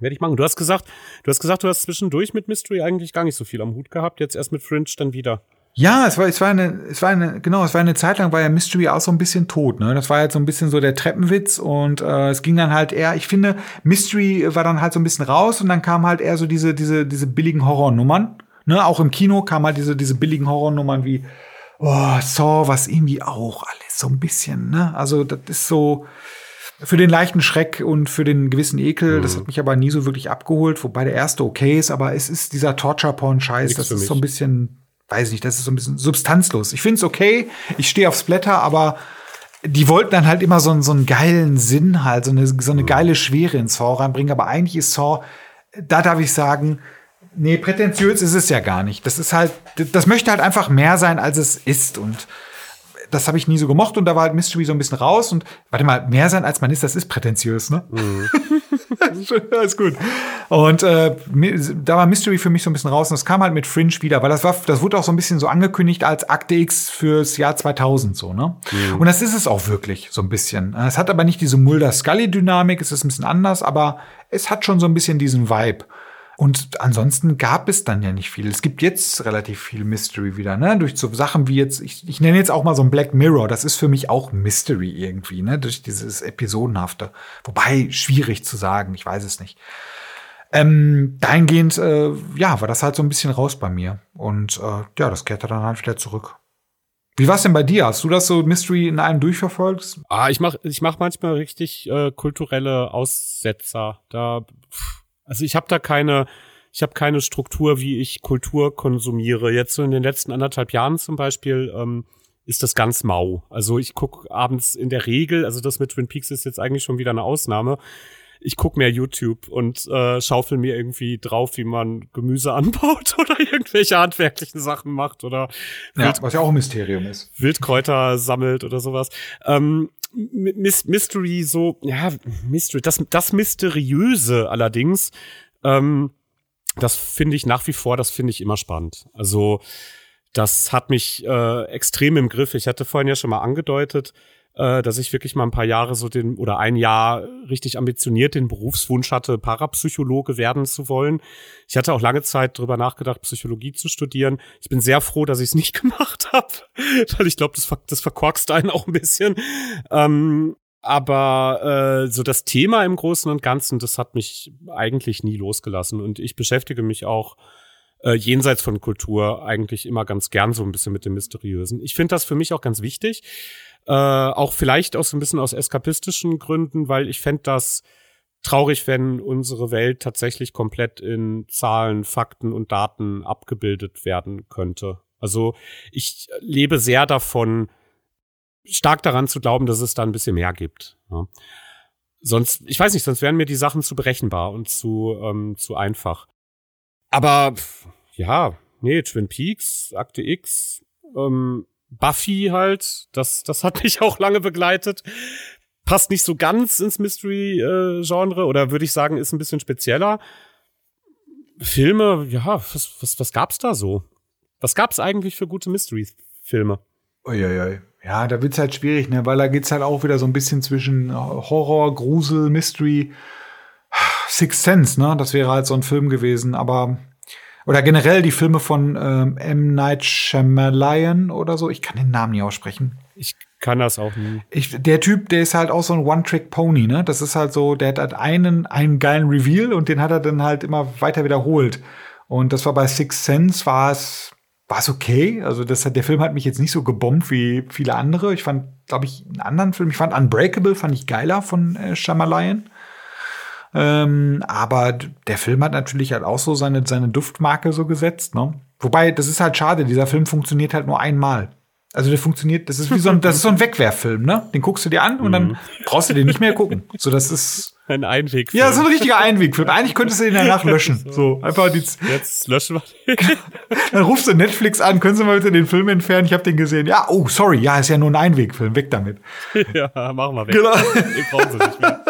Werde ich machen. Du hast gesagt, du hast gesagt, du hast zwischendurch mit Mystery eigentlich gar nicht so viel am Hut gehabt, jetzt erst mit Fringe dann wieder. Ja, es war, es war eine, es war eine, genau, es war eine Zeit lang war ja Mystery auch so ein bisschen tot, ne? Das war halt so ein bisschen so der Treppenwitz und äh, es ging dann halt eher, ich finde, Mystery war dann halt so ein bisschen raus und dann kam halt eher so diese, diese, diese billigen Horrornummern. Ne? Auch im Kino kam halt diese, diese billigen Horrornummern wie oh, Saw, was irgendwie auch alles so ein bisschen, ne? Also, das ist so, für den leichten Schreck und für den gewissen Ekel. Mhm. Das hat mich aber nie so wirklich abgeholt, wobei der erste okay ist, aber es ist dieser Torture-Porn-Scheiß, das ist so ein bisschen, weiß ich nicht, das ist so ein bisschen substanzlos. Ich finde es okay, ich stehe aufs Blätter, aber die wollten dann halt immer so, so einen geilen Sinn halt, so eine, so eine mhm. geile Schwere in Saw reinbringen, aber eigentlich ist Saw, da darf ich sagen, nee, prätentiös ist es ja gar nicht. Das ist halt, das möchte halt einfach mehr sein, als es ist und das habe ich nie so gemocht und da war halt Mystery so ein bisschen raus und warte mal, mehr sein als man ist, das ist prätentiös, ne? Mhm. [laughs] Alles gut. Und äh, da war Mystery für mich so ein bisschen raus und das kam halt mit Fringe wieder, weil das war, das wurde auch so ein bisschen so angekündigt als Akte X fürs Jahr 2000 so, ne? Mhm. Und das ist es auch wirklich so ein bisschen. Es hat aber nicht diese Mulder-Scully-Dynamik, es ist ein bisschen anders, aber es hat schon so ein bisschen diesen Vibe. Und ansonsten gab es dann ja nicht viel. Es gibt jetzt relativ viel Mystery wieder, ne? Durch so Sachen wie jetzt, ich, ich nenne jetzt auch mal so ein Black Mirror, das ist für mich auch Mystery irgendwie, ne? Durch dieses Episodenhafte. Wobei, schwierig zu sagen, ich weiß es nicht. Ähm, dahingehend, äh, ja, war das halt so ein bisschen raus bei mir. Und äh, ja, das kehrte dann halt wieder zurück. Wie war's denn bei dir? Hast du das so Mystery in einem durchverfolgt? Ah, ich mach, ich mach manchmal richtig äh, kulturelle Aussetzer. Da pff also ich habe da keine, ich habe keine Struktur, wie ich Kultur konsumiere. Jetzt so in den letzten anderthalb Jahren zum Beispiel ähm, ist das ganz mau. Also ich guck abends in der Regel, also das mit Twin Peaks ist jetzt eigentlich schon wieder eine Ausnahme. Ich guck mehr YouTube und äh, schaufel mir irgendwie drauf, wie man Gemüse [laughs] anbaut oder irgendwelche handwerklichen Sachen macht oder ja, Wild was ja auch ein Mysterium ist. Wildkräuter sammelt oder sowas. Ähm, Mystery so, ja, Mystery, das, das Mysteriöse allerdings, ähm, das finde ich nach wie vor, das finde ich immer spannend. Also, das hat mich äh, extrem im Griff. Ich hatte vorhin ja schon mal angedeutet, äh, dass ich wirklich mal ein paar Jahre so den oder ein Jahr richtig ambitioniert den Berufswunsch hatte, Parapsychologe werden zu wollen. Ich hatte auch lange Zeit drüber nachgedacht, Psychologie zu studieren. Ich bin sehr froh, dass ich es nicht [laughs] gemacht habe, weil ich glaube, das, das verkorkst einen auch ein bisschen. Ähm, aber äh, so das Thema im Großen und Ganzen, das hat mich eigentlich nie losgelassen. Und ich beschäftige mich auch äh, jenseits von Kultur eigentlich immer ganz gern so ein bisschen mit dem Mysteriösen. Ich finde das für mich auch ganz wichtig. Äh, auch vielleicht auch so ein bisschen aus eskapistischen Gründen, weil ich fände das traurig, wenn unsere Welt tatsächlich komplett in Zahlen, Fakten und Daten abgebildet werden könnte. Also ich lebe sehr davon, stark daran zu glauben, dass es da ein bisschen mehr gibt. Ja. Sonst, ich weiß nicht, sonst wären mir die Sachen zu berechenbar und zu, ähm, zu einfach. Aber ja, nee, Twin Peaks, Akte X, ähm, Buffy halt, das, das hat [laughs] mich auch lange begleitet. Passt nicht so ganz ins Mystery-Genre äh, oder würde ich sagen, ist ein bisschen spezieller. Filme, ja, was, was, was gab's da so? Was gab's eigentlich für gute Mystery-Filme? Uiuiui. Ja, da wird's halt schwierig, ne? weil da geht's halt auch wieder so ein bisschen zwischen Horror, Grusel, Mystery, Sixth Sense, ne? Das wäre halt so ein Film gewesen, aber oder generell die Filme von ähm, M. Night Shyamalan oder so. Ich kann den Namen nicht aussprechen. Ich kann das auch nie. Ich, der Typ, der ist halt auch so ein One-Trick-Pony, ne? Das ist halt so, der hat halt einen, einen geilen Reveal und den hat er dann halt immer weiter wiederholt. Und das war bei Six Sense, war es, war es okay. Also das hat, der Film hat mich jetzt nicht so gebombt wie viele andere. Ich fand, glaube ich, einen anderen Film. Ich fand Unbreakable, fand ich geiler von äh, Shyamalan. Ähm, aber der Film hat natürlich halt auch so seine, seine Duftmarke so gesetzt, ne? Wobei, das ist halt schade, dieser Film funktioniert halt nur einmal. Also der funktioniert, das ist wie so ein, das ist so ein [laughs] Wegwerffilm, ne? Den guckst du dir an und dann mhm. brauchst du den nicht mehr gucken. So, das ist [laughs] ein Einwegfilm. Ja, so ein richtiger Einwegfilm. Eigentlich könntest du den danach [laughs] löschen. So, einfach die Jetzt löschen wir den. Dann rufst du Netflix an, können Sie mal bitte den Film entfernen? Ich habe den gesehen. Ja, oh, sorry, ja, ist ja nur ein Einwegfilm. Weg damit. Ja, machen wir weg. Genau. Den brauchen Sie nicht mehr.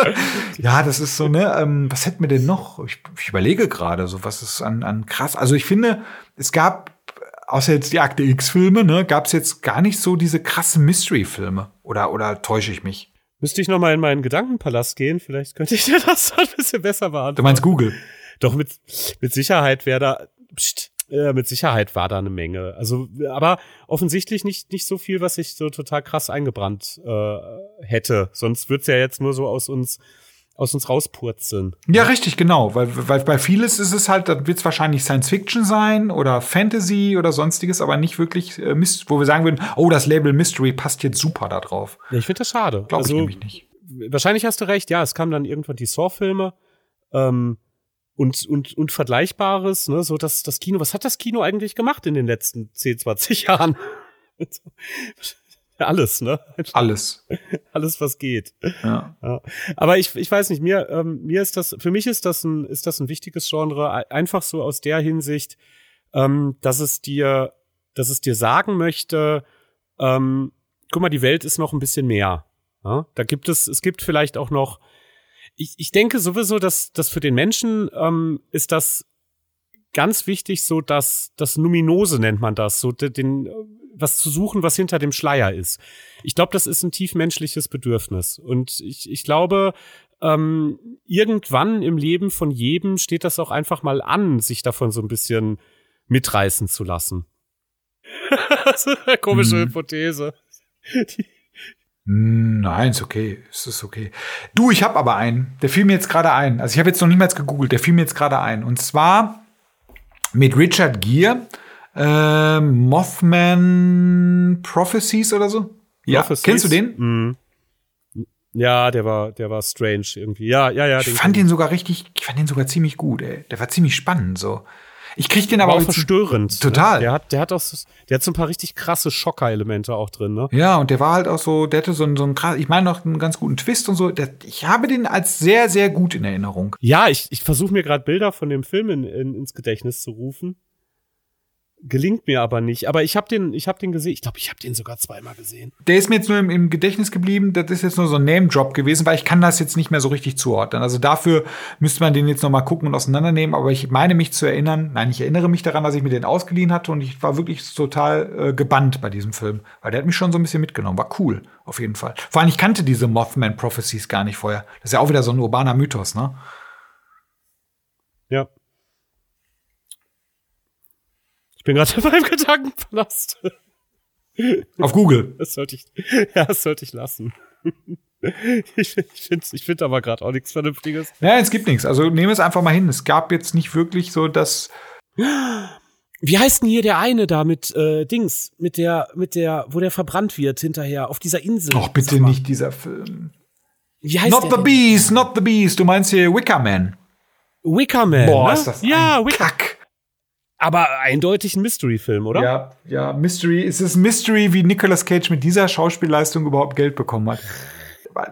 Ja, das ist so, ne, ähm, was hätten wir denn noch? Ich, ich überlege gerade, so was ist an, an krass. Also ich finde, es gab außer jetzt die Akte X-Filme, ne, gab es jetzt gar nicht so diese krassen Mystery-Filme. Oder, oder täusche ich mich? Müsste ich noch mal in meinen Gedankenpalast gehen, vielleicht könnte ich [laughs] dir das ein bisschen besser beantworten. Du meinst Google? Doch, mit, mit Sicherheit wäre da, pst, äh, mit Sicherheit war da eine Menge. Also, aber offensichtlich nicht, nicht so viel, was ich so total krass eingebrannt äh, hätte. Sonst wird's ja jetzt nur so aus uns aus uns rauspurzeln. Ja, richtig, genau. Weil, weil bei vieles ist es halt, dann wird es wahrscheinlich Science Fiction sein oder Fantasy oder sonstiges, aber nicht wirklich, äh, wo wir sagen würden, oh, das Label Mystery passt jetzt super da drauf. Ja, ich finde das schade. Glaube also, ich nämlich nicht. Wahrscheinlich hast du recht, ja, es kamen dann irgendwann die Saw-Filme ähm, und, und, und Vergleichbares, ne, so dass das Kino, was hat das Kino eigentlich gemacht in den letzten 10, 20 [laughs] Jahren? Alles, ne? Alles. [laughs] Alles, was geht. Ja. ja. Aber ich, ich weiß nicht, mir, ähm, mir ist das, für mich ist das ein, ist das ein wichtiges Genre, einfach so aus der Hinsicht, ähm, dass es dir, dass es dir sagen möchte, ähm, guck mal, die Welt ist noch ein bisschen mehr. Ja? Da gibt es, es gibt vielleicht auch noch, ich, ich denke sowieso, dass, dass für den Menschen ähm, ist das ganz wichtig, so dass das Numinose nennt man das, so den, was zu suchen, was hinter dem Schleier ist. Ich glaube, das ist ein tiefmenschliches Bedürfnis. Und ich, ich glaube, ähm, irgendwann im Leben von jedem steht das auch einfach mal an, sich davon so ein bisschen mitreißen zu lassen. [laughs] Komische hm. Hypothese. Hm, nein, ist okay. Es ist okay. Du, ich habe aber einen. Der fiel mir jetzt gerade ein. Also ich habe jetzt noch niemals gegoogelt. Der fiel mir jetzt gerade ein. Und zwar mit Richard Gere äh, Mothman Prophecies oder so? Ja, Prophecies? kennst du den? Mhm. Ja, der war, der war strange irgendwie. Ja, ja, ja. Ich fand den sogar richtig, ich fand den sogar ziemlich gut, ey. Der war ziemlich spannend, so. Ich krieg den aber, aber auch verstörend. Ne? Total. Ne? Der hat, der hat auch, der hat so ein paar richtig krasse Schocker-Elemente auch drin, ne? Ja, und der war halt auch so, der hatte so einen, so einen krass, ich meine noch einen ganz guten Twist und so. Der, ich habe den als sehr, sehr gut in Erinnerung. Ja, ich, ich versuche mir gerade Bilder von dem Film in, in, ins Gedächtnis zu rufen. Gelingt mir aber nicht. Aber ich habe den, ich habe den gesehen. Ich glaube, ich habe den sogar zweimal gesehen. Der ist mir jetzt nur im, im, Gedächtnis geblieben. Das ist jetzt nur so ein Name-Drop gewesen, weil ich kann das jetzt nicht mehr so richtig zuordnen. Also dafür müsste man den jetzt noch mal gucken und auseinandernehmen. Aber ich meine mich zu erinnern, nein, ich erinnere mich daran, dass ich mir den ausgeliehen hatte und ich war wirklich total äh, gebannt bei diesem Film, weil der hat mich schon so ein bisschen mitgenommen. War cool, auf jeden Fall. Vor allem, ich kannte diese Mothman Prophecies gar nicht vorher. Das ist ja auch wieder so ein urbaner Mythos, ne? Ja. Bin gerade [laughs] beim Gedankenpalast. Auf Google. Das sollte ich, ja, das sollte ich lassen. [laughs] Ich, ich finde ich find aber gerade auch nichts Vernünftiges. Ja, es gibt nichts. Also nehme es einfach mal hin. Es gab jetzt nicht wirklich so das. Wie heißt denn hier der eine da mit äh, Dings, mit der, mit der, wo der verbrannt wird hinterher auf dieser Insel? Ach, bitte nicht dieser Film. Wie heißt not der the Beast, not the Beast. Du meinst hier Wickerman. Wickerman. Boah, ne? ist das ja, ein Wicker Kack. Aber eindeutig ein Mystery-Film, oder? Ja, ja, Mystery. Es ist Mystery, wie Nicolas Cage mit dieser Schauspielleistung überhaupt Geld bekommen hat. [laughs]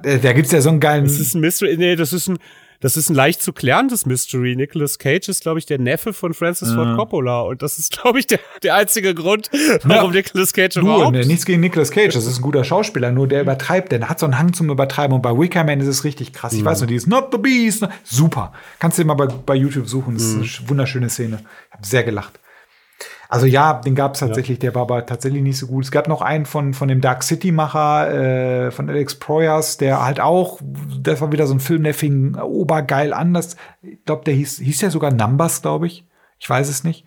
Da, gibt's ja so einen geilen. Das ist ein Mystery. Nee, das ist ein, das ist ein leicht zu klärendes Mystery. Nicolas Cage ist, glaube ich, der Neffe von Francis Ford Mhm. Coppola. Und das ist, glaube ich, der, der einzige Grund, warum Nicolas Cage Du, überhaupt. ne, nichts gegen Nicolas Cage, das ist ein guter Schauspieler, nur der übertreibt, der hat so einen Hang zum Übertreiben und bei Wickerman ist es richtig krass. Ich weiß nur, die ist Not the Beast. Super. Kannst du dir mal bei, bei YouTube suchen, das ist eine sch- wunderschöne Szene. Ich habe sehr gelacht. Also ja, den gab es tatsächlich, der war aber tatsächlich nicht so gut. Es gab noch einen von, von dem Dark City-Macher, äh, von Alex Proyas, der halt auch, das war wieder so ein Film, der fing obergeil an. Das, ich glaube, der hieß, hieß ja sogar Numbers, glaube ich. Ich weiß es nicht.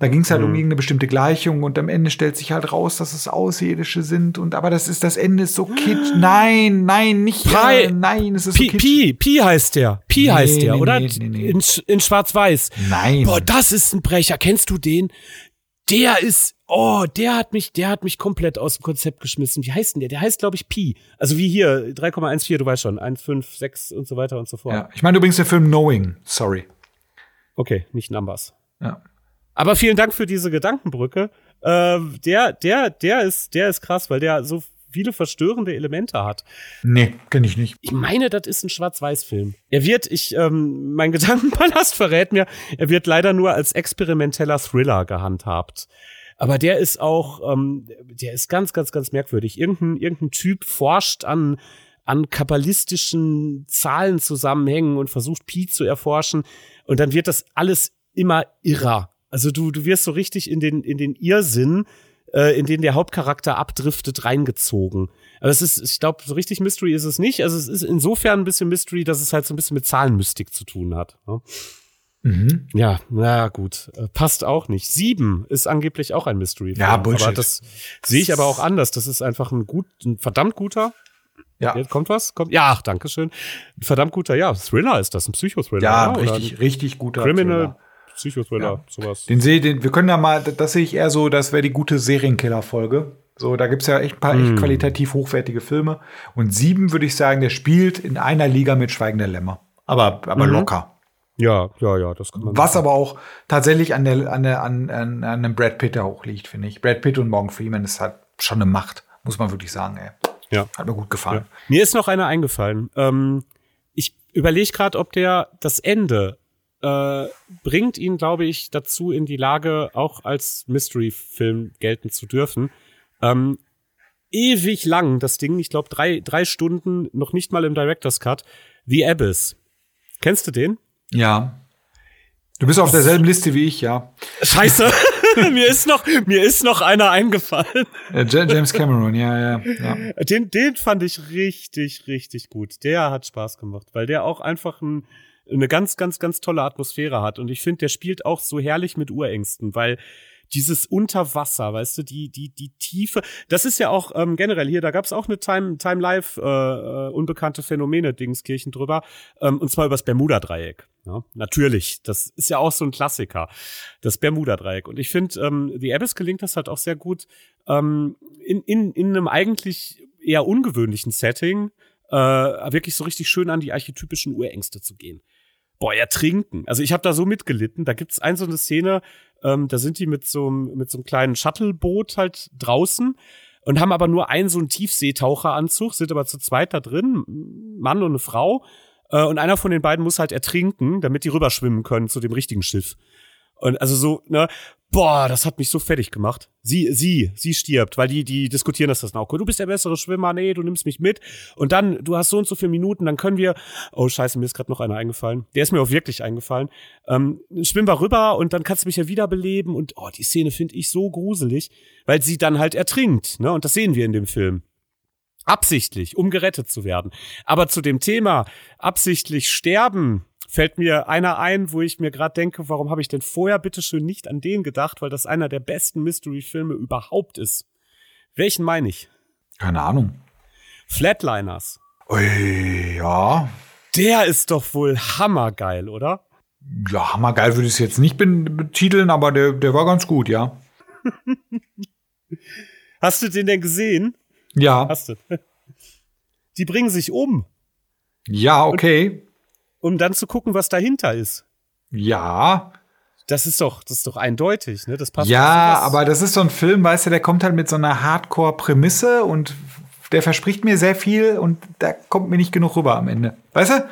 Da ging es halt um irgendeine bestimmte Gleichung und am Ende stellt sich halt raus, dass es Außerirdische sind und aber das ist das Ende ist so kitsch. Nein, nein, nicht Pi- äh, nein, es ist so Pi, kitsch. Pi, Pi heißt der. Pi Nee, heißt der, nee, oder? nee. In, in Schwarz-Weiß. Nein. Boah, das ist ein Brecher. Kennst du den? Der ist, oh, der hat mich, der hat mich komplett aus dem Konzept geschmissen. Wie heißt denn der? Der heißt, glaube ich, Pi. Also wie hier, 3,14, du weißt schon, 1,56 und so weiter und so fort. Ja, ich meine übrigens der Film Knowing, sorry. Okay, nicht Numbers. Ja. Aber vielen Dank für diese Gedankenbrücke. Äh, der, der, der ist, der ist krass, weil der so viele verstörende Elemente hat. Nee, kenne ich nicht. Ich meine, das ist ein Schwarz-Weiß-Film. Er wird, ich, ähm, mein [laughs] Gedankenpalast verrät mir, er wird leider nur als experimenteller Thriller gehandhabt. Aber der ist auch, ähm, der ist ganz, ganz, ganz merkwürdig. Irgendein, irgendein Typ forscht an, an kabbalistischen Zahlenzusammenhängen und versucht Pi zu erforschen. Und dann wird das alles immer irrer. Also du, du wirst so richtig in den, in den Irrsinn, äh, in den der Hauptcharakter abdriftet, reingezogen. Aber es ist, ich glaube, so richtig Mystery ist es nicht. Also es ist insofern ein bisschen Mystery, dass es halt so ein bisschen mit Zahlenmystik zu tun hat. Ne? Mhm. Ja, na gut, äh, passt auch nicht. Sieben ist angeblich auch ein Mystery. Ja, Bullshit. Aber das sehe ich aber auch anders. Das ist einfach ein gut, ein verdammt guter. Ja, Jetzt kommt was? Kommt? Ja, ach, danke schön. Ein verdammt guter, ja, Thriller ist das, ein Psychothriller. ja? Oder richtig, richtig guter Criminal, Thriller. Psychothriller, Ja. sowas. Den sehe, den, wir können ja mal, das sehe ich eher so, das wäre die gute Serienkiller-Folge. So, da gibt's ja echt ein paar echt Mm. qualitativ hochwertige Filme. Und sieben würde ich sagen, der spielt in einer Liga mit Schweigender Lämmer. Aber, aber Mhm. locker. Ja, ja, ja, das kann man. Was aber auch tatsächlich an der, an der, an, an, an einem Brad Pitt da hoch liegt, finde ich. Brad Pitt und Morgan Freeman ist halt schon eine Macht, muss man wirklich sagen, ey. Ja. Hat mir gut gefallen. Ja. Mir ist noch einer eingefallen. Ähm, ich überlege gerade, ob der das Ende äh, bringt ihn, glaube ich, dazu in die Lage, auch als Mystery-Film gelten zu dürfen. Ähm, ewig lang, das Ding, ich glaube drei, drei Stunden, noch nicht mal im Director's Cut. The Abyss. Kennst du den? Ja. Du bist auf derselben Liste wie ich, ja. Scheiße, [laughs] mir ist noch, mir ist noch einer eingefallen. Äh, Ja- James Cameron, ja, ja, ja. Den, den fand ich richtig, richtig gut. Der hat Spaß gemacht, weil der auch einfach ein, eine ganz, ganz, ganz tolle Atmosphäre hat. Und ich finde, der spielt auch so herrlich mit Urängsten, weil dieses Unterwasser, weißt du, die, die, die Tiefe, das ist ja auch ähm, generell hier, da gab's auch eine Time, Time Life, äh, äh, unbekannte Phänomene, Dingskirchen drüber, ähm, und zwar übers Bermuda-Dreieck. Ja, natürlich, das ist ja auch so ein Klassiker, das Bermuda-Dreieck. Und ich finde, ähm, The Abyss gelingt das halt auch sehr gut, ähm, in, in, in einem eigentlich eher ungewöhnlichen Setting äh, wirklich so richtig schön an die archetypischen Urängste zu gehen. Boah, ertrinken. Also ich habe da so mitgelitten. Da gibt's ein so eine Szene, ähm, da sind die mit so, mit so einem kleinen Shuttleboot halt draußen und haben aber nur einen so einen Tiefseetaucheranzug, sind aber zu zweit da drin, Mann und eine Frau. Äh, und einer von den beiden muss halt ertrinken, damit die rüberschwimmen können zu dem richtigen Schiff. Und also so, ne, boah, das hat mich so fertig gemacht. Sie, sie, sie stirbt, weil die, die diskutieren das, das auch. Du bist der bessere Schwimmer, nee, du nimmst mich mit. Und dann, du hast so und so viele Minuten, dann können wir, oh scheiße, mir ist gerade noch einer eingefallen. Der ist mir auch wirklich eingefallen. Ähm, schwimmen wir rüber und dann kannst du mich ja wiederbeleben. Und oh, die Szene finde ich so gruselig, weil sie dann halt ertrinkt, ne? Und das sehen wir in dem Film. Absichtlich, um gerettet zu werden. Aber zu dem Thema absichtlich sterben, fällt mir einer ein, wo ich mir gerade denke, warum habe ich denn vorher bitteschön nicht an den gedacht, weil das einer der besten Mystery-Filme überhaupt ist. Welchen meine ich? Keine Ahnung. Flatliners. Ui, ja. Der ist doch wohl hammergeil, oder? Ja, hammergeil würde ich es jetzt nicht betiteln, aber der, der war ganz gut, ja. [laughs] Hast du den denn gesehen? Ja. Hast du. [laughs] Die bringen sich um. Ja, okay um dann zu gucken, was dahinter ist. Ja. Das ist doch, das ist doch eindeutig, ne? Das passt. Ja, aber das ist so ein Film, weißt du, der kommt halt mit so einer Hardcore-Prämisse und der verspricht mir sehr viel und da kommt mir nicht genug rüber am Ende. Weißt du?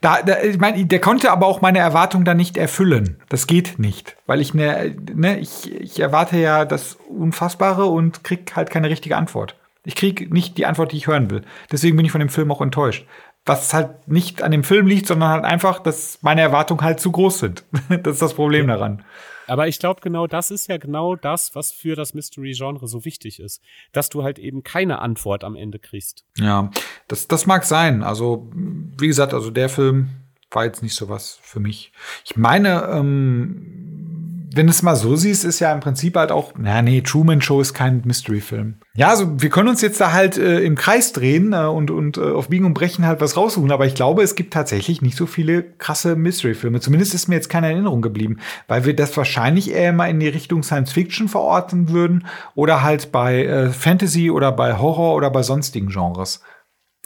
Da, da, ich meine, der konnte aber auch meine Erwartung da nicht erfüllen. Das geht nicht, weil ich mir, ne, ich, ich erwarte ja das Unfassbare und krieg halt keine richtige Antwort. Ich krieg nicht die Antwort, die ich hören will. Deswegen bin ich von dem Film auch enttäuscht was halt nicht an dem Film liegt, sondern halt einfach, dass meine Erwartungen halt zu groß sind. [laughs] das ist das Problem daran. Aber ich glaube, genau das ist ja genau das, was für das Mystery-Genre so wichtig ist. Dass du halt eben keine Antwort am Ende kriegst. Ja, das, das mag sein. Also, wie gesagt, also der Film war jetzt nicht so was für mich. Ich meine, ähm, wenn du es mal so siehst, ist ja im Prinzip halt auch, na nee, Truman Show ist kein Mystery-Film. Ja, also wir können uns jetzt da halt äh, im Kreis drehen äh, und, und äh, auf Biegen und Brechen halt was raussuchen, aber ich glaube, es gibt tatsächlich nicht so viele krasse Mystery-Filme. Zumindest ist mir jetzt keine Erinnerung geblieben, weil wir das wahrscheinlich eher mal in die Richtung Science-Fiction verorten würden oder halt bei äh, Fantasy oder bei Horror oder bei sonstigen Genres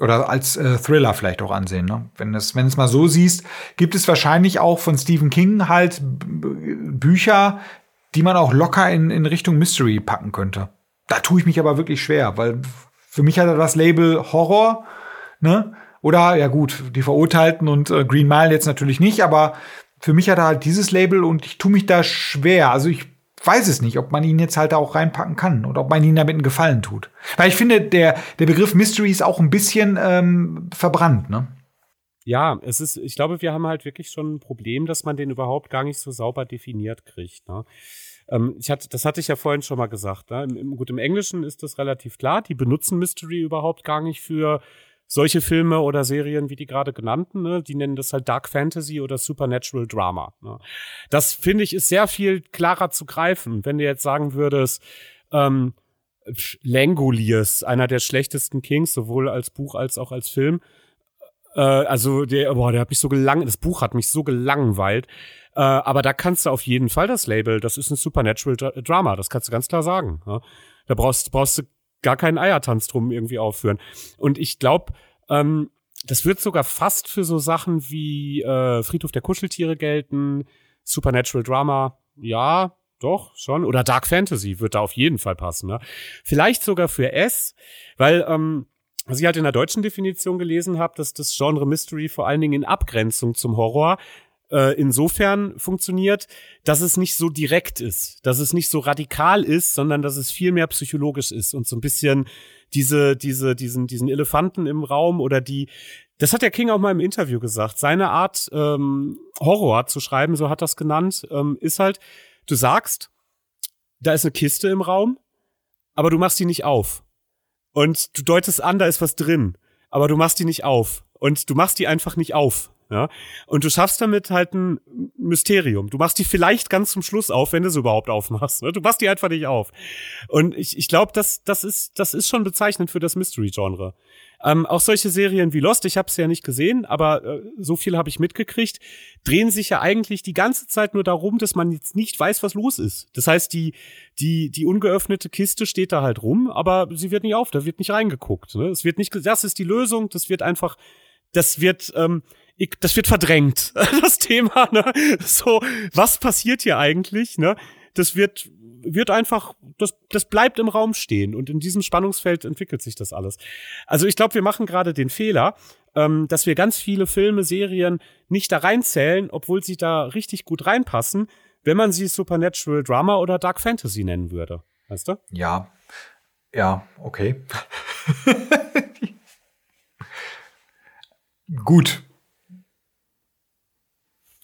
oder als äh, Thriller vielleicht auch ansehen. Ne? Wenn es wenn mal so siehst, gibt es wahrscheinlich auch von Stephen King halt Bücher, die man auch locker in, in Richtung Mystery packen könnte. Da tue ich mich aber wirklich schwer, weil für mich hat er das Label Horror, ne? Oder ja gut, die Verurteilten und äh, Green Mile jetzt natürlich nicht, aber für mich hat er halt dieses Label und ich tue mich da schwer. Also ich weiß es nicht, ob man ihn jetzt halt auch reinpacken kann und ob man ihn damit einen Gefallen tut. Weil ich finde, der, der Begriff Mystery ist auch ein bisschen ähm, verbrannt, ne? Ja, es ist, ich glaube, wir haben halt wirklich schon ein Problem, dass man den überhaupt gar nicht so sauber definiert kriegt. Ne? Ähm, ich hatte, das hatte ich ja vorhin schon mal gesagt. Ne? Im, im, gut, im Englischen ist das relativ klar. Die benutzen Mystery überhaupt gar nicht für solche Filme oder Serien wie die gerade genannten, ne, die nennen das halt Dark Fantasy oder Supernatural Drama. Ne. Das finde ich ist sehr viel klarer zu greifen. Wenn du jetzt sagen würdest, ähm, Langoliers, einer der schlechtesten Kings, sowohl als Buch als auch als Film. Äh, also der, boah, der hat mich so gelang, das Buch hat mich so gelangweilt. Äh, aber da kannst du auf jeden Fall das Label, das ist ein Supernatural Drama, das kannst du ganz klar sagen. Ja. Da brauchst, brauchst du gar keinen Eiertanz drum irgendwie aufführen. Und ich glaube, ähm, das wird sogar fast für so Sachen wie äh, Friedhof der Kuscheltiere gelten, Supernatural Drama, ja, doch, schon. Oder Dark Fantasy wird da auf jeden Fall passen. Ne? Vielleicht sogar für S, weil ähm, was ich halt in der deutschen Definition gelesen habe, dass das Genre Mystery vor allen Dingen in Abgrenzung zum Horror äh, insofern funktioniert, dass es nicht so direkt ist, dass es nicht so radikal ist, sondern dass es viel mehr psychologisch ist und so ein bisschen diese, diese, diesen, diesen Elefanten im Raum oder die, das hat der King auch mal im Interview gesagt. Seine Art, ähm, Horror zu schreiben, so hat das genannt, ähm, ist halt, du sagst, da ist eine Kiste im Raum, aber du machst die nicht auf. Und du deutest an, da ist was drin, aber du machst die nicht auf. Und du machst die einfach nicht auf. Ja? Und du schaffst damit halt ein Mysterium. Du machst die vielleicht ganz zum Schluss auf, wenn du sie überhaupt aufmachst. Ne? Du machst die einfach nicht auf. Und ich, ich glaube, das, das, ist, das ist schon bezeichnend für das Mystery-Genre. Ähm, auch solche Serien wie Lost, ich habe es ja nicht gesehen, aber äh, so viel habe ich mitgekriegt, drehen sich ja eigentlich die ganze Zeit nur darum, dass man jetzt nicht weiß, was los ist. Das heißt, die, die, die ungeöffnete Kiste steht da halt rum, aber sie wird nicht auf, da wird nicht reingeguckt. Ne? Es wird nicht, das ist die Lösung, das wird einfach, das wird, ähm, ich, das wird verdrängt, [laughs] das Thema, ne? So, was passiert hier eigentlich, ne? Das wird, wird einfach, das, das bleibt im Raum stehen und in diesem Spannungsfeld entwickelt sich das alles. Also ich glaube, wir machen gerade den Fehler, ähm, dass wir ganz viele Filme, Serien nicht da reinzählen, obwohl sie da richtig gut reinpassen, wenn man sie Supernatural Drama oder Dark Fantasy nennen würde. Weißt du? Ja. Ja, okay. [laughs] Gut.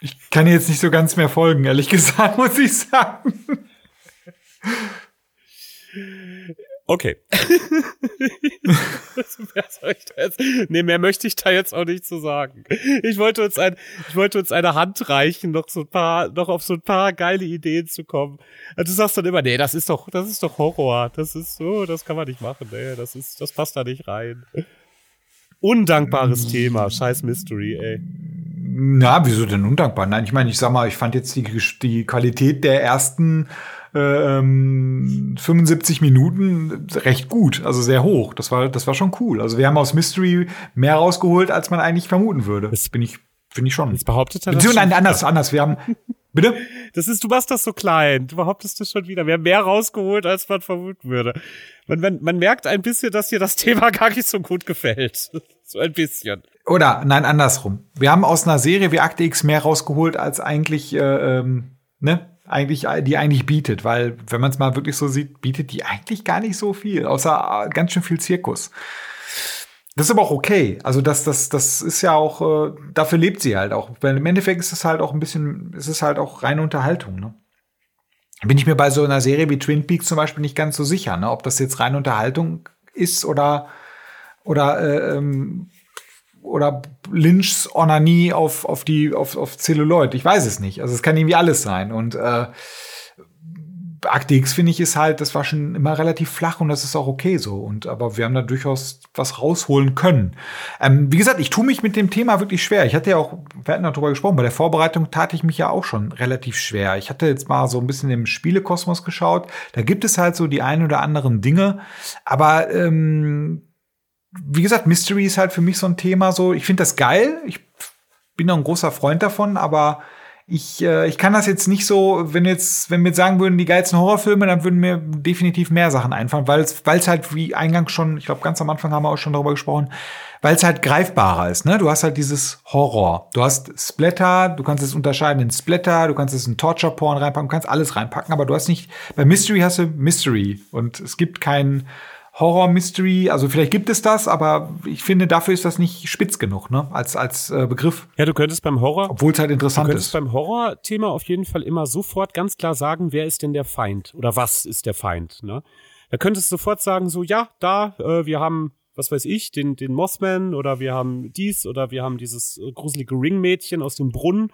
Ich kann jetzt nicht so ganz mehr folgen, ehrlich gesagt, [laughs] muss ich sagen. Okay. [laughs] nee, mehr möchte ich da jetzt auch nicht zu sagen. Ich wollte uns ein, ich wollte uns eine Hand reichen, noch so ein paar, noch auf so ein paar geile Ideen zu kommen. Also du sagst dann immer, nee, das ist doch, das ist doch Horror. Das ist so, das kann man nicht machen, nee, das ist, das passt da nicht rein. Undankbares Thema, scheiß Mystery, ey. Na, wieso denn undankbar? Nein, ich meine, ich sag mal, ich fand jetzt die, die Qualität der ersten ähm, 75 Minuten recht gut, also sehr hoch. Das war, das war schon cool. Also wir haben aus Mystery mehr rausgeholt, als man eigentlich vermuten würde. Das bin ich, finde ich schon. Jetzt behauptet er das Beziehungsweise anders, anders. Wir haben, [laughs] bitte? Das ist, du machst das so klein. Du behauptest das schon wieder. Wir haben mehr rausgeholt, als man vermuten würde. Man, man, man merkt ein bisschen, dass dir das [laughs] Thema gar nicht so gut gefällt. [laughs] so ein bisschen. Oder, nein, andersrum. Wir haben aus einer Serie wie Akte X mehr rausgeholt, als eigentlich, äh, ähm, ne? eigentlich, die eigentlich bietet, weil, wenn man es mal wirklich so sieht, bietet die eigentlich gar nicht so viel, außer äh, ganz schön viel Zirkus. Das ist aber auch okay. Also das, das, das ist ja auch, äh, dafür lebt sie halt auch. Weil im Endeffekt ist es halt auch ein bisschen, es ist halt auch reine Unterhaltung, ne? Bin ich mir bei so einer Serie wie Twin Peaks zum Beispiel nicht ganz so sicher, ne? ob das jetzt reine Unterhaltung ist oder, oder äh, ähm, oder Lynchs Onanie auf, auf die, auf, auf Celluloid. Ich weiß es nicht. Also es kann irgendwie alles sein. Und äh, Akte X, finde ich, ist halt, das war schon immer relativ flach und das ist auch okay so. Und aber wir haben da durchaus was rausholen können. Ähm, wie gesagt, ich tue mich mit dem Thema wirklich schwer. Ich hatte ja auch, wir hatten darüber gesprochen, bei der Vorbereitung tat ich mich ja auch schon relativ schwer. Ich hatte jetzt mal so ein bisschen im Spielekosmos geschaut. Da gibt es halt so die ein oder anderen Dinge. Aber ähm, wie gesagt, Mystery ist halt für mich so ein Thema so. Ich finde das geil. Ich bin auch ein großer Freund davon, aber ich, äh, ich kann das jetzt nicht so, wenn jetzt, wenn wir jetzt sagen würden, die geilsten Horrorfilme, dann würden mir definitiv mehr Sachen einfallen, weil es, weil es halt wie eingangs schon, ich glaube, ganz am Anfang haben wir auch schon darüber gesprochen, weil es halt greifbarer ist, ne? Du hast halt dieses Horror. Du hast Splatter, du kannst es unterscheiden in Splatter, du kannst es in Torture Porn reinpacken, du kannst alles reinpacken, aber du hast nicht, bei Mystery hast du Mystery und es gibt keinen Horror-Mystery, also vielleicht gibt es das, aber ich finde, dafür ist das nicht spitz genug, ne, als, als äh, Begriff. Ja, du könntest beim Horror. Obwohl es halt interessant du könntest ist. beim Horror-Thema auf jeden Fall immer sofort ganz klar sagen, wer ist denn der Feind oder was ist der Feind, ne? Da könntest du sofort sagen, so, ja, da, äh, wir haben was weiß ich, den, den Mossman oder wir haben dies oder wir haben dieses äh, gruselige Ringmädchen aus dem Brunnen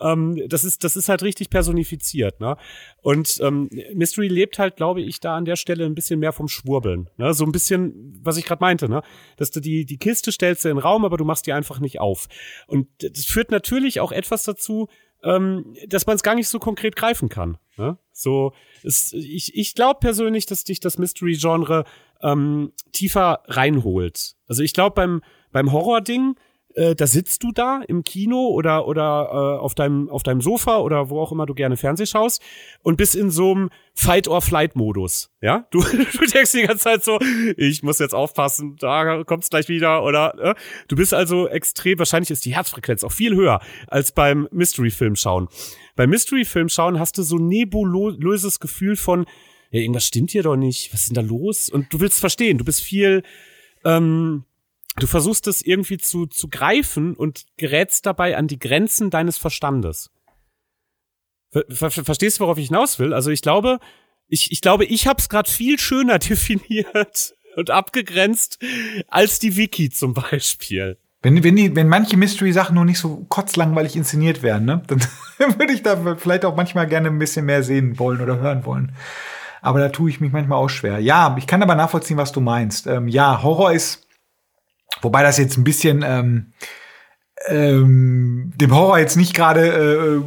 ähm, das ist, das ist halt richtig personifiziert, ne? Und ähm, Mystery lebt halt, glaube ich, da an der Stelle ein bisschen mehr vom Schwurbeln, ne? So ein bisschen, was ich gerade meinte, ne? Dass du die, die Kiste stellst in den Raum, aber du machst die einfach nicht auf. Und das führt natürlich auch etwas dazu, ähm, dass man es gar nicht so konkret greifen kann. Ne? So, es, ich, ich glaube persönlich, dass dich das Mystery-Genre ähm, tiefer reinholt. Also ich glaube beim beim Horror-Ding äh, da sitzt du da im Kino oder oder äh, auf deinem auf deinem Sofa oder wo auch immer du gerne Fernseh schaust und bist in so einem Fight or Flight Modus, ja? Du, [laughs] du denkst die ganze Zeit so, ich muss jetzt aufpassen, da kommt's gleich wieder oder äh? du bist also extrem wahrscheinlich ist die Herzfrequenz auch viel höher als beim Mystery Film schauen. Beim Mystery Film schauen hast du so nebulöses Gefühl von ja, irgendwas stimmt hier doch nicht, was ist denn da los? Und du willst verstehen, du bist viel ähm, du versuchst es irgendwie zu, zu greifen und gerätst dabei an die Grenzen deines Verstandes. Ver, ver, verstehst du, worauf ich hinaus will? Also ich glaube, ich, ich glaube, ich habe es gerade viel schöner [laughs] definiert und abgegrenzt als die Wiki zum Beispiel. Wenn, wenn, die, wenn manche Mystery-Sachen nur nicht so kotzlangweilig inszeniert werden, ne, dann [laughs] würde ich da vielleicht auch manchmal gerne ein bisschen mehr sehen wollen oder hören wollen. Aber da tue ich mich manchmal auch schwer. Ja, ich kann aber nachvollziehen, was du meinst. Ähm, ja, Horror ist Wobei das jetzt ein bisschen ähm, ähm, dem Horror jetzt nicht gerade äh,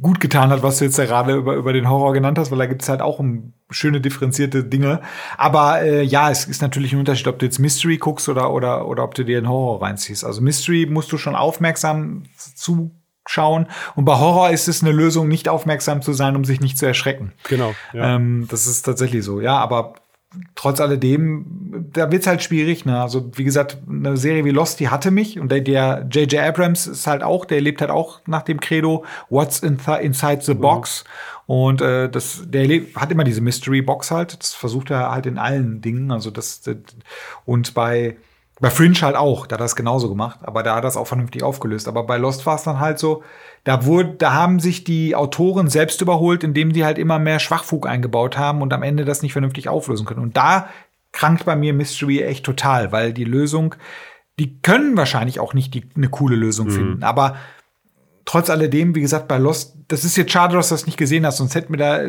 gut getan hat, was du jetzt ja gerade über, über den Horror genannt hast, weil da gibt es halt auch um, schöne differenzierte Dinge. Aber äh, ja, es ist natürlich ein Unterschied, ob du jetzt Mystery guckst oder, oder, oder ob du dir den Horror reinziehst. Also Mystery musst du schon aufmerksam zuschauen. Und bei Horror ist es eine Lösung, nicht aufmerksam zu sein, um sich nicht zu erschrecken. Genau. Ja. Ähm, das ist tatsächlich so. Ja, aber trotz alledem, da wird's halt schwierig. Ne? Also wie gesagt, eine Serie wie Lost, die hatte mich und der J.J. Abrams ist halt auch, der lebt halt auch nach dem Credo What's in inside the box. Mhm. Und äh, das, der hat immer diese Mystery Box halt. Das versucht er halt in allen Dingen. Also das, das und bei bei Fringe halt auch, da hat er das genauso gemacht, aber da hat er das auch vernünftig aufgelöst. Aber bei Lost war es dann halt so, da wurde, da haben sich die Autoren selbst überholt, indem die halt immer mehr Schwachfug eingebaut haben und am Ende das nicht vernünftig auflösen können. Und da krankt bei mir Mystery echt total, weil die Lösung, die können wahrscheinlich auch nicht die, eine coole Lösung mhm. finden, aber trotz alledem, wie gesagt, bei Lost, das ist jetzt schade, dass du das nicht gesehen hast, sonst hätten wir da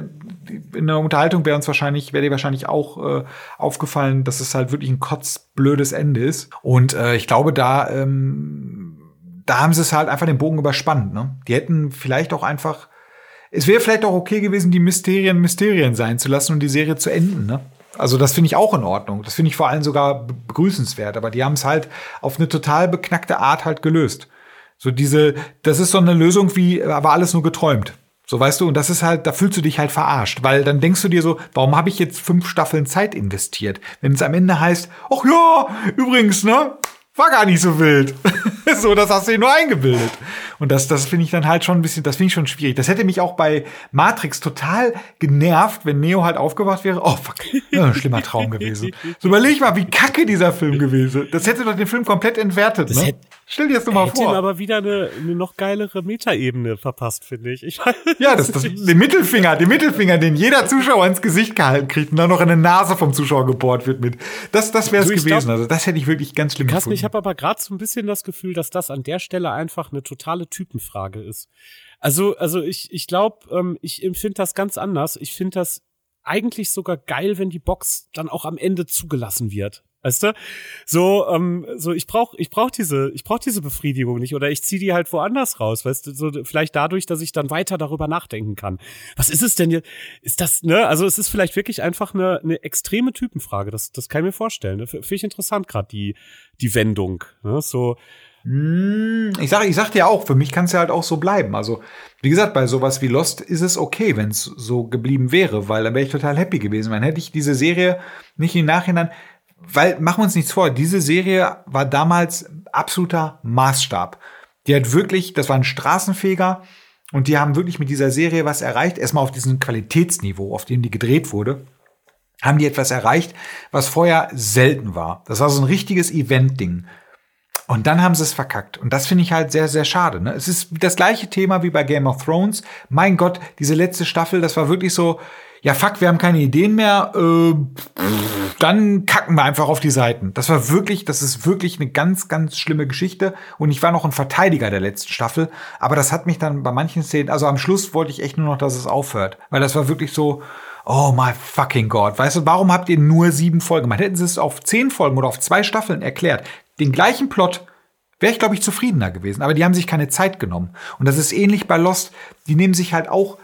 in der Unterhaltung wäre uns wahrscheinlich, wäre dir wahrscheinlich auch äh, aufgefallen, dass es halt wirklich ein kotzblödes Ende ist. Und äh, ich glaube, da, ähm, da haben sie es halt einfach den Bogen überspannt. Ne? Die hätten vielleicht auch einfach, es wäre vielleicht auch okay gewesen, die Mysterien Mysterien sein zu lassen und die Serie zu enden. Ne? Also das finde ich auch in Ordnung. Das finde ich vor allem sogar begrüßenswert. Aber die haben es halt auf eine total beknackte Art halt gelöst. So diese, das ist so eine Lösung wie, war alles nur geträumt. So weißt du, und das ist halt, da fühlst du dich halt verarscht, weil dann denkst du dir so, warum habe ich jetzt fünf Staffeln Zeit investiert? Wenn es am Ende heißt, ach ja, übrigens, ne, war gar nicht so wild. [laughs] so, das hast du dir nur eingebildet. Und das, das finde ich dann halt schon ein bisschen, das finde ich schon schwierig. Das hätte mich auch bei Matrix total genervt, wenn Neo halt aufgewacht wäre. Oh, fuck, ja, ein schlimmer Traum gewesen. So überleg mal, wie kacke dieser Film gewesen. Das hätte doch den Film komplett entwertet, das ne? Hätte, Stell dir das doch mal hätte vor. Ihm aber wieder eine, eine noch geilere Metaebene verpasst, finde ich. ich ja, das, das, den Mittelfinger, den Mittelfinger, den jeder Zuschauer ins Gesicht gehalten kriegt und dann noch in eine Nase vom Zuschauer gebohrt wird mit. Das, das wäre es gewesen. Glaub, also das hätte ich wirklich ganz schlimm gefunden. Ich habe aber gerade so ein bisschen das Gefühl, dass das an der Stelle einfach eine totale Typenfrage ist. Also, also ich, ich glaube, ähm, ich empfinde das ganz anders. Ich finde das eigentlich sogar geil, wenn die Box dann auch am Ende zugelassen wird. Weißt du? So, ähm, so ich brauch, ich brauch diese, ich brauch diese Befriedigung nicht oder ich zieh die halt woanders raus, weißt du? So vielleicht dadurch, dass ich dann weiter darüber nachdenken kann. Was ist es denn hier? Ist das ne? Also es ist vielleicht wirklich einfach eine, eine extreme Typenfrage. Das, das kann ich mir vorstellen. Ne? Finde ich interessant gerade die, die Wendung. Ne? So. Hm, ich sag, ich sag dir auch, für mich kann es ja halt auch so bleiben. Also, wie gesagt, bei sowas wie Lost ist es okay, wenn es so geblieben wäre, weil dann wäre ich total happy gewesen. Dann hätte ich diese Serie nicht im Nachhinein, weil, machen wir uns nichts vor, diese Serie war damals absoluter Maßstab. Die hat wirklich, das war ein Straßenfeger und die haben wirklich mit dieser Serie was erreicht. Erstmal auf diesem Qualitätsniveau, auf dem die gedreht wurde, haben die etwas erreicht, was vorher selten war. Das war so ein richtiges Event-Ding. Und dann haben sie es verkackt. Und das finde ich halt sehr, sehr schade. Ne? Es ist das gleiche Thema wie bei Game of Thrones. Mein Gott, diese letzte Staffel, das war wirklich so, ja fuck, wir haben keine Ideen mehr, äh, dann kacken wir einfach auf die Seiten. Das war wirklich, das ist wirklich eine ganz, ganz schlimme Geschichte. Und ich war noch ein Verteidiger der letzten Staffel, aber das hat mich dann bei manchen Szenen, also am Schluss wollte ich echt nur noch, dass es aufhört. Weil das war wirklich so, oh my fucking God. Weißt du, warum habt ihr nur sieben Folgen gemacht? Hätten sie es auf zehn Folgen oder auf zwei Staffeln erklärt, den gleichen Plot, wäre ich, glaube ich, zufriedener gewesen. Aber die haben sich keine Zeit genommen. Und das ist ähnlich bei Lost. Die nehmen sich halt auch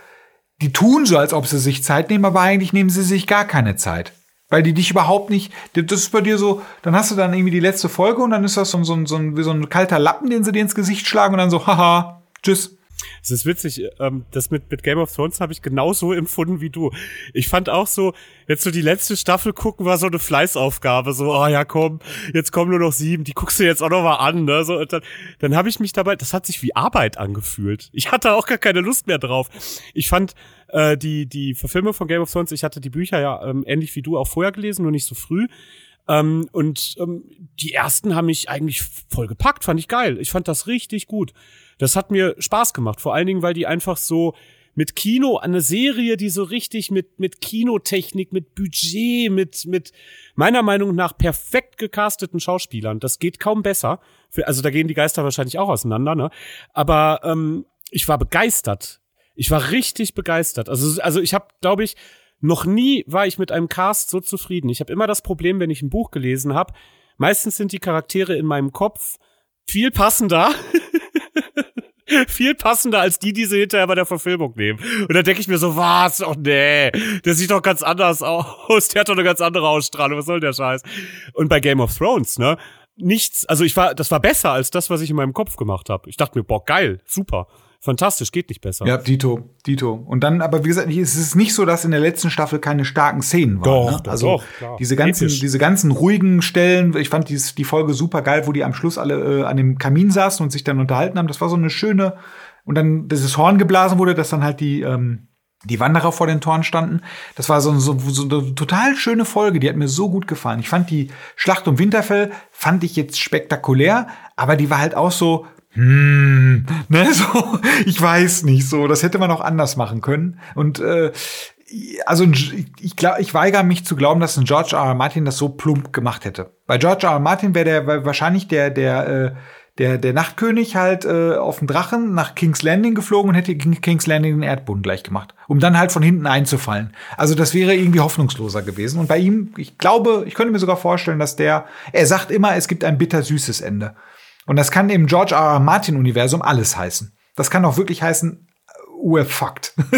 die tun so, als ob sie sich Zeit nehmen, aber eigentlich nehmen sie sich gar keine Zeit. Weil die dich überhaupt nicht, das ist bei dir so, dann hast du dann irgendwie die letzte Folge und dann ist das so, so, so, wie so ein kalter Lappen, den sie dir ins Gesicht schlagen und dann so, haha, tschüss. Es ist witzig, ähm, das mit, mit Game of Thrones habe ich genauso [laughs] empfunden wie du. Ich fand auch so, jetzt so die letzte Staffel gucken war so eine Fleißaufgabe. So, oh ja, komm, jetzt kommen nur noch sieben, die guckst du jetzt auch noch mal an. Ne? So, und dann dann habe ich mich dabei, das hat sich wie Arbeit angefühlt. Ich hatte auch gar keine Lust mehr drauf. Ich fand äh, die, die Verfilmung von Game of Thrones, ich hatte die Bücher ja ähm, ähnlich wie du auch vorher gelesen, nur nicht so früh. Ähm, und ähm, die ersten haben mich eigentlich voll gepackt, fand ich geil. Ich fand das richtig gut. Das hat mir Spaß gemacht, vor allen Dingen, weil die einfach so mit Kino, eine Serie, die so richtig mit, mit Kinotechnik, mit Budget, mit, mit meiner Meinung nach perfekt gecasteten Schauspielern. Das geht kaum besser. Für, also da gehen die Geister wahrscheinlich auch auseinander, ne? Aber ähm, ich war begeistert. Ich war richtig begeistert. Also, also ich habe, glaube ich, noch nie war ich mit einem Cast so zufrieden. Ich habe immer das Problem, wenn ich ein Buch gelesen habe, meistens sind die Charaktere in meinem Kopf viel passender [laughs] [laughs] viel passender als die, die sie hinterher bei der Verfilmung nehmen. Und dann denke ich mir so, was? Oh nee, der sieht doch ganz anders aus. Der hat doch eine ganz andere Ausstrahlung. Was soll der Scheiß? Und bei Game of Thrones, ne? Nichts, also ich war, das war besser als das, was ich in meinem Kopf gemacht habe. Ich dachte mir, boah, geil, super. Fantastisch, geht nicht besser. Ja, Dito, Dito. Und dann, aber wie gesagt, es ist nicht so, dass in der letzten Staffel keine starken Szenen waren. Doch, ne? also doch, klar. diese ganzen, Episch. diese ganzen ruhigen Stellen. Ich fand dies, die Folge super geil, wo die am Schluss alle äh, an dem Kamin saßen und sich dann unterhalten haben. Das war so eine schöne. Und dann dieses Horn geblasen wurde, dass dann halt die ähm, die Wanderer vor den Toren standen. Das war so, so, so eine total schöne Folge, die hat mir so gut gefallen. Ich fand die Schlacht um Winterfell, fand ich jetzt spektakulär, aber die war halt auch so, hm, ne, [laughs] so, ich weiß nicht, so, das hätte man auch anders machen können. Und äh, also ich, glaub, ich weigere mich zu glauben, dass ein George R. R. Martin das so plump gemacht hätte. Bei George R. R. Martin wäre der wahrscheinlich der, der, äh, der, der Nachtkönig halt äh, auf dem Drachen nach King's Landing geflogen und hätte King- King's Landing den Erdboden gleich gemacht, um dann halt von hinten einzufallen. Also das wäre irgendwie hoffnungsloser gewesen. Und bei ihm, ich glaube, ich könnte mir sogar vorstellen, dass der, er sagt immer, es gibt ein bittersüßes Ende. Und das kann im George R. R. Martin-Universum alles heißen. Das kann auch wirklich heißen, we're fucked. [laughs]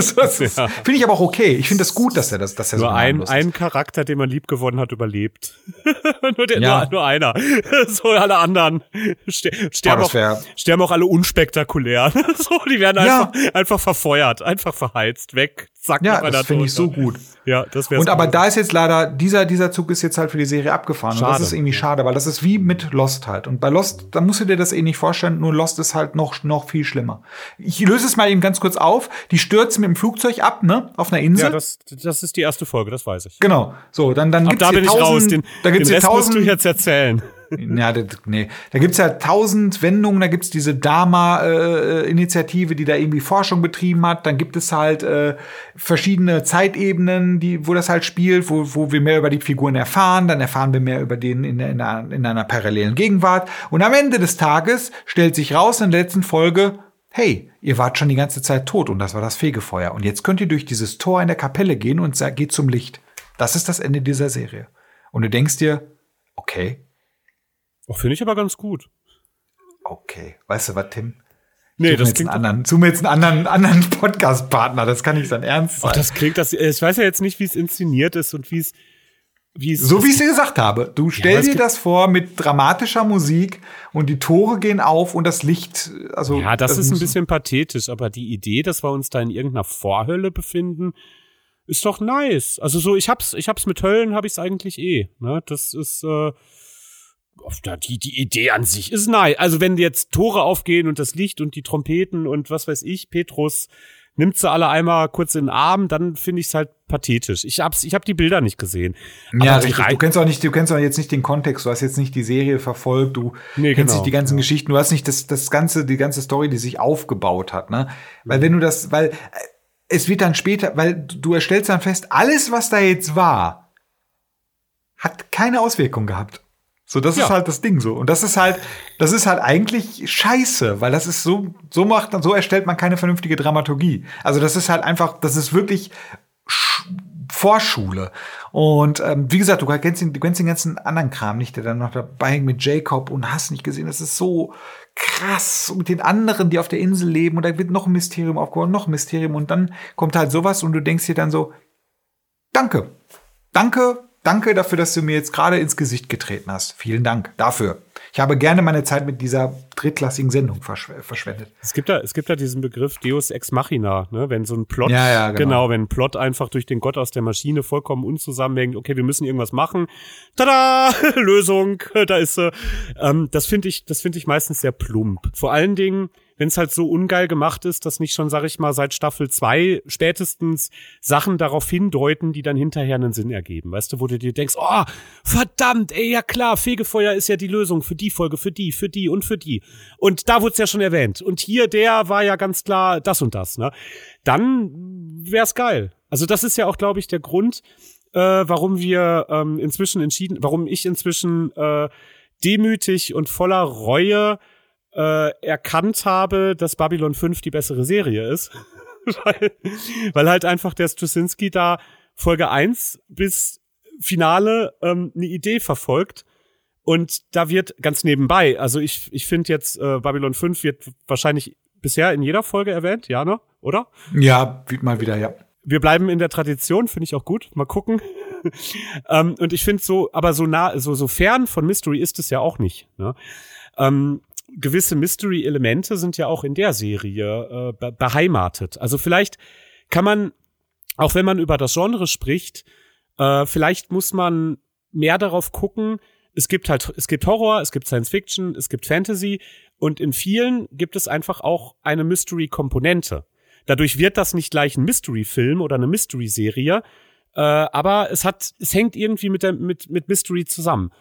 Ja. Finde ich aber auch okay. Ich finde das gut, dass er das, dass er Nur so ein, ist. ein Charakter, den man lieb gewonnen hat, überlebt. [laughs] nur, der, Ja. nur, nur einer. [laughs] so alle anderen ster sterben, das auch, sterben auch alle unspektakulär. so, die werden Ja. einfach, einfach verfeuert, einfach verheizt, weg, zack, Ja, das finde ich so gut. Ja, das wäre Und aber da ist jetzt leider, dieser, dieser Zug ist jetzt halt für die Serie abgefahren. Und das Schade. ist irgendwie schade, weil das ist wie mit Lost halt. Und bei Lost, da musst du dir das eh nicht vorstellen, nur Lost ist halt noch, noch viel schlimmer. Ich löse es mal eben ganz kurz auf. Die stürzen mit dem Flugzeug ab, ne? Auf einer Insel. Ja, das, das ist die erste Folge, das weiß ich. genau. So, dann, dann Ab gibt's da bin ich tausend, raus. Den, da gibt's den Rest musst du tausend, jetzt erzählen. Ja, das, nee. Da gibt's ja tausend Wendungen, da gibt's diese Dharma-Initiative, die da irgendwie Forschung betrieben hat. Dann gibt es halt äh, verschiedene Zeitebenen, die, wo das halt spielt, wo, wo wir mehr über die Figuren erfahren. Dann erfahren wir mehr über den in, in, einer, in einer parallelen Gegenwart. Und am Ende des Tages stellt sich raus in der letzten Folge, hey, ihr wart schon die ganze Zeit tot und das war das Fegefeuer. Und jetzt könnt ihr durch dieses Tor in der Kapelle gehen und geht zum Licht. Das ist das Ende dieser Serie. Und du denkst dir, okay, Oh, Finde ich aber ganz gut. Okay, weißt du was, Tim? Nee, Such das klingt. anderen, such mir jetzt einen anderen, anderen Podcast-Partner. Das kann nicht sein Ernst sein. Ach, das klingt, das, ich weiß ja jetzt nicht, wie es inszeniert ist und wie es, wie es. so wie ich es dir gesagt habe. Du stell es dir das vor mit dramatischer Musik und die Tore gehen auf und das Licht, also. Ja, das, ist ein bisschen pathetisch, aber die Idee, dass wir uns da in irgendeiner Vorhölle befinden, ist doch nice. Also so, ich hab's, ich hab's mit Höllen, hab ich's eigentlich eh. Ne? Das ist, äh, die, die Idee an sich ist nice. Also wenn jetzt Tore aufgehen und das Licht und die Trompeten und was weiß ich, Petrus nimmt sie alle einmal kurz in den Arm, dann finde ich's halt pathetisch. Ich hab's, ich hab die Bilder nicht gesehen. Ja, richtig. Du kennst auch nicht, du kennst auch jetzt nicht den Kontext. Du hast jetzt nicht die Serie verfolgt. Du Nee, kennst genau, nicht die ganzen ja. Geschichten. Du hast nicht das, das ganze, die ganze Story, die sich aufgebaut hat, ne? Weil wenn du das, weil äh, es wird dann später, weil du erstellst dann fest, alles, was da jetzt war, hat keine Auswirkung gehabt. So, das Ja. ist halt das Ding so. Und das ist halt, das ist halt eigentlich scheiße, weil das ist so, so macht, so erstellt man keine vernünftige Dramaturgie. Also das ist halt einfach, das ist wirklich Sch- Vorschule. Und ähm, wie gesagt, du kennst, den, du kennst den ganzen anderen Kram nicht, der dann noch dabei hängt mit Jacob und hast nicht gesehen. Das ist so krass. Und mit den anderen, die auf der Insel leben und da wird noch ein Mysterium aufgebaut, noch ein Mysterium und dann kommt halt sowas und du denkst dir dann so, danke. Danke, danke dafür, dass du mir jetzt gerade ins Gesicht getreten hast. Vielen Dank dafür. Ich habe gerne meine Zeit mit dieser drittklassigen Sendung verschw verschwendet. Es gibt da, es gibt da diesen Begriff Deus ex machina, ne? wenn so ein Plot, Ja, ja, genau. wenn ein Plot einfach durch den Gott aus der Maschine vollkommen unzusammenhängt, okay, wir müssen irgendwas machen, tada, [laughs] Lösung, da ist sie. Ähm, das finde ich, das finde ich meistens sehr plump. Vor allen Dingen, wenn es halt so ungeil gemacht ist, dass nicht schon, sag ich mal, seit Staffel zwei spätestens Sachen darauf hindeuten, die dann hinterher einen Sinn ergeben. Weißt du, wo du dir denkst, oh, verdammt, ey, ja klar, Fegefeuer ist ja die Lösung für die Folge, für die, für die und für die. Und da wurde es ja schon erwähnt. Und hier, der war ja ganz klar das und das, ne? Dann wär's geil. Also das ist ja auch, glaube ich, der Grund, äh, warum wir ähm, inzwischen entschieden, warum ich inzwischen äh, demütig und voller Reue äh, erkannt habe, dass Babylon 5 die bessere Serie ist. [laughs] weil, weil halt einfach der Straczynski da Folge 1 bis Finale ähm, eine Idee verfolgt. Und da wird ganz nebenbei, also ich, ich finde jetzt, äh, Babylon 5 wird wahrscheinlich bisher in jeder Folge erwähnt, ja, ne? Oder? Ja, wie- mal wieder, ja. wir bleiben in der Tradition, finde ich auch gut. Mal gucken. [laughs] ähm, und ich finde so, aber so nah, so, so fern von Mystery ist es ja auch nicht. Ne? Ähm, gewisse Mystery-Elemente sind ja auch in der Serie äh, beheimatet. Also vielleicht kann man, auch wenn man über das Genre spricht, äh, vielleicht muss man mehr darauf gucken, es gibt halt, es gibt Horror, es gibt Science Fiction, es gibt Fantasy und in vielen gibt es einfach auch eine Mystery-Komponente. Dadurch wird das nicht gleich ein Mystery-Film oder eine Mystery-Serie, äh, aber es hat, es hängt irgendwie mit der, mit, mit Mystery zusammen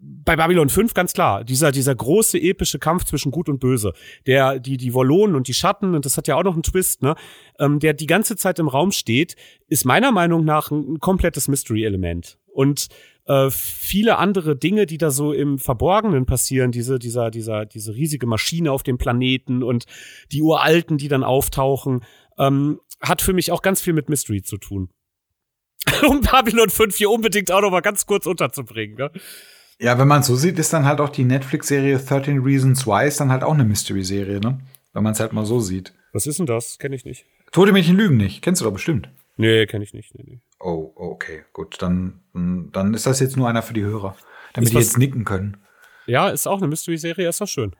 bei Babylon 5 ganz klar, dieser, dieser große epische Kampf zwischen Gut und Böse, der, die, die Wollonen und die Schatten, und das hat ja auch noch einen Twist, ne, ähm, der die ganze Zeit im Raum steht, ist meiner Meinung nach ein, ein komplettes Mystery-Element. Und äh, viele andere Dinge, die da so im Verborgenen passieren, diese, dieser, dieser, diese riesige Maschine auf dem Planeten und die Uralten, die dann auftauchen, ähm, hat für mich auch ganz viel mit Mystery zu tun. [laughs] um Babylon 5 hier unbedingt auch noch mal ganz kurz unterzubringen. Ne? Ja, wenn man so sieht, ist dann halt auch die Netflix-Serie 13 Reasons Why ist dann halt auch eine Mystery-Serie, ne? Wenn man es halt mal so sieht. Was ist denn das? Kenne ich nicht. Tote Mädchen lügen nicht. Kennst du doch bestimmt. Nee, kenne ich nicht. Nee, nee. Oh, okay, gut. Dann, dann ist das jetzt nur einer für die Hörer, damit die jetzt nicken können. Ja, ist auch eine Mystery-Serie, ist doch schön.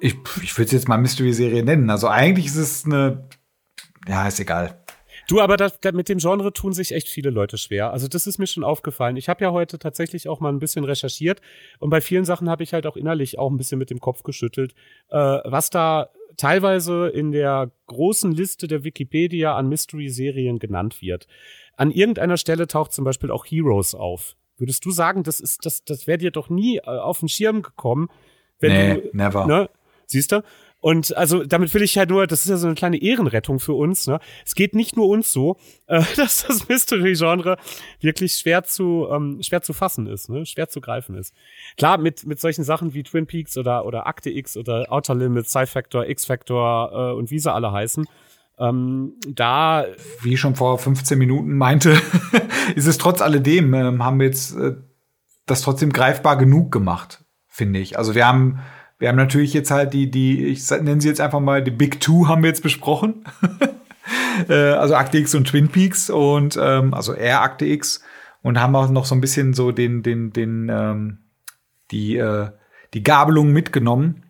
Ich, ich würde es jetzt mal Mystery-Serie nennen. Also eigentlich ist es eine. Ja, ist egal. Du, aber das, mit dem Genre tun sich echt viele Leute schwer. Also das ist mir schon aufgefallen. Ich habe ja heute tatsächlich auch mal ein bisschen recherchiert und bei vielen Sachen habe ich halt auch innerlich auch ein bisschen mit dem Kopf geschüttelt, äh, was da teilweise in der großen Liste der Wikipedia an Mystery-Serien genannt wird. An irgendeiner Stelle taucht zum Beispiel auch Heroes auf. Würdest du sagen, das ist, das, das wäre dir doch nie äh, auf den Schirm gekommen, wenn nee, du, never. Ne, siehst du? Und also damit will ich halt nur, das ist ja so eine kleine Ehrenrettung für uns. Ne? Es geht nicht nur uns so, [laughs] äh, dass das Mystery-Genre wirklich schwer zu ähm, schwer zu fassen ist, ne? schwer zu greifen ist. Klar, mit mit solchen Sachen wie Twin Peaks oder oder Akte X oder Outer Limits, Sci-Factor, X-Factor äh, und wie sie alle heißen, ähm, da wie ich schon vor 15 Minuten meinte, [laughs] ist es trotz alledem ähm, haben wir jetzt äh, das trotzdem greifbar genug gemacht, finde ich. Also wir haben wir haben natürlich jetzt halt die, die, ich nenne sie jetzt einfach mal, die Big Two haben wir jetzt besprochen. [laughs] Äh, also Akte X und Twin Peaks und ähm, also eher Akte X und haben auch noch so ein bisschen so den, den, den, ähm, die, äh, die Gabelung mitgenommen.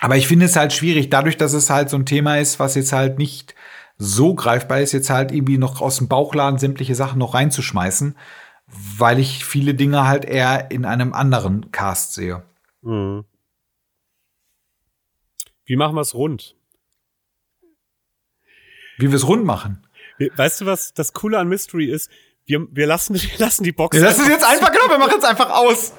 Aber ich finde es halt schwierig, dadurch, dass es halt so ein Thema ist, was jetzt halt nicht so greifbar ist, jetzt halt irgendwie noch aus dem Bauchladen sämtliche Sachen noch reinzuschmeißen, weil ich viele Dinge halt eher in einem anderen Cast sehe. Mhm. Wie machen wir es rund? Wie wir es rund machen? Weißt du, was das Coole an Mystery ist? Wir, wir, lassen, [laughs] wir lassen die Box. Wir lassen es jetzt einfach, genau, wir machen es einfach aus.